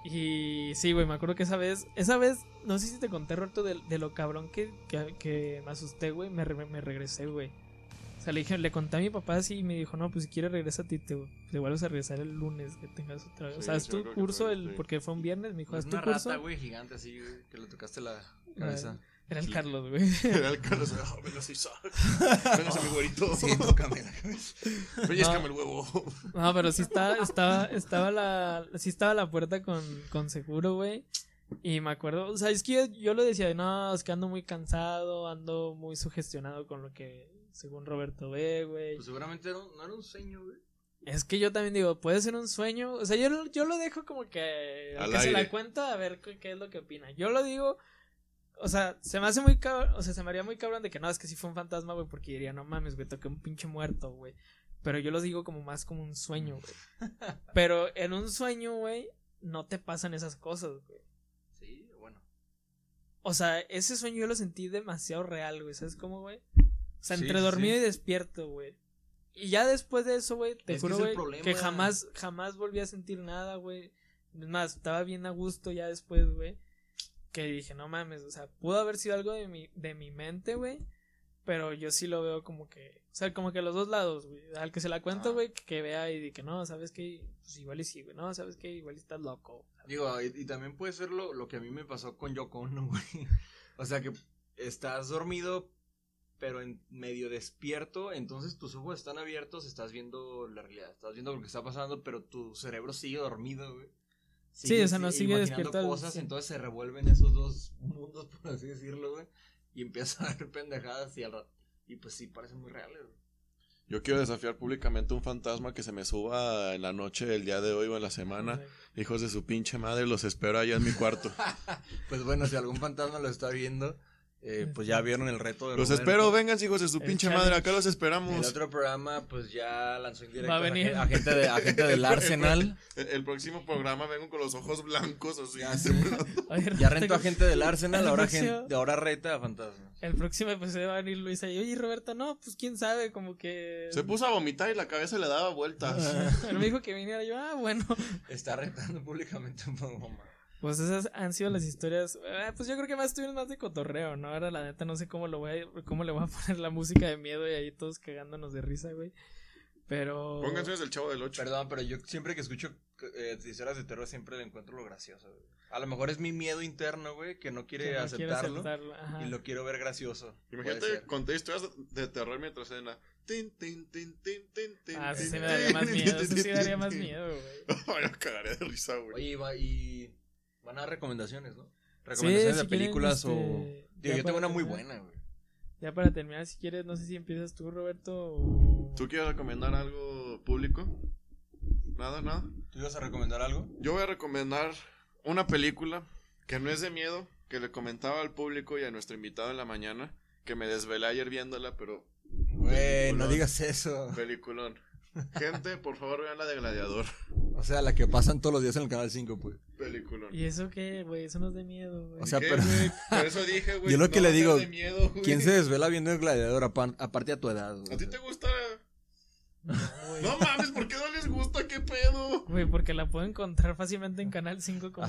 Y sí, güey, me acuerdo que esa vez, esa vez, no sé si te conté, Roberto, de, de lo cabrón que, que, que me asusté, güey, me, re- me regresé, güey. O sea, le dije, le conté a mi papá así y me dijo, no, pues si quieres regresa a ti, te, te vuelves a regresar el lunes que tengas otra vez. o sea, es sí, tu curso, fue, el, sí. porque fue un viernes, me dijo, Es haz tu una curso. rata, güey, gigante así, güey, que le tocaste la cabeza. Era el. Carlos, güey. Era el Carlos. "Ah, Venga, sí, Isaac. Venga, mi güerito. Sí, tócame la cabeza. Pellizcame el huevo. No, pero sí estaba, estaba, estaba la, sí estaba la puerta con, con seguro, güey. Y me acuerdo, o sea, es que yo, yo lo decía, no, es que ando muy cansado, ando muy sugestionado con lo que, según Roberto ve, güey. Pues seguramente era un- no era un sueño, güey. Es que yo también digo, puede ser un sueño, o sea, yo, lo- yo lo dejo como que, Al que se la aire. cuento a ver qué, qué es lo que opina. Yo lo digo, o sea, se me hace muy cabrón, o sea, se me haría muy cabrón de que no, es que sí fue un fantasma, güey, porque diría, no mames, güey, toqué un pinche muerto, güey. Pero yo los digo como más como un sueño, güey. Pero en un sueño, güey, no te pasan esas cosas, güey. Sí, bueno. O sea, ese sueño yo lo sentí demasiado real, güey. ¿Sabes cómo, güey? O sea, Sí, entre dormido sí. y despierto, güey. Y ya después de eso, güey, te Es juro, güey, que jamás, jamás volví a sentir nada, güey. Es más, estaba bien a gusto ya después, güey. Que dije, no mames, o sea, pudo haber sido algo de mi, de mi mente, güey. Pero yo sí lo veo como que, o sea, como que los dos lados, güey. Al que se la cuento, Ah. güey, que, que vea y que no, ¿sabes qué? Pues igual y sí, güey. No, ¿sabes qué? Igual estás loco. Digo, y, y también puede ser lo, lo que a mí me pasó con Yoko Ono, güey. O sea que estás dormido, pero en medio despierto, entonces tus ojos están abiertos, estás viendo la realidad, estás viendo lo que está pasando, pero tu cerebro sigue dormido, güey. Sí, o sea, no sigue despierto cosas, cien. entonces se revuelven esos dos mundos, por así decirlo, güey. Y empiezas a ver pendejadas y al rato. Y pues sí, parecen muy reales, güey. Yo quiero desafiar públicamente un fantasma que se me suba en la noche del día de hoy o en la semana. Hijos de su pinche madre, los espero allá en mi cuarto. Pues bueno, si algún fantasma lo está viendo, eh, pues ya vieron el reto de Los Roberto. espero, vengan, hijos de su El pinche challenge. madre, acá los El esperamos. otro programa, pues ya lanzó indirecto Va a venir. a gente, de, a gente del Arsenal. El, el próximo programa vengo con los ojos blancos, así. Ya. Oye, Ya rentó a gente del Arsenal, el ahora, próximo- gente, ahora reta a fantasmas. El próximo episodio va a venir Luisa y oye Roberto, no, pues quién sabe, como que Se puso a vomitar y la cabeza le daba vueltas. Pero me dijo que viniera yo, ah, bueno. Está retando públicamente un programa. Pues esas han sido las historias, eh, pues yo creo que más tuvieron más de cotorreo, ¿no? Ahora la neta no sé cómo lo voy a, cómo le voy a poner la música de miedo y ahí todos cagándonos de risa, güey. Pero Pon canciones del chavo del 8. Perdón, pero yo siempre que escucho eh, historias de terror siempre le encuentro lo gracioso, güey. A lo mejor es mi miedo interno, güey, que no quiere que no quiere aceptarlo. aceptarlo, ajá. Y lo quiero ver gracioso. Imagínate conté historias de terror mientras cena. Tin, tin, tin, tin, tin, tin, Ah, sí me daría más miedo, eso sí daría más miedo, güey. Ay, me cagaré de risa, güey. Oye, y van a dar recomendaciones, ¿no? Sí, Recomendaciones si de quieren, películas o... este, Digo, yo tengo una muy buena, güey. Ya para terminar, si quieres, no sé si empiezas tú, Roberto, o... ¿Tú quieres recomendar algo público? Nada, nada. ¿Tú ibas a recomendar algo? Yo voy a recomendar una película que no es de miedo, que le comentaba al público y a nuestro invitado en la mañana, que me desvelé ayer viéndola, pero Güey, no digas eso. peliculón. Gente, por favor, vean la de Gladiador. O sea, la que pasan todos los días en el canal 5, pues. Peliculón. ¿Y eso qué, güey? Eso no es de miedo, güey. O sea, ¿Qué, pero- güey? Por eso dije, güey. Yo lo que no le digo, miedo. ¿Quién se desvela viendo el gladiador apa- aparte a tu edad? güey? ¿A ti te gusta? No, güey. No mames, ¿por qué no les gusta? ¿Qué pedo? Güey, porque la puedo encontrar fácilmente en Canal 5 como.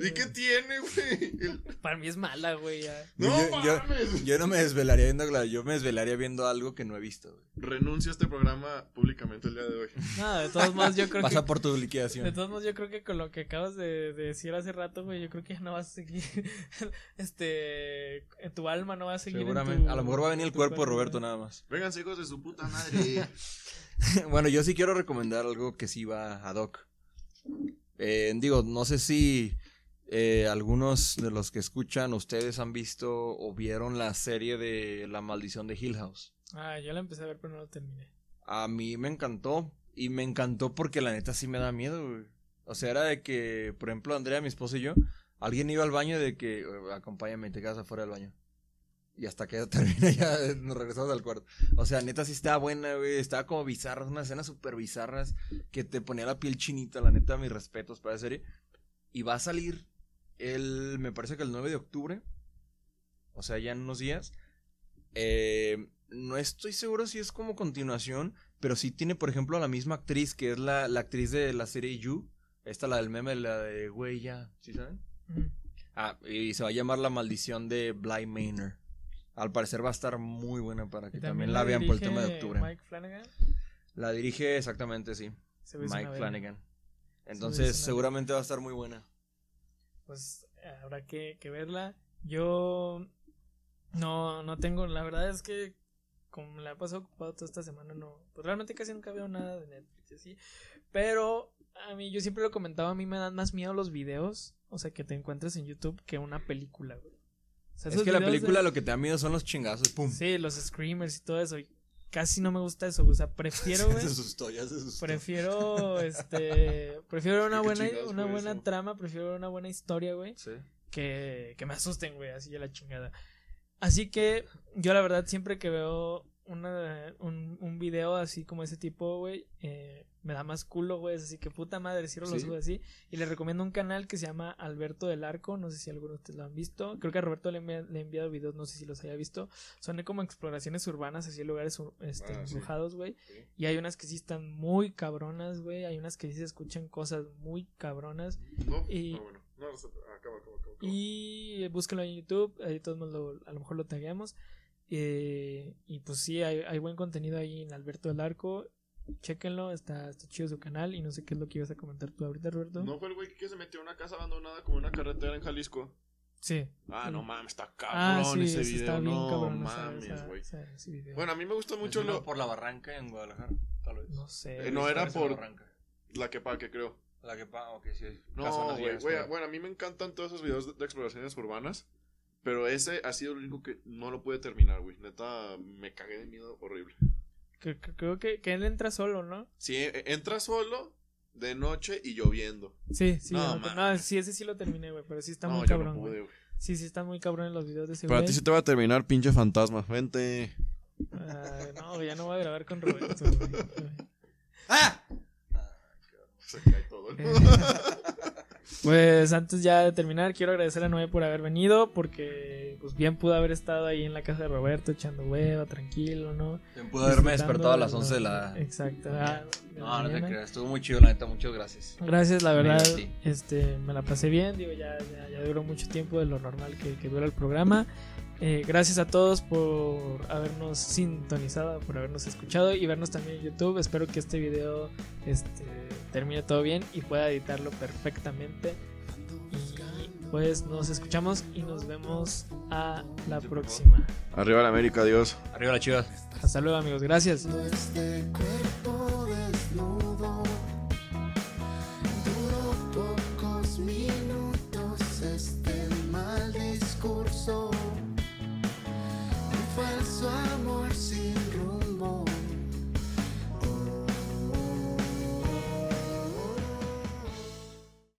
¿Y qué tiene, güey? Para mí es mala, güey. No Yo- mames. Yo no me desvelaría viendo yo me desvelaría viendo algo que no he visto, güey. Renuncio a este programa públicamente el día de hoy. No, de todos modos yo creo Pasa que... por tu De liquidación. todos modos yo creo que con lo que acabas de, de decir hace rato, güey, yo creo que ya no vas a seguir... este... En tu alma no va a seguir en Seguramente. tu- A lo mejor va a venir el en cuerpo de Roberto nada más. Vénganse, hijos de su puta madre. bueno, yo sí quiero recomendar algo que sí va ad hoc. Eh, digo, no sé si eh, algunos de los que escuchan, ustedes han visto o vieron la serie de La Maldición de Hill House. Ah, yo la empecé a ver pero no lo terminé. A mí me encantó. Y me encantó porque la neta sí me da miedo, güey. O sea, era de que, por ejemplo, Andrea, mi esposa y yo, Alguien iba al baño de que, "Eh, acompáñame, te quedas afuera del baño. Y hasta que termina ya nos regresamos al cuarto. O sea, neta sí estaba buena, güey. Estaba como bizarra, unas escenas súper bizarras que te ponía la piel chinita, la neta, mis respetos para la serie. Y va a salir el, me parece que el 9 de octubre. O sea, ya en unos días. Eh, no estoy seguro si es como continuación, pero sí tiene, por ejemplo, a la misma actriz que es la, la actriz de la serie You. Esta, la del meme, la de güey, ya, ¿sí saben? Ah, y se va a llamar La Maldición de Bly Manor. Al parecer va a estar muy buena para que también, la vean por el tema de octubre. Mike Flanagan. La dirige exactamente, sí. Se Mike. Flanagan. es Entonces, seguramente va a estar muy buena. Pues habrá que, que verla. Yo no, no tengo, la verdad es que como la he pasado ocupado toda esta semana, no, pues realmente casi nunca veo nada de Netflix así. Pero a mí, yo siempre lo comentaba, a mí me dan más miedo los videos, o sea, que te encuentres en YouTube que una película, güey. O sea, Es que la de- película lo que te da miedo son los chingazos. ¡Pum! Sí, los screamers y todo eso. y casi no me gusta eso, o sea, prefiero, güey. Se asustó, ya se asustó. Prefiero, este, prefiero una ¿Qué buena, una buena eso? trama, prefiero una buena historia, güey, Sí. que, que me asusten, güey, así ya la chingada. Así que yo la verdad siempre que veo una, un, un video así como ese tipo, güey, eh, me da más culo, güey, así que puta madre, si lo Sí. sube así. Y le recomiendo un canal que se llama Alberto del Arco, no sé si alguno de ustedes lo han visto. Creo que a Roberto le, le he enviado videos, no sé si los haya visto. Son como exploraciones urbanas, así en lugares este, Ah, embrujados, güey. Sí. Y hay unas que sí están muy cabronas, güey. Hay unas que sí se escuchan cosas muy cabronas. No, Y- no, bueno. No, acaba, acaba, acaba. acaba. Y búsquenlo en YouTube. Ahí todos lo- a lo mejor lo tagueamos. Eh, y pues sí, hay, hay buen contenido ahí en Alberto del Arco. Chéquenlo, está, está chido su canal. Y no sé qué es lo que ibas a comentar tú ahorita, Roberto. ¿No fue el güey que se metió a una casa abandonada como una carretera en Jalisco? Sí. Ah, Sí. no mames, está Ah, cabrón sí, ese video. está bien no cabrón. mames, esa- güey. esa- ese video. Bueno, a mí me gusta mucho lo, por la barranca en Guadalajara, tal vez. no sé. Eh, no, era por- La barranca. la que pa que creo. La que pa, ok, sí. No, güey, bueno, a mí me encantan todos esos videos de, de exploraciones urbanas, pero ese ha sido el único que no lo pude terminar, güey. Neta, me cagué de miedo horrible. Creo que, que él entra solo, ¿no? Sí, e- entra solo, de noche y lloviendo. Sí, sí. No, No, sí, ese sí lo terminé, güey. Pero sí está no, muy cabrón, no pude, güey. Sí, sí, está muy cabrón en los videos de ese Para güey. ti sí te va a terminar, pinche fantasma. Vente. No, ya no voy a grabar con Roberto, güey. ¡Ah! Se cae todo. Eh, Pues antes ya de terminar, quiero agradecer a Noé por haber venido, porque pues bien pudo haber estado ahí en la casa de Roberto echando hueva, tranquilo, ¿no? Bien, pude haberme despertado a las 11 de la... Exacto. ah, de la No, no te creas, estuvo muy chido, la neta, muchas gracias. Gracias, la verdad, este, me la pasé bien, digo, ya, ya, ya duró mucho tiempo de lo normal que, que dura el programa. Eh, gracias a todos por habernos sintonizado, por habernos escuchado y vernos también en YouTube. Espero que este video este, termine todo bien y pueda editarlo perfectamente. Y pues nos escuchamos y nos vemos a la próxima. Arriba la América, Dios. Arriba la chivas. Hasta luego amigos, gracias. Cuerpo